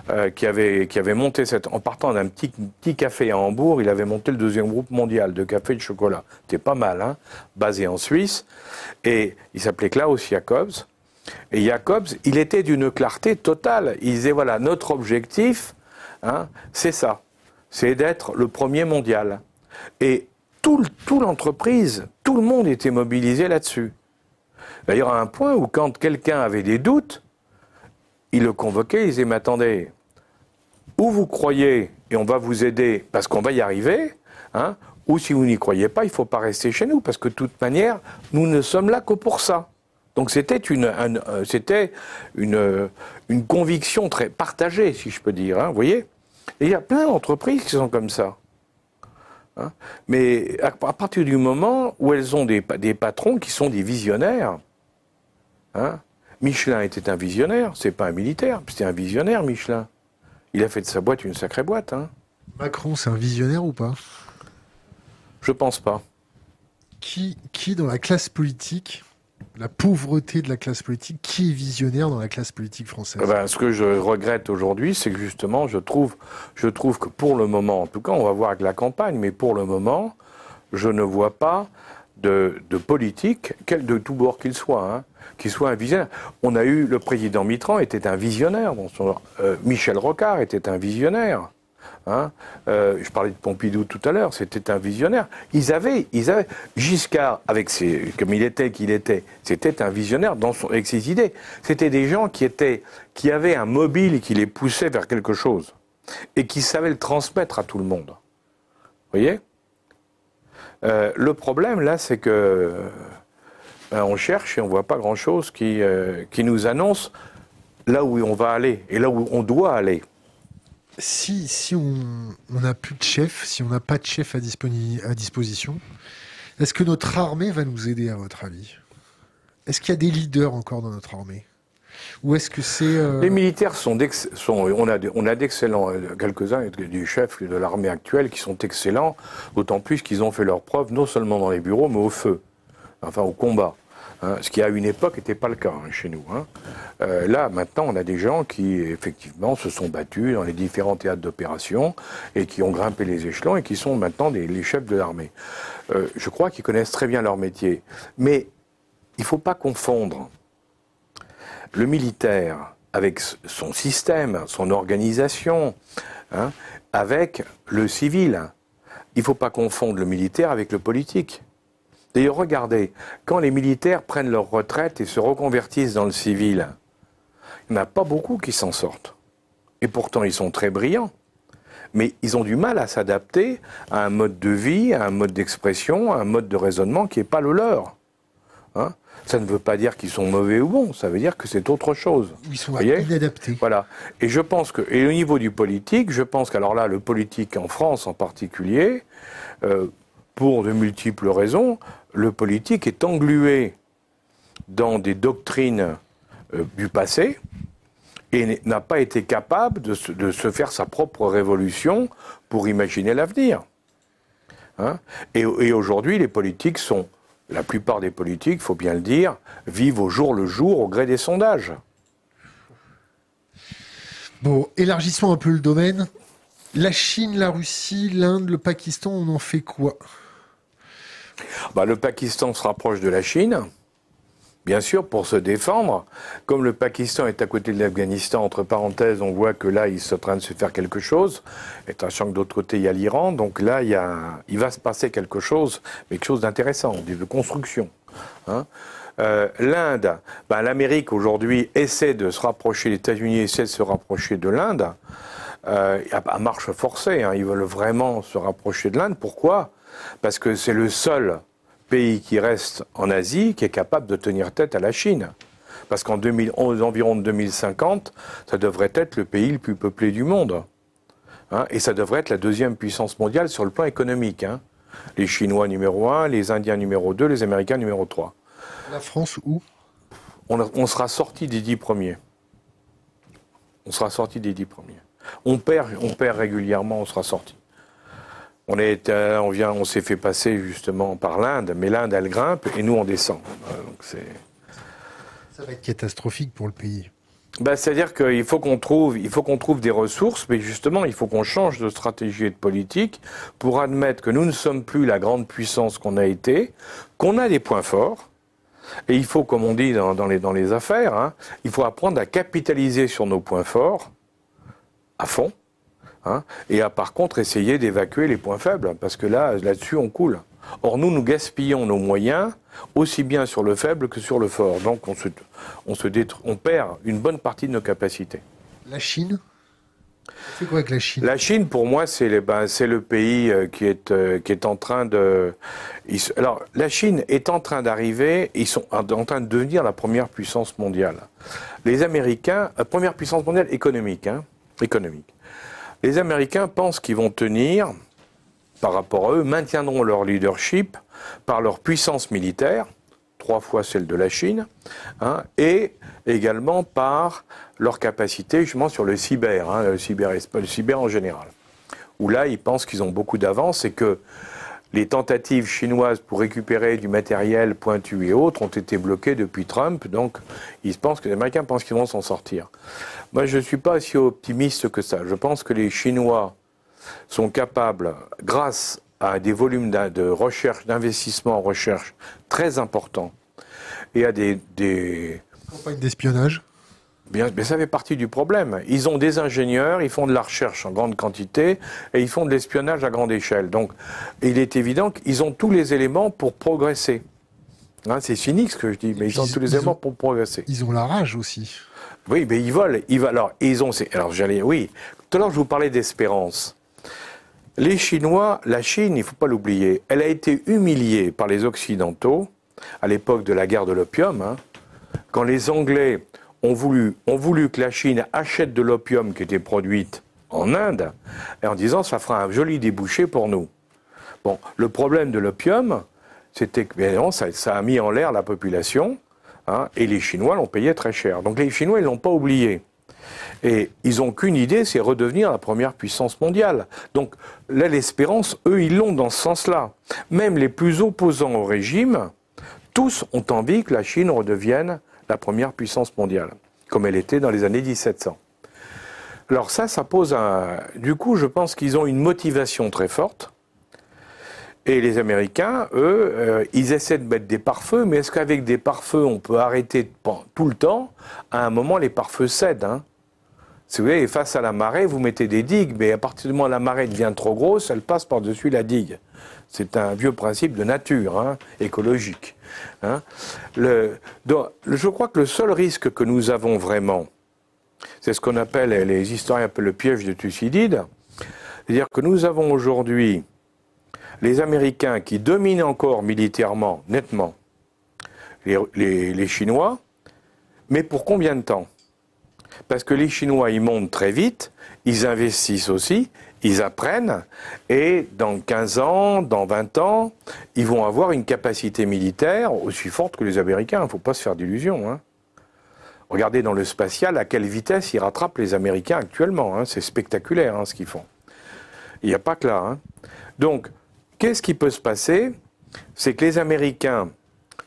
euh, qui, avait, qui avait monté cette. En partant d'un petit, petit café à Hambourg, il avait monté le deuxième groupe mondial de café et de chocolat. C'était pas mal, hein, basé en Suisse. Et il s'appelait Klaus Jacobs. Et Jacobs, il était d'une clarté totale. Il disait voilà, notre objectif, Hein, c'est ça. C'est d'être le premier mondial. Et tout, l'entreprise, tout le monde était mobilisé là-dessus. D'ailleurs, à un point où quand quelqu'un avait des doutes, il le convoquait, il disait, mais attendez, ou vous croyez et on va vous aider parce qu'on va y arriver, hein, ou si vous n'y croyez pas, il ne faut pas rester chez nous, parce que de toute manière, nous ne sommes là que pour ça. Donc c'était une, euh, c'était une, une, conviction très partagée, si je peux dire. Hein, vous voyez Et il y a plein d'entreprises qui sont comme ça. Hein. Mais à, partir du moment où elles ont des, des patrons qui sont des visionnaires, hein, Michelin était un visionnaire, c'est pas un militaire, c'était un visionnaire, Michelin. Il a fait de sa boîte une sacrée boîte. Hein. Macron, c'est un visionnaire ou pas? Je pense pas. Qui, qui, dans la classe politique, la pauvreté de la classe politique. Qui est visionnaire dans la classe politique française? Eh ben, Ce que je regrette aujourd'hui, c'est que justement, je trouve, je trouve que pour le moment, en tout cas, on va voir avec la campagne, mais pour le moment, je ne vois pas de, politique, de tout bord qu'il soit, hein, qui soit un visionnaire. On a eu le président Mitran était un visionnaire, euh, Michel Rocard était un visionnaire. Hein. Euh, je parlais de Pompidou tout à l'heure, c'était un visionnaire. Ils avaient, ils avaient Giscard, avec ses, comme il était, qu'il était, c'était un visionnaire dans son, avec ses idées. C'était des gens qui étaient, qui avaient un mobile qui les poussait vers quelque chose et qui savaient le transmettre à tout le monde. Vous voyez? Euh, Le problème là, c'est que ben, on cherche et on voit pas grand chose qui, euh, qui nous annonce là où on va aller et là où on doit aller si, si on n'a plus de chef, si on n'a pas de chef à, à disposition, est-ce que notre armée va nous aider, à votre avis? Est-ce qu'il y a des leaders encore dans notre armée? Ou est-ce que c'est... Euh, les militaires sont, sont on a, d'excellents, quelques-uns du chef de l'armée actuelle qui sont excellents, d'autant plus qu'ils ont fait leur preuve non seulement dans les bureaux, mais au feu, enfin au combat. Hein, ce qui à une époque n'était pas le cas hein, chez nous. Hein. Euh, là, maintenant, on a des gens qui, effectivement, se sont battus dans les différents théâtres d'opération et qui ont grimpé les échelons et qui sont maintenant les chefs de l'armée. Euh, je crois qu'ils connaissent très bien leur métier. Mais il ne faut pas confondre le militaire avec son système, son organisation, avec le civil. Il ne faut pas confondre le militaire avec le politique. D'ailleurs, regardez, quand les militaires prennent leur retraite et se reconvertissent dans le civil, il n'y en a pas beaucoup qui s'en sortent. Et pourtant, ils sont très brillants. Mais ils ont du mal à s'adapter à un mode de vie, à un mode d'expression, à un mode de raisonnement qui n'est pas le leur. Hein ça ne veut pas dire qu'ils sont mauvais ou bons, ça veut dire que c'est autre chose. Ils sont inadaptés. Voilà. Et je pense que, et au niveau du politique, je pense qu'alors là, le politique en France en particulier, euh, pour de multiples raisons, le politique est englué dans des doctrines euh, du passé et n'a pas été capable de se, faire sa propre révolution pour imaginer l'avenir. Hein et, aujourd'hui, les politiques sont, la plupart des politiques, il faut bien le dire, vivent au jour le jour au gré des sondages. Bon, élargissons un peu le domaine. La Chine, la Russie, l'Inde, le Pakistan, on en fait quoi? Bah, le Pakistan se rapproche de la Chine, bien sûr, pour se défendre. Comme le Pakistan est à côté de l'Afghanistan, entre parenthèses, on voit que là, il est en train de se faire quelque chose. Et sachant que d'autre côté, il y a l'Iran. Donc là, il, va se passer quelque chose, quelque chose d'intéressant, de construction. Hein. Euh, L'Inde, bah, l'Amérique aujourd'hui essaie de se rapprocher, les États-Unis essaient de se rapprocher de l'Inde. Euh, à marche forcée, hein. ils veulent vraiment se rapprocher de l'Inde. Pourquoi? Parce que c'est le seul pays qui reste en Asie qui est capable de tenir tête à la Chine. Parce qu'en environ 2050, ça devrait être le pays le plus peuplé du monde. Hein, et ça devrait être la deuxième puissance mondiale sur le plan économique. Hein. Les Chinois numéro 1, les Indiens numéro 2, les Américains numéro 3. La France où? On, on, sera sorti des dix premiers. On sera sorti des dix premiers. On perd, on perd régulièrement, on sera sorti. On, est, euh, on, vient, on s'est fait passer justement par l'Inde, mais l'Inde, elle grimpe et nous, on descend. Euh, Ça va être catastrophique pour le pays. Bah, C'est-à-dire qu'il faut qu'on trouve, il faut qu'on trouve des ressources, mais justement, il faut qu'on change de stratégie et de politique pour admettre que nous ne sommes plus la grande puissance qu'on a été, qu'on a des points forts, et il faut, comme on dit dans, les, dans les affaires, hein, il faut apprendre à capitaliser sur nos points forts à fond, Hein, et à par contre essayer d'évacuer les points faibles, parce que là, là-dessus, on coule. Or, nous, nous gaspillons nos moyens aussi bien sur le faible que sur le fort. Donc, on, se, on, se on perd une bonne partie de nos capacités. La Chine? C'est quoi avec la Chine? La Chine, pour moi, c'est ben, le pays euh, qui est, euh, qui est en train de. alors, la Chine est en train d'arriver, ils sont en train de devenir la première puissance mondiale. Les Américains, la première puissance mondiale économique, hein, économique. Les Américains pensent qu'ils vont tenir, par rapport à eux, maintiendront leur leadership par leur puissance militaire, trois fois celle de la Chine, hein, et également par leur capacité justement sur le cyber, hein, le, cyber le cyber en général. Où là, ils pensent qu'ils ont beaucoup d'avance et que les tentatives chinoises pour récupérer du matériel pointu et autres ont été bloquées depuis Trump, donc ils pensent que les Américains pensent qu'ils vont s'en sortir. Moi, je ne suis pas si optimiste que ça. Je pense que les Chinois sont capables, grâce à des volumes de recherche, d'investissement en recherche très importants, et à des... des... Campagnes d'espionnage Bien, mais ça fait partie du problème. Ils ont des ingénieurs, ils font de la recherche en grande quantité et ils font de l'espionnage à grande échelle. Donc, il est évident qu'ils ont tous les éléments pour progresser. Hein, c'est cynique ce que je dis, mais ils ont tous les éléments pour progresser. Ils ont la rage aussi. Oui, mais ils volent. Ils, alors, ils ont. Alors, j'allais. Oui. Tout à l'heure, je vous parlais d'espérance. Les Chinois, la Chine, il ne faut pas l'oublier, elle a été humiliée par les Occidentaux à l'époque de la guerre de l'opium, hein, quand les Anglais ont voulu, ont voulu que la Chine achète de l'opium qui était produite en Inde, et en disant ça fera un joli débouché pour nous. Bon, le problème de l'opium, c'était que ça, ça, a mis en l'air la population, Hein, et les Chinois l'ont payé très cher. Donc les Chinois, ils l'ont pas oublié. Et ils n'ont qu'une idée, c'est redevenir la première puissance mondiale. Donc là, l'espérance, eux, ils l'ont dans ce sens-là. Même les plus opposants au régime, tous ont envie que la Chine redevienne la première puissance mondiale, comme elle était dans les années 1700. Alors ça, ça pose un... Du coup, je pense qu'ils ont une motivation très forte. Et les Américains, eux, euh, ils essaient de mettre des pare-feux, mais est-ce qu'avec des pare-feux, on peut arrêter tout le temps? À un moment, les pare-feux cèdent. Hein. Si vous voulez, face à la marée, vous mettez des digues, mais à partir du moment où la marée devient trop grosse, elle passe par-dessus la digue. C'est un vieux principe de nature, hein, écologique. Hein. Je crois que le seul risque que nous avons vraiment, c'est ce qu'on appelle, les historiens appellent le piège de Thucydide, c'est-à-dire que nous avons aujourd'hui les Américains qui dominent encore militairement, nettement, les, Chinois, mais pour combien de temps? Parce que les Chinois, ils montent très vite, ils investissent aussi, ils apprennent, et dans 15 ans, dans 20 ans, ils vont avoir une capacité militaire aussi forte que les Américains. Il ne faut pas se faire d'illusions. Hein. Regardez dans le spatial à quelle vitesse ils rattrapent les Américains actuellement. Hein. C'est spectaculaire hein, ce qu'ils font. Il n'y a pas que là. Donc, Qu'est-ce qui peut se passer? C'est que les Américains,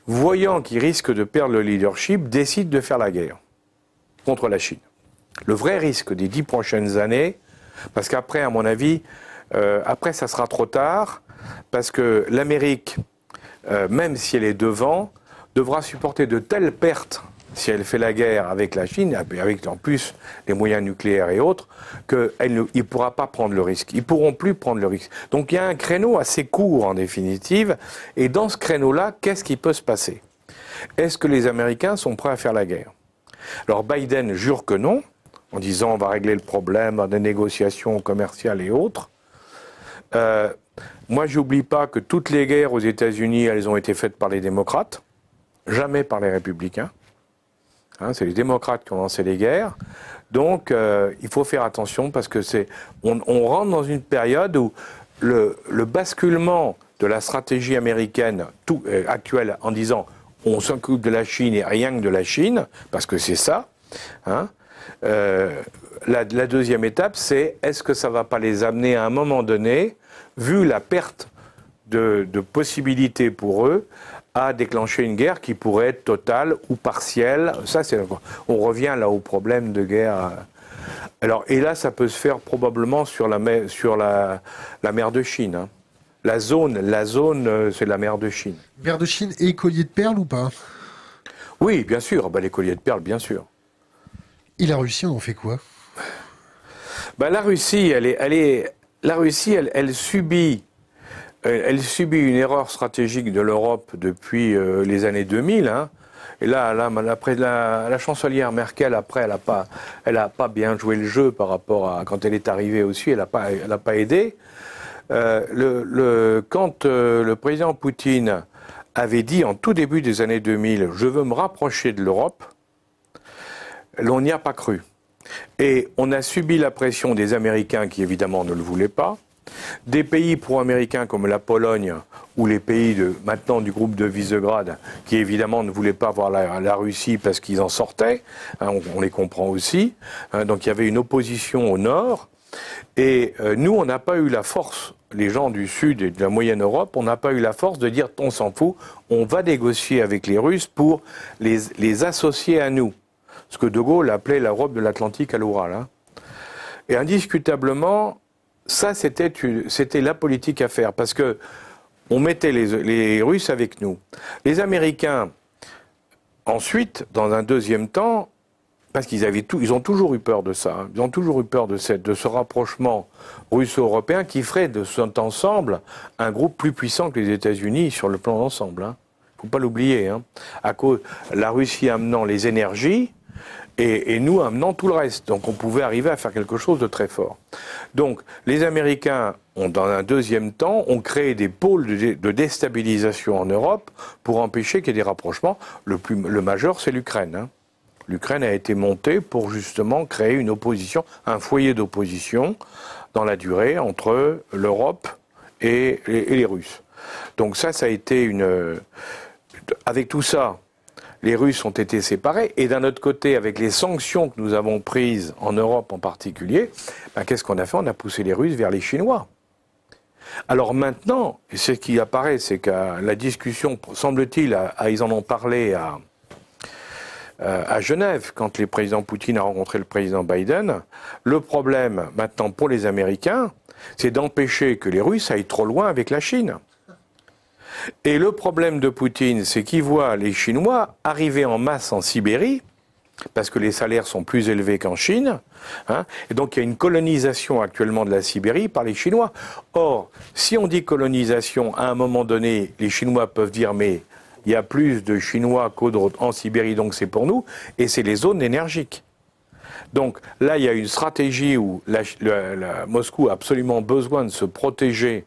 voyant qu'ils risquent de perdre le leadership, décident de faire la guerre contre la Chine. Le vrai risque des dix prochaines années, parce qu'après, à mon avis, euh, après, ça sera trop tard, parce que l'Amérique, euh, même si elle est devant, devra supporter de telles pertes si elle fait la guerre avec la Chine, avec en plus les moyens nucléaires et autres, qu'il ne pourra pas prendre le risque. Ils pourront plus prendre le risque. Donc il y a un créneau assez court en définitive, et dans ce créneau-là, qu'est-ce qui peut se passer? Est-ce que les Américains sont prêts à faire la guerre? Alors Biden jure que non, en disant on va régler le problème dans des négociations commerciales et autres. Euh, moi, j'oublie pas que toutes les guerres aux États-Unis, elles ont été faites par les démocrates, jamais par les républicains. Hein, c'est les démocrates qui ont lancé les guerres. Donc, euh, il faut faire attention parce que c'est, on, rentre dans une période où le, basculement de la stratégie américaine euh, actuelle en disant on s'occupe de la Chine et rien que de la Chine, parce que c'est ça. Hein, euh, la, deuxième étape, c'est est-ce que ça ne va pas les amener à un moment donné, vu la perte de, de possibilités pour eux, à déclencher une guerre qui pourrait être totale ou partielle? Ça, c'est on revient là au problème de guerre. Alors, et là, ça peut se faire probablement sur la mer, sur la, la mer de Chine. Hein. La zone, la zone, euh, c'est la mer de Chine. Mer de Chine et collier de perles ou pas? Oui, bien sûr. Bah, les colliers de perles, bien sûr. Et la Russie, on en fait quoi? Bah, La Russie, elle est, elle est, la Russie, elle, subit elle, subit une erreur stratégique de l'Europe depuis euh, les années 2000. Hein. Et là, après, la, chancelière Merkel, après, elle n'a pas, a pas bien joué le jeu par rapport à quand elle est arrivée aussi. Elle n'a pas, pas aidé. Euh, le, quand euh, le président Poutine avait dit en tout début des années 2000, je veux me rapprocher de l'Europe, on n'y a pas cru. Et on a subi la pression des Américains qui évidemment ne le voulaient pas. Des pays pro-américains comme la Pologne ou les pays de, maintenant du groupe de Visegrad, qui évidemment ne voulaient pas voir la, Russie parce qu'ils en sortaient, hein, on, les comprend aussi. Hein, donc il y avait une opposition au nord. Et euh, nous, on n'a pas eu la force, les gens du Sud et de la Moyenne Europe, on n'a pas eu la force de dire on s'en fout, on va négocier avec les Russes pour les associer à nous. Ce que De Gaulle appelait l'Europe de l'Atlantique à l'Oural. Hein. Et indiscutablement, ça, c'était, la politique à faire, parce que on mettait les, Russes avec nous. Les Américains, ensuite, dans un deuxième temps, parce qu'ils avaient ils ont toujours eu peur de ça. Hein. ils ont toujours eu peur de, ce rapprochement russo-européen qui ferait de cet ensemble un groupe plus puissant que les États-Unis sur le plan d'ensemble. Hein. Faut pas l'oublier. À cause la Russie amenant les énergies, et, nous amenant tout le reste. Donc on pouvait arriver à faire quelque chose de très fort. Donc les Américains dans un deuxième temps, ont créé des pôles de, déstabilisation en Europe pour empêcher qu'il y ait des rapprochements. Le, plus, le majeur, c'est l'Ukraine. Hein. L'Ukraine a été montée pour justement créer une opposition, un foyer d'opposition dans la durée entre l'Europe et les Russes. Donc ça, ça a été une... Avec tout ça, les Russes ont été séparés. Et d'un autre côté, avec les sanctions que nous avons prises en Europe en particulier, ben, qu'est-ce qu'on a fait? On a poussé les Russes vers les Chinois. Alors maintenant, ce qui apparaît, c'est que la discussion, semble-t-il, ils en ont parlé à, à Genève, quand le président Poutine a rencontré le président Biden, le problème maintenant pour les Américains, c'est d'empêcher que les Russes aillent trop loin avec la Chine. Et le problème de Poutine, c'est qu'il voit les Chinois arriver en masse en Sibérie, parce que les salaires sont plus élevés qu'en Chine. Hein, et donc il y a une colonisation actuellement de la Sibérie par les Chinois. Or, si on dit colonisation, à un moment donné, les Chinois peuvent dire mais il y a plus de Chinois qu'en Sibérie, donc c'est pour nous, et c'est les zones énergiques. Donc là, il y a une stratégie où Moscou a absolument besoin de se protéger,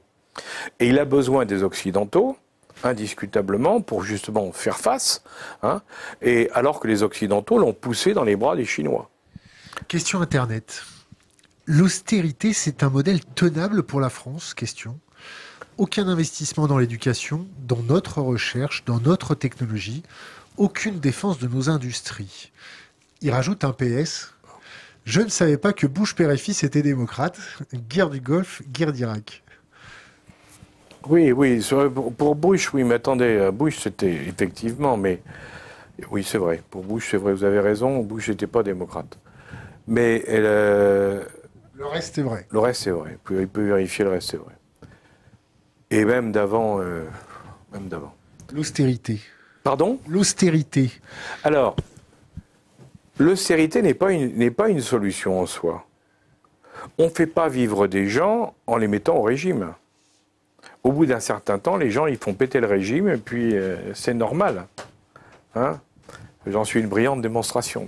et il a besoin des Occidentaux indiscutablement pour justement faire face, hein, et alors que les Occidentaux l'ont poussé dans les bras des Chinois. Question Internet. L'austérité, c'est un modèle tenable pour la France? Question. Aucun investissement dans l'éducation, dans notre recherche, dans notre technologie, aucune défense de nos industries. Il rajoute un PS. Je ne savais pas que Bush père fils étaient démocrates. Guerre du Golfe, guerre d'Irak. Oui, oui, pour Bush, oui, mais attendez, euh, Bush c'était effectivement, mais oui, c'est vrai. Pour Bush, c'est vrai, vous avez raison, Bush n'était pas démocrate. Mais euh, le reste est vrai. Le reste est vrai. Il peut vérifier le reste est vrai. Et même d'avant, euh, même d'avant. L'austérité. Pardon? L'austérité. Alors, l'austérité n'est pas une n'est pas une solution en soi. On ne fait pas vivre des gens en les mettant au régime au bout d'un certain temps, les gens ils font péter le régime et puis euh, c'est normal. Hein J'en suis une brillante démonstration.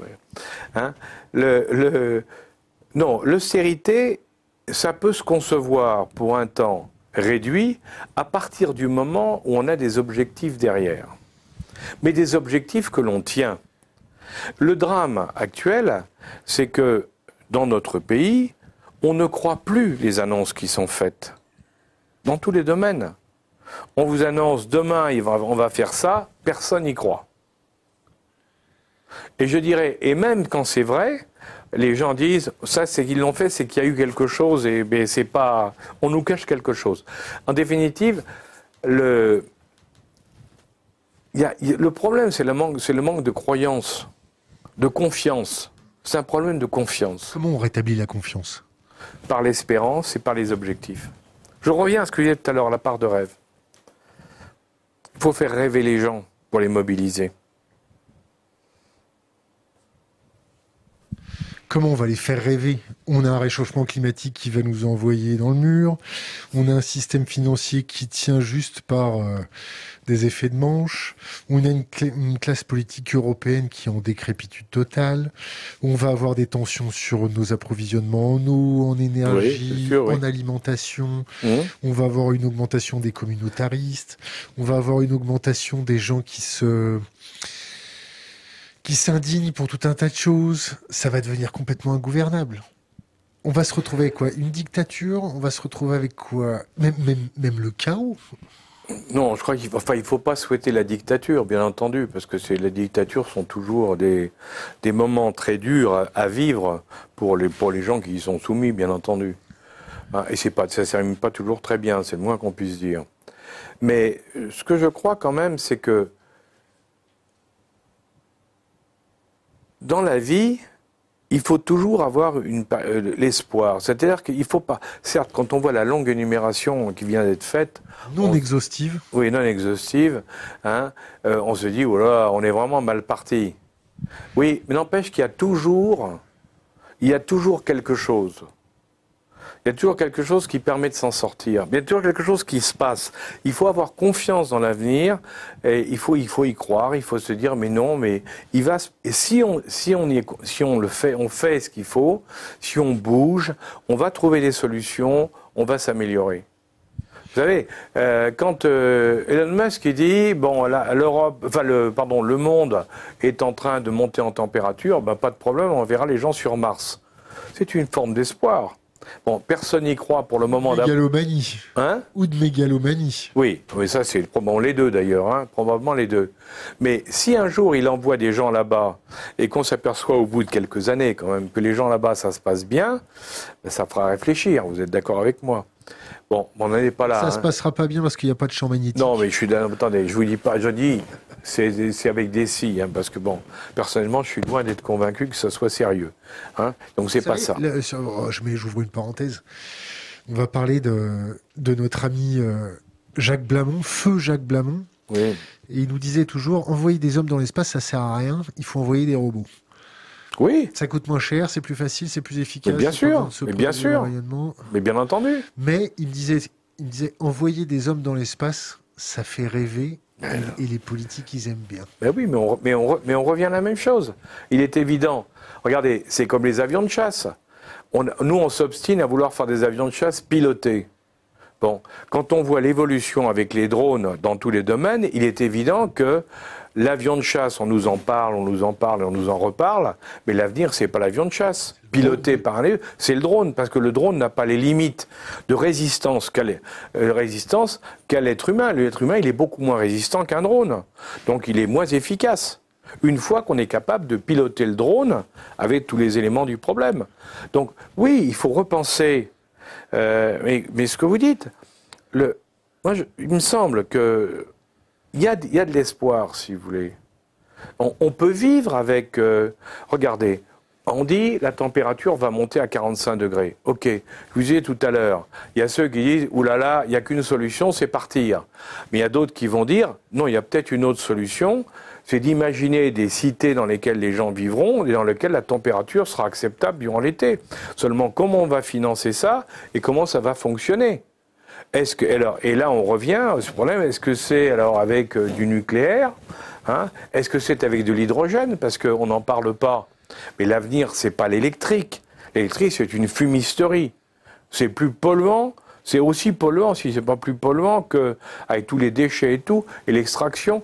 Hein non, l'austérité, ça peut se concevoir pour un temps réduit à partir du moment où on a des objectifs derrière. Mais des objectifs que l'on tient. Le drame actuel, c'est que dans notre pays, on ne croit plus les annonces qui sont faites dans tous les domaines. On vous annonce demain, on va faire ça, personne n'y croit. Et je dirais, et même quand c'est vrai, les gens disent, ça c'est qu'ils l'ont fait, c'est qu'il y a eu quelque chose et c'est pas, on nous cache quelque chose. En définitive, le, le problème c'est le le manque de croyance, de confiance. C'est un problème de confiance. Comment on rétablit la confiance? Par l'espérance et par les objectifs. Je reviens à ce que je disais tout à l'heure, la part de rêve. Il faut faire rêver les gens pour les mobiliser. Comment on va les faire rêver? On a un réchauffement climatique qui va nous envoyer dans le mur. On a un système financier qui tient juste par euh, des effets de manche. On a une, classe politique européenne qui est en décrépitude totale. On va avoir des tensions sur nos approvisionnements en eau, en énergie, en alimentation. Mmh. On va avoir une augmentation des communautaristes. On va avoir une augmentation des gens qui se qui s'indignent pour tout un tas de choses. Ça va devenir complètement ingouvernable on va se retrouver avec quoi? Une dictature? On va se retrouver avec quoi? Même, même, même le chaos? Non, je crois qu'il ne il faut pas souhaiter la dictature, bien entendu, parce que les dictatures sont toujours des, moments très durs à, vivre pour les, pour les gens qui y sont soumis, bien entendu. Hein, et c'est pas, ça ne s'arrime pas toujours très bien, c'est le moins qu'on puisse dire. Mais euh, ce que je crois quand même, c'est que dans la vie, il faut toujours avoir euh, l'espoir. C'est-à-dire qu'il ne faut pas. Certes, quand on voit la longue énumération qui vient d'être faite. Non exhaustive. Oui, non exhaustive. Hein, euh, on se dit, voilà, on est vraiment mal parti. Oui, mais n'empêche qu'il y a toujours. Il y a toujours quelque chose. Il y a toujours quelque chose qui permet de s'en sortir. Il y a toujours quelque chose qui se passe. Il faut avoir confiance dans l'avenir. Et il faut, il faut y croire. Il faut se dire, mais non, mais il va. Et si on, si on, y, si on le fait, on fait ce qu'il faut. Si on bouge, on va trouver des solutions. On va s'améliorer. Vous savez, euh, quand euh, Elon Musk dit bon, l'Europe, enfin le, pardon, le monde est en train de monter en température, ben, pas de problème, on verra les gens sur Mars. C'est une forme d'espoir. Bon, personne n'y croit pour le moment. Mégalomanie. Hein Ou de mégalomanie. Oui, mais ça c'est probablement les deux d'ailleurs, hein, probablement les deux. Mais si un jour il envoie des gens là-bas et qu'on s'aperçoit au bout de quelques années quand même que les gens là-bas ça se passe bien, ben, ça fera réfléchir. Vous êtes d'accord avec moi? Bon, on n'en est pas là. Ça hein. se passera pas bien parce qu'il n'y a pas de champ magnétique. Non, mais je suis. Attendez, je vous dis pas. Je dis, c'est avec des si, hein, parce que bon, personnellement, je suis loin d'être convaincu que ça soit sérieux. Hein. Donc c'est pas ça. le- sur- oh, je mets, j'ouvre une parenthèse. On va parler de, de notre ami euh, Jacques Blamont, feu Jacques Blamont. Oui. Et il nous disait toujours envoyer des hommes dans l'espace, ça sert à rien. Il faut envoyer des robots. Oui, Ça coûte moins cher, c'est plus facile, c'est plus efficace. Mais bien sûr, mais bien sûr. mais bien entendu. Mais il disait, il disait envoyer des hommes dans l'espace, ça fait rêver. Et, et les politiques, ils aiment bien. Ben oui, mais on, re- mais, on, re- mais on revient à la même chose. Il est évident. Regardez, c'est comme les avions de chasse. On- nous, on s'obstine à vouloir faire des avions de chasse pilotés. Bon, quand on voit l'évolution avec les drones dans tous les domaines, il est évident que l'avion de chasse, on nous en parle, on nous en parle on nous en reparle, mais l'avenir, c'est pas l'avion de chasse. Piloté par un c'est le drone, parce que le drone n'a pas les limites de résistance qu'a euh, résistance l'être humain. L'être humain, il est beaucoup moins résistant qu'un drone. Donc il est moins efficace. Une fois qu'on est capable de piloter le drone avec tous les éléments du problème. Donc oui, il faut repenser euh, mais, ce que vous dites, moi, il me semble que il y a, de l'espoir, si vous voulez. On, peut vivre avec. euh, regardez, on dit la température va monter à 45 degrés. Ok, je vous disais tout à l'heure, il y a ceux qui disent oulala, là, il n'y a qu'une solution, c'est partir. Mais il y a d'autres qui vont dire non, il y a peut-être une autre solution, c'est d'imaginer des cités dans lesquelles les gens vivront et dans lesquelles la température sera acceptable durant l'été. Seulement, comment on va financer ça et comment ça va fonctionner? Est-ce que alors et là on revient à ce problème est-ce que c'est alors avec euh, du nucléaire hein Est-ce que c'est avec de l'hydrogène parce qu'on n'en parle pas Mais l'avenir c'est pas l'électrique. L'électrique c'est une fumisterie. C'est plus polluant. C'est aussi polluant, si c'est pas plus polluant que avec tous les déchets et tout, et l'extraction,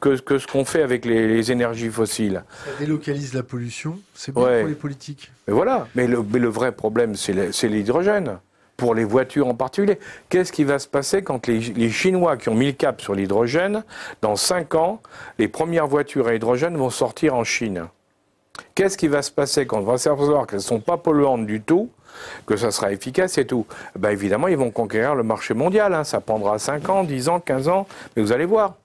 que, que ce qu'on fait avec les, les énergies fossiles. Ça délocalise la pollution, c'est bien Ouais. pour les politiques. Mais voilà. Mais le, mais le vrai problème, c'est l'hydrogène. Pour les voitures en particulier. Qu'est-ce qui va se passer quand les, Chinois qui ont mis le cap sur l'hydrogène, dans 5 ans, les premières voitures à hydrogène vont sortir en Chine? Qu'est-ce qui va se passer quand on va s'apercevoir qu'elles ne sont pas polluantes du tout, que ça sera efficace et tout? Ben Évidemment, ils vont conquérir le marché mondial. hein. Ça prendra 5 ans, 10 ans, 15 ans, mais vous allez voir.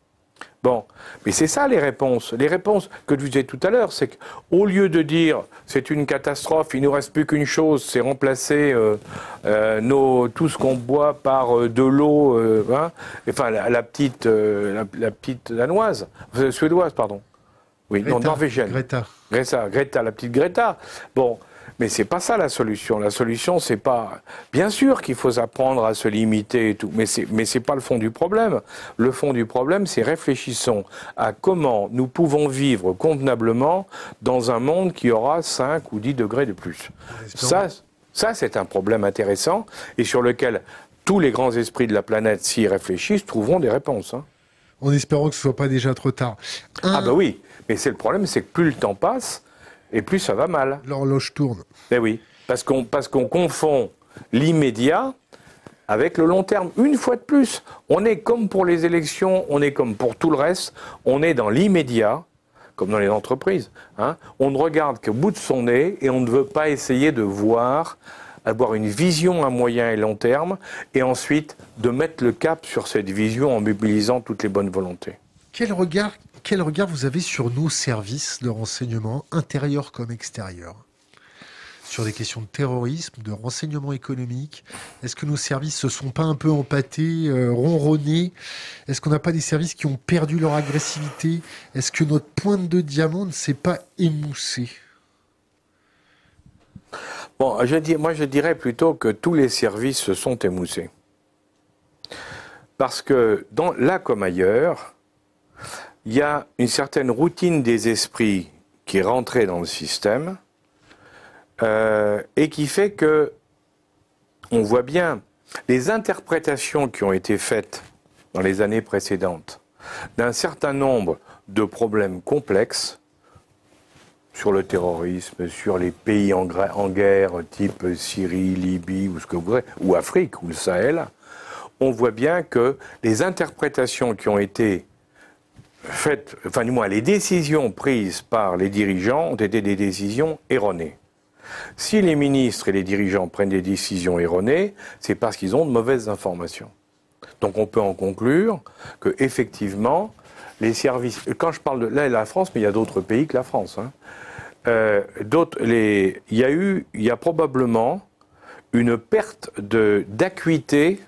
Bon, mais c'est ça les réponses. Les réponses que je vous disais tout à l'heure, c'est qu'au lieu de dire c'est une catastrophe, il nous reste plus qu'une chose, c'est remplacer euh, euh, nos, tout ce qu'on boit par euh, de l'eau, hein, enfin la, la petite, la, la petite danoise, suédoise, pardon. Oui, non, norvégienne. Greta. Greta, Greta, la petite Greta. Bon, mais c'est pas ça la solution. La solution, c'est pas. Bien sûr qu'il faut apprendre à se limiter et tout, mais c'est mais c'est pas le fond du problème. Le fond du problème, c'est réfléchissons à comment nous pouvons vivre convenablement dans un monde qui aura 5 ou 10 degrés de plus. Ça, ça c'est un problème intéressant et sur lequel tous les grands esprits de la planète, s'y réfléchissent, trouveront des réponses. hein. En espérant que ce soit pas déjà trop tard. Ah bah oui, mais c'est le problème, c'est que plus le temps passe et plus ça va mal. L'horloge tourne. Ben oui, parce qu'on parce qu'on confond l'immédiat avec le long terme. Une fois de plus, on est comme pour les élections, on est comme pour tout le reste, on est dans l'immédiat, comme dans les entreprises. hein. On ne regarde qu'au bout de son nez et on ne veut pas essayer de voir, avoir une vision à moyen et long terme, et ensuite de mettre le cap sur cette vision en mobilisant toutes les bonnes volontés. Quel regard, quel regard vous avez sur nos services de renseignement, intérieurs comme extérieurs Sur des questions de terrorisme, de renseignement économique Est-ce que nos services se sont pas un peu empâtés, euh, ronronnés? Est-ce qu'on n'a pas des services qui ont perdu leur agressivité? Est-ce que notre pointe de diamant ne s'est pas émoussée? Bon, moi je dirais plutôt que tous les services se sont émoussés. Parce que dans, là comme ailleurs, il y a une certaine routine des esprits qui est rentrée dans le système euh, et qui fait que on voit bien les interprétations qui ont été faites dans les années précédentes d'un certain nombre de problèmes complexes sur le terrorisme, sur les pays en, guerre, type Syrie, Libye ou ce que vous voulez, ou Afrique ou le Sahel, on voit bien que les interprétations qui ont été faites, enfin du moins les décisions prises par les dirigeants ont été des décisions erronées. Si les ministres et les dirigeants prennent des décisions erronées, c'est parce qu'ils ont de mauvaises informations. Donc on peut en conclure que effectivement, les services. Quand je parle de là, la France, mais il y a d'autres pays que la France. Hein. Euh, les, il y a eu, il y a probablement une perte d'acuité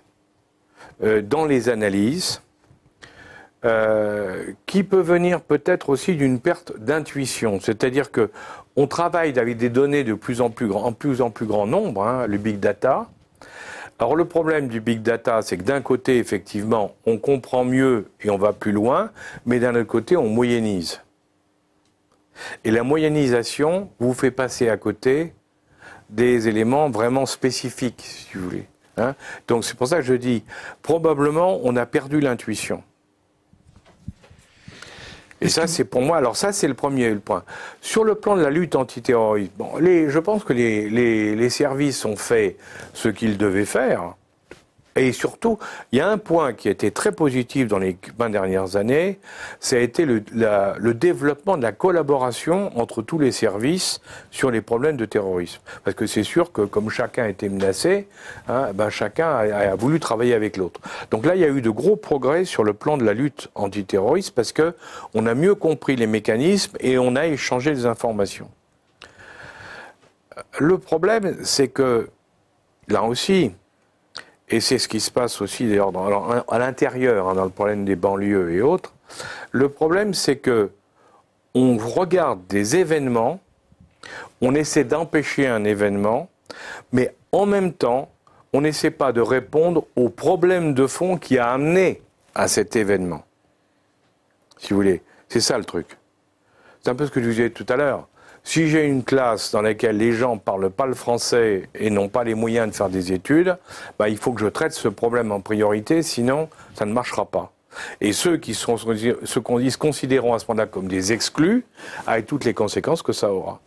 euh, dans les analyses. Euh, qui peut venir peut-être aussi d'une perte d'intuition, c'est-à-dire que on travaille avec des données de plus en plus grand, en plus en plus grand nombre, hein, le big data, alors le problème du big data, c'est que d'un côté, effectivement, on comprend mieux et on va plus loin, mais d'un autre côté, on moyennise. Et la moyennisation vous fait passer à côté des éléments vraiment spécifiques, si vous voulez. Hein. Donc c'est pour ça que je dis, probablement, on a perdu l'intuition. Et ça, c'est pour moi. Alors ça, c'est le premier point. Sur le plan de la lutte antiterroriste, bon, je pense que les, les services ont fait ce qu'ils devaient faire. Et surtout, il y a un point qui a été très positif dans les 20 dernières années, ça a été le, développement de la collaboration entre tous les services sur les problèmes de terrorisme. Parce que c'est sûr que comme chacun été menacé, hein, ben chacun a, voulu travailler avec l'autre. Donc là, il y a eu de gros progrès sur le plan de la lutte antiterroriste parce que on a mieux compris les mécanismes et on a échangé des informations. Le problème, c'est que là aussi, et c'est ce qui se passe aussi d'ailleurs à l'intérieur, hein, dans le problème des banlieues et autres. Le problème, c'est que on regarde des événements, on essaie d'empêcher un événement, mais en même temps, on n'essaie pas de répondre au problème de fond qui a amené à cet événement. Si vous voulez, c'est ça le truc. C'est un peu ce que je vous disais tout à l'heure. Si j'ai une classe dans laquelle les gens ne parlent pas le français et n'ont pas les moyens de faire des études, bah, il faut que je traite ce problème en priorité, sinon ça ne marchera pas. Et ceux qui se à ce moment-là comme des exclus, avec toutes les conséquences que ça aura.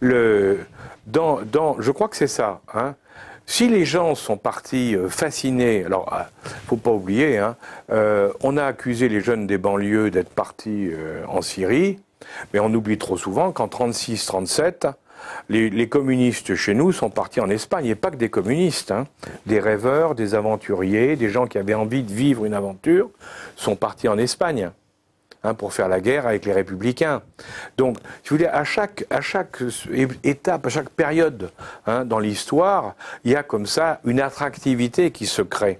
Le, dans, dans, je crois que c'est ça. Hein. Si les gens sont partis euh, fascinés, alors euh, faut pas oublier, hein, euh, on a accusé les jeunes des banlieues d'être partis en Syrie. Mais on oublie trop souvent qu'en 36-37, les, communistes chez nous sont partis en Espagne, et pas que des communistes, hein. des rêveurs, des aventuriers, des gens qui avaient envie de vivre une aventure, sont partis en Espagne. Hein, pour faire la guerre avec les républicains. Donc, si vous voulez, à chaque, à chaque étape, à chaque période hein, dans l'histoire, il y a comme ça une attractivité qui se crée.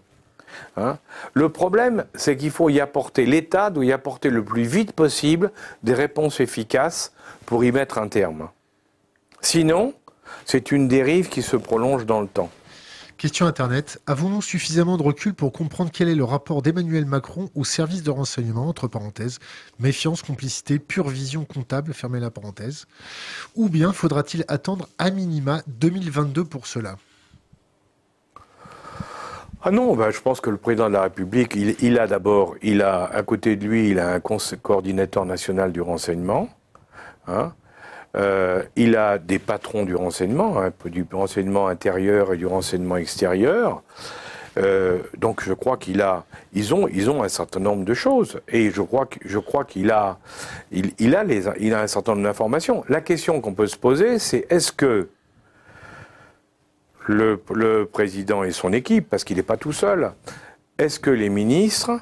Hein. le problème, c'est qu'il faut y apporter, l'État doit y apporter le plus vite possible des réponses efficaces pour y mettre un terme. Sinon, c'est une dérive qui se prolonge dans le temps. Question Internet. Avons-nous suffisamment de recul pour comprendre quel est le rapport d'Emmanuel Macron au service de renseignement, entre parenthèses, méfiance, complicité, pure vision comptable, fermez la parenthèse Ou bien faudra-t-il attendre à minima 2022 pour cela? Ah non, ben, je pense que le président de la République, il, a d'abord, il a à côté de lui, il a un coordinateur national du renseignement. Hein. Euh, il a des patrons du renseignement, hein, du renseignement intérieur et du renseignement extérieur. Euh, donc je crois qu'il a, ils ont, ils ont un certain nombre de choses, et je crois je crois qu'il a, il, a les, il a un certain nombre d'informations. La question qu'on peut se poser, c'est est-ce que le, président et son équipe, parce qu'il n'est pas tout seul, est-ce que les ministres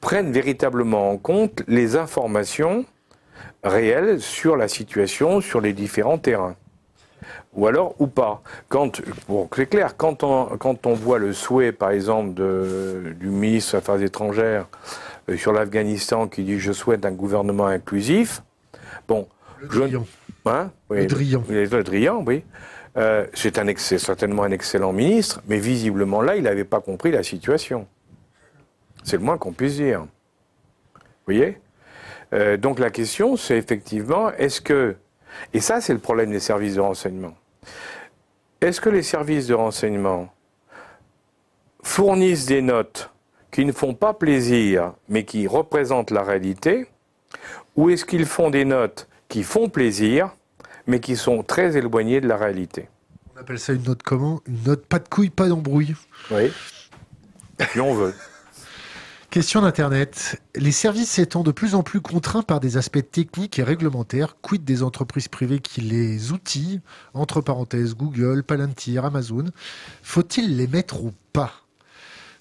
prennent véritablement en compte les informations réelles sur la situation sur les différents terrains? Ou alors ou pas? Quand, c'est clair, quand on, quand on voit le souhait, par exemple, du ministre des Affaires étrangères euh, sur l'Afghanistan qui dit je souhaite un gouvernement inclusif, bon, le je, hein, oui, le Drian, le Drian, oui. Euh, c'est certainement un excellent ministre, mais visiblement là, il n'avait pas compris la situation. C'est le moins qu'on puisse dire. Vous voyez? Euh, Donc la question, c'est effectivement, est-ce que... Et ça, c'est le problème des services de renseignement. Est-ce que les services de renseignement fournissent des notes qui ne font pas plaisir, mais qui représentent la réalité Ou est-ce qu'ils font des notes qui font plaisir, mais qui sont très éloignés de la réalité. On appelle ça une note comment? Une note pas de couilles, pas d'embrouille. Oui. Si on veut. Question d'Internet. Les services étant de plus en plus contraints par des aspects techniques et réglementaires, quid des entreprises privées qui les outillent, entre parenthèses Google, Palantir, Amazon, faut-il les mettre au pas?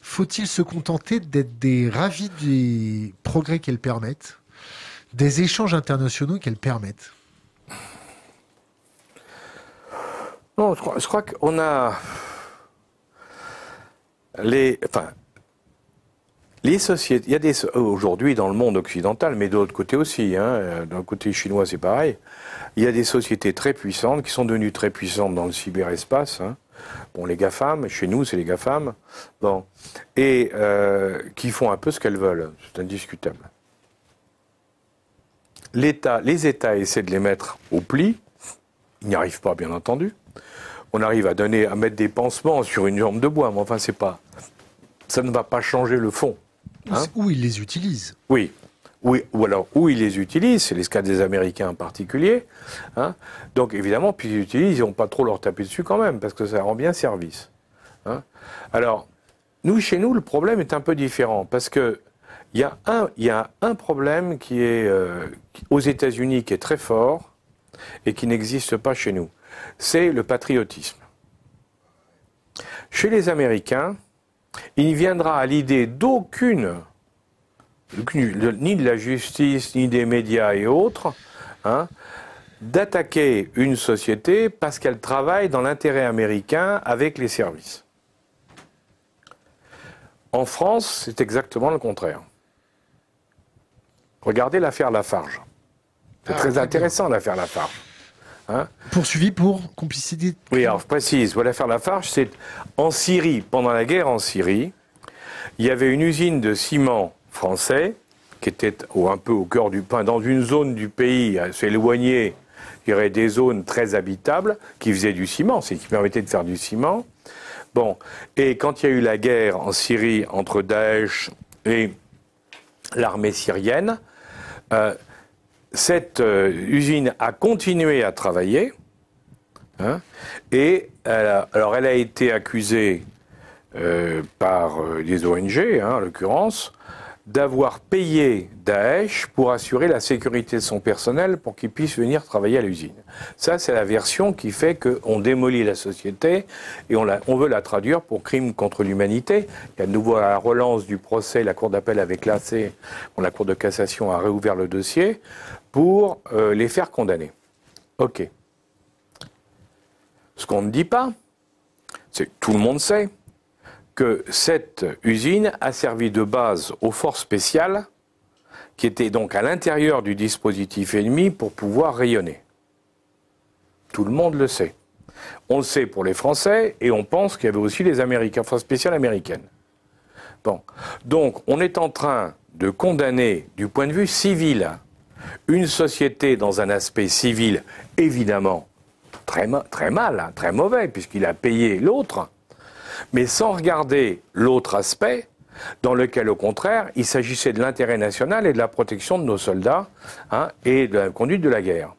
Faut-il se contenter d'être des ravis des progrès qu'elles permettent, des échanges internationaux qu'elles permettent? Non, je crois, crois qu'on a les, enfin, les sociétés. Il y a des aujourd'hui dans le monde occidental, mais de l'autre côté aussi. Hein, d'un côté chinois, c'est pareil. Il y a des sociétés très puissantes qui sont devenues très puissantes dans le cyberespace. Hein. Bon, les GAFAM, chez nous, c'est les GAFAM. Bon, et euh, qui font un peu ce qu'elles veulent. C'est indiscutable. L'État, les États essaient de les mettre au pli. Ils n'y arrivent pas, bien entendu on arrive à donner, à mettre des pansements sur une jambe de bois, mais enfin, c'est pas, ça ne va pas changer le fond. Hein où ils les utilisent? Oui. Oui, ou alors où ils les utilisent, c'est les cas des Américains en particulier. Hein. Donc évidemment, puis ils utilisent, ils n'ont pas trop leur taper dessus quand même, parce que ça rend bien service. Hein. Alors, nous, chez nous, le problème est un peu différent, parce que il y, a un, y a un problème qui est euh, aux États-Unis qui est très fort et qui n'existe pas chez nous c'est le patriotisme. Chez les Américains, il ne viendra à l'idée d'aucune, ni de la justice, ni des médias et autres, hein, d'attaquer une société parce qu'elle travaille dans l'intérêt américain avec les services. En France, c'est exactement le contraire. Regardez l'affaire Lafarge. C'est ah, très intéressant l'affaire Lafarge. Hein Poursuivi pour complicité. Oui, alors je précise, voilà faire la farge, c'est en Syrie, pendant la guerre en Syrie, il y avait une usine de ciment français qui était un peu au cœur du pain, dans une zone du pays assez éloignée, il y aurait des zones très habitables qui faisaient du ciment, c'est qui permettait de faire du ciment. Bon, et quand il y a eu la guerre en Syrie entre Daesh et l'armée syrienne, euh, cette euh, usine a continué à travailler. Hein, et alors elle a été accusée euh, par euh, les ONG, hein, en l'occurrence, d'avoir payé Daesh pour assurer la sécurité de son personnel pour qu'il puisse venir travailler à l'usine. Ça, c'est la version qui fait qu'on démolit la société et on, on, veut la traduire pour crime contre l'humanité. Il y a de nouveau la relance du procès, la Cour d'appel avait classé, la Cour de cassation a réouvert le dossier pour euh, les faire condamner. OK. Ce qu'on ne dit pas, c'est que tout le monde sait que cette usine a servi de base aux forces spéciales qui étaient donc à l'intérieur du dispositif ennemi pour pouvoir rayonner. Tout le monde le sait. On le sait pour les Français et on pense qu'il y avait aussi les Américains, forces spéciales américaines. Bon. Donc, on est en train de condamner, du point de vue civil, une société dans un aspect civil, évidemment, très, mal, hein, très mauvais, puisqu'il a payé l'autre, mais sans regarder l'autre aspect, dans lequel, au contraire, il s'agissait de l'intérêt national et de la protection de nos soldats hein, et de la conduite de la guerre.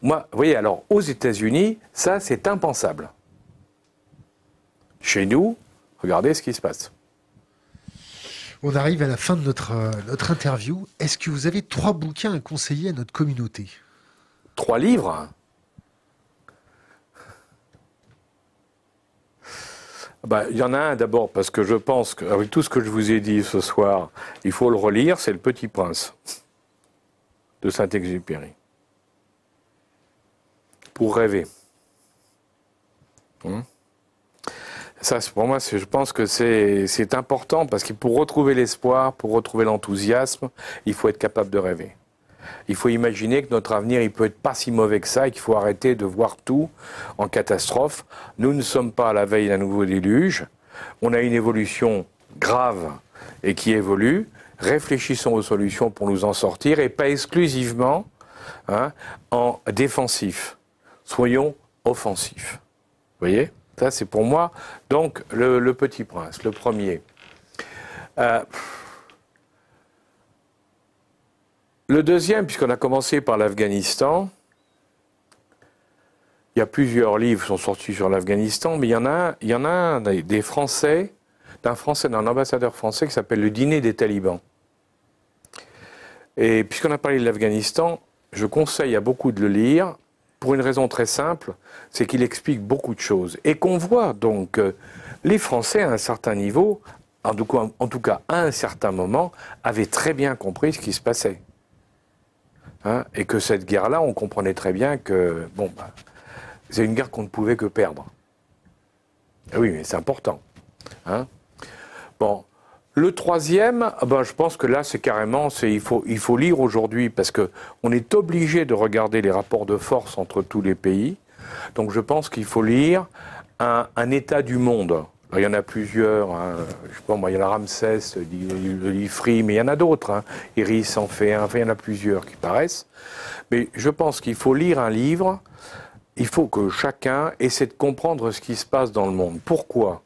Moi, vous voyez, alors, aux États-Unis, ça, c'est impensable. Chez nous, regardez ce qui se passe. On arrive à la fin de notre, euh, notre interview. Est-ce que vous avez trois bouquins à conseiller à notre communauté? Trois livres? Bah, Il y en a un d'abord, parce que je pense qu'avec tout ce que je vous ai dit ce soir, il faut le relire, c'est Le Petit Prince de Saint-Exupéry. Pour rêver. Hum ça, pour moi, je pense que c'est important parce que pour retrouver l'espoir, pour retrouver l'enthousiasme, il faut être capable de rêver. Il faut imaginer que notre avenir, il peut être pas si mauvais que ça et qu'il faut arrêter de voir tout en catastrophe. Nous ne sommes pas à la veille d'un nouveau déluge. On a une évolution grave et qui évolue. Réfléchissons aux solutions pour nous en sortir et pas exclusivement hein, en défensif. Soyons offensifs. Vous voyez? Ça, c'est pour moi, donc, le, Petit Prince, le premier. Euh, Le deuxième, puisqu'on a commencé par l'Afghanistan, il y a plusieurs livres qui sont sortis sur l'Afghanistan, mais il y en a, il y en a un des Français, d'un Français, d'un ambassadeur français qui s'appelle Le dîner des talibans. Et puisqu'on a parlé de l'Afghanistan, je conseille à beaucoup de le lire pour une raison très simple, c'est qu'il explique beaucoup de choses. Et qu'on voit donc euh, les Français à un certain niveau, en tout, cas, en tout cas à un certain moment, avaient très bien compris ce qui se passait. Hein, et que cette guerre-là, on comprenait très bien que, bon, bah, c'est une guerre qu'on ne pouvait que perdre. Ah oui, mais c'est important. Hein. Bon. Le troisième, ah ben, je pense que là, c'est carrément, il, faut, lire aujourd'hui parce que on est obligé de regarder les rapports de force entre tous les pays. Donc je pense qu'il faut lire un, état du monde. Il y en a plusieurs. Hein. Je sais pas, moi, il y en a Ramsès, le mais il y en a d'autres. Hein. Iris en fait un. Il y en a plusieurs qui paraissent. Mais je pense qu'il faut lire un livre. Il faut que chacun essaie de comprendre ce qui se passe dans le monde. Pourquoi?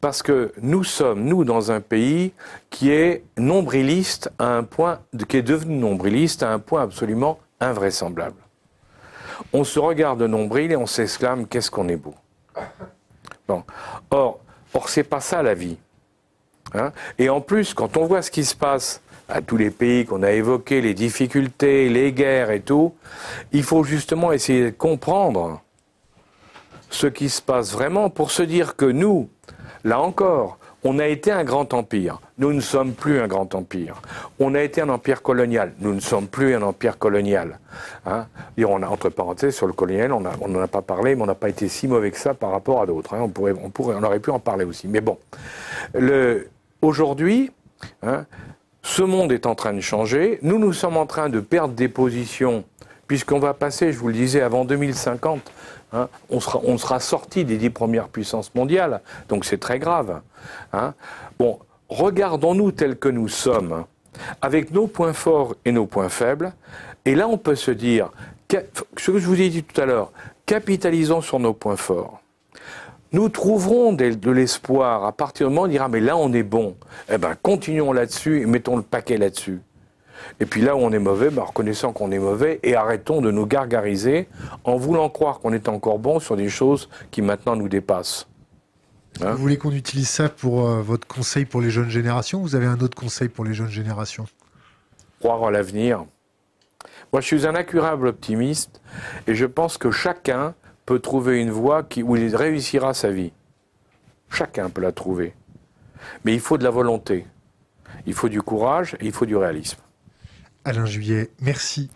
Parce que nous sommes, nous, dans un pays qui est nombriliste à un point, qui est devenu nombriliste à un point absolument invraisemblable. On se regarde de nombril et on s'exclame qu'est-ce qu'on est beau. Bon. Or, or c'est pas ça la vie. Hein et en plus, quand on voit ce qui se passe à tous les pays qu'on a évoqués, les difficultés, les guerres et tout, il faut justement essayer de comprendre ce qui se passe vraiment pour se dire que nous, là encore, on a été un grand empire. Nous ne sommes plus un grand empire. On a été un empire colonial. Nous ne sommes plus un empire colonial. Hein? On entre parenthèses, sur le colonial, on n'en a, pas parlé, mais on n'a pas été si mauvais que ça par rapport à d'autres. Hein. On, aurait pu en parler aussi. Mais bon, aujourd'hui, hein, ce monde est en train de changer. Nous, nous sommes en train de perdre des positions, puisqu'on va passer, je vous le disais, avant 2050, Hein, on, sera, sorti des dix premières puissances mondiales, donc c'est très grave. Hein. Bon, regardons-nous tels que nous sommes, avec nos points forts et nos points faibles, et là on peut se dire, ce que je vous ai dit tout à l'heure, capitalisons sur nos points forts. Nous trouverons de l'espoir à partir du moment où on dira mais là on est bon, eh ben continuons là-dessus et mettons le paquet là-dessus. Et puis là où on est mauvais, ben, reconnaissons qu'on est mauvais et arrêtons de nous gargariser en voulant croire qu'on est encore bon sur des choses qui maintenant nous dépassent. Hein Vous voulez qu'on utilise ça pour euh, votre conseil pour les jeunes générations Vous avez un autre conseil pour les jeunes générations? Croire en l'avenir. Moi, je suis un incurable optimiste et je pense que chacun peut trouver une voie qui, où il réussira sa vie. Chacun peut la trouver. Mais il faut de la volonté, il faut du courage et il faut du réalisme. Alain Juillet, merci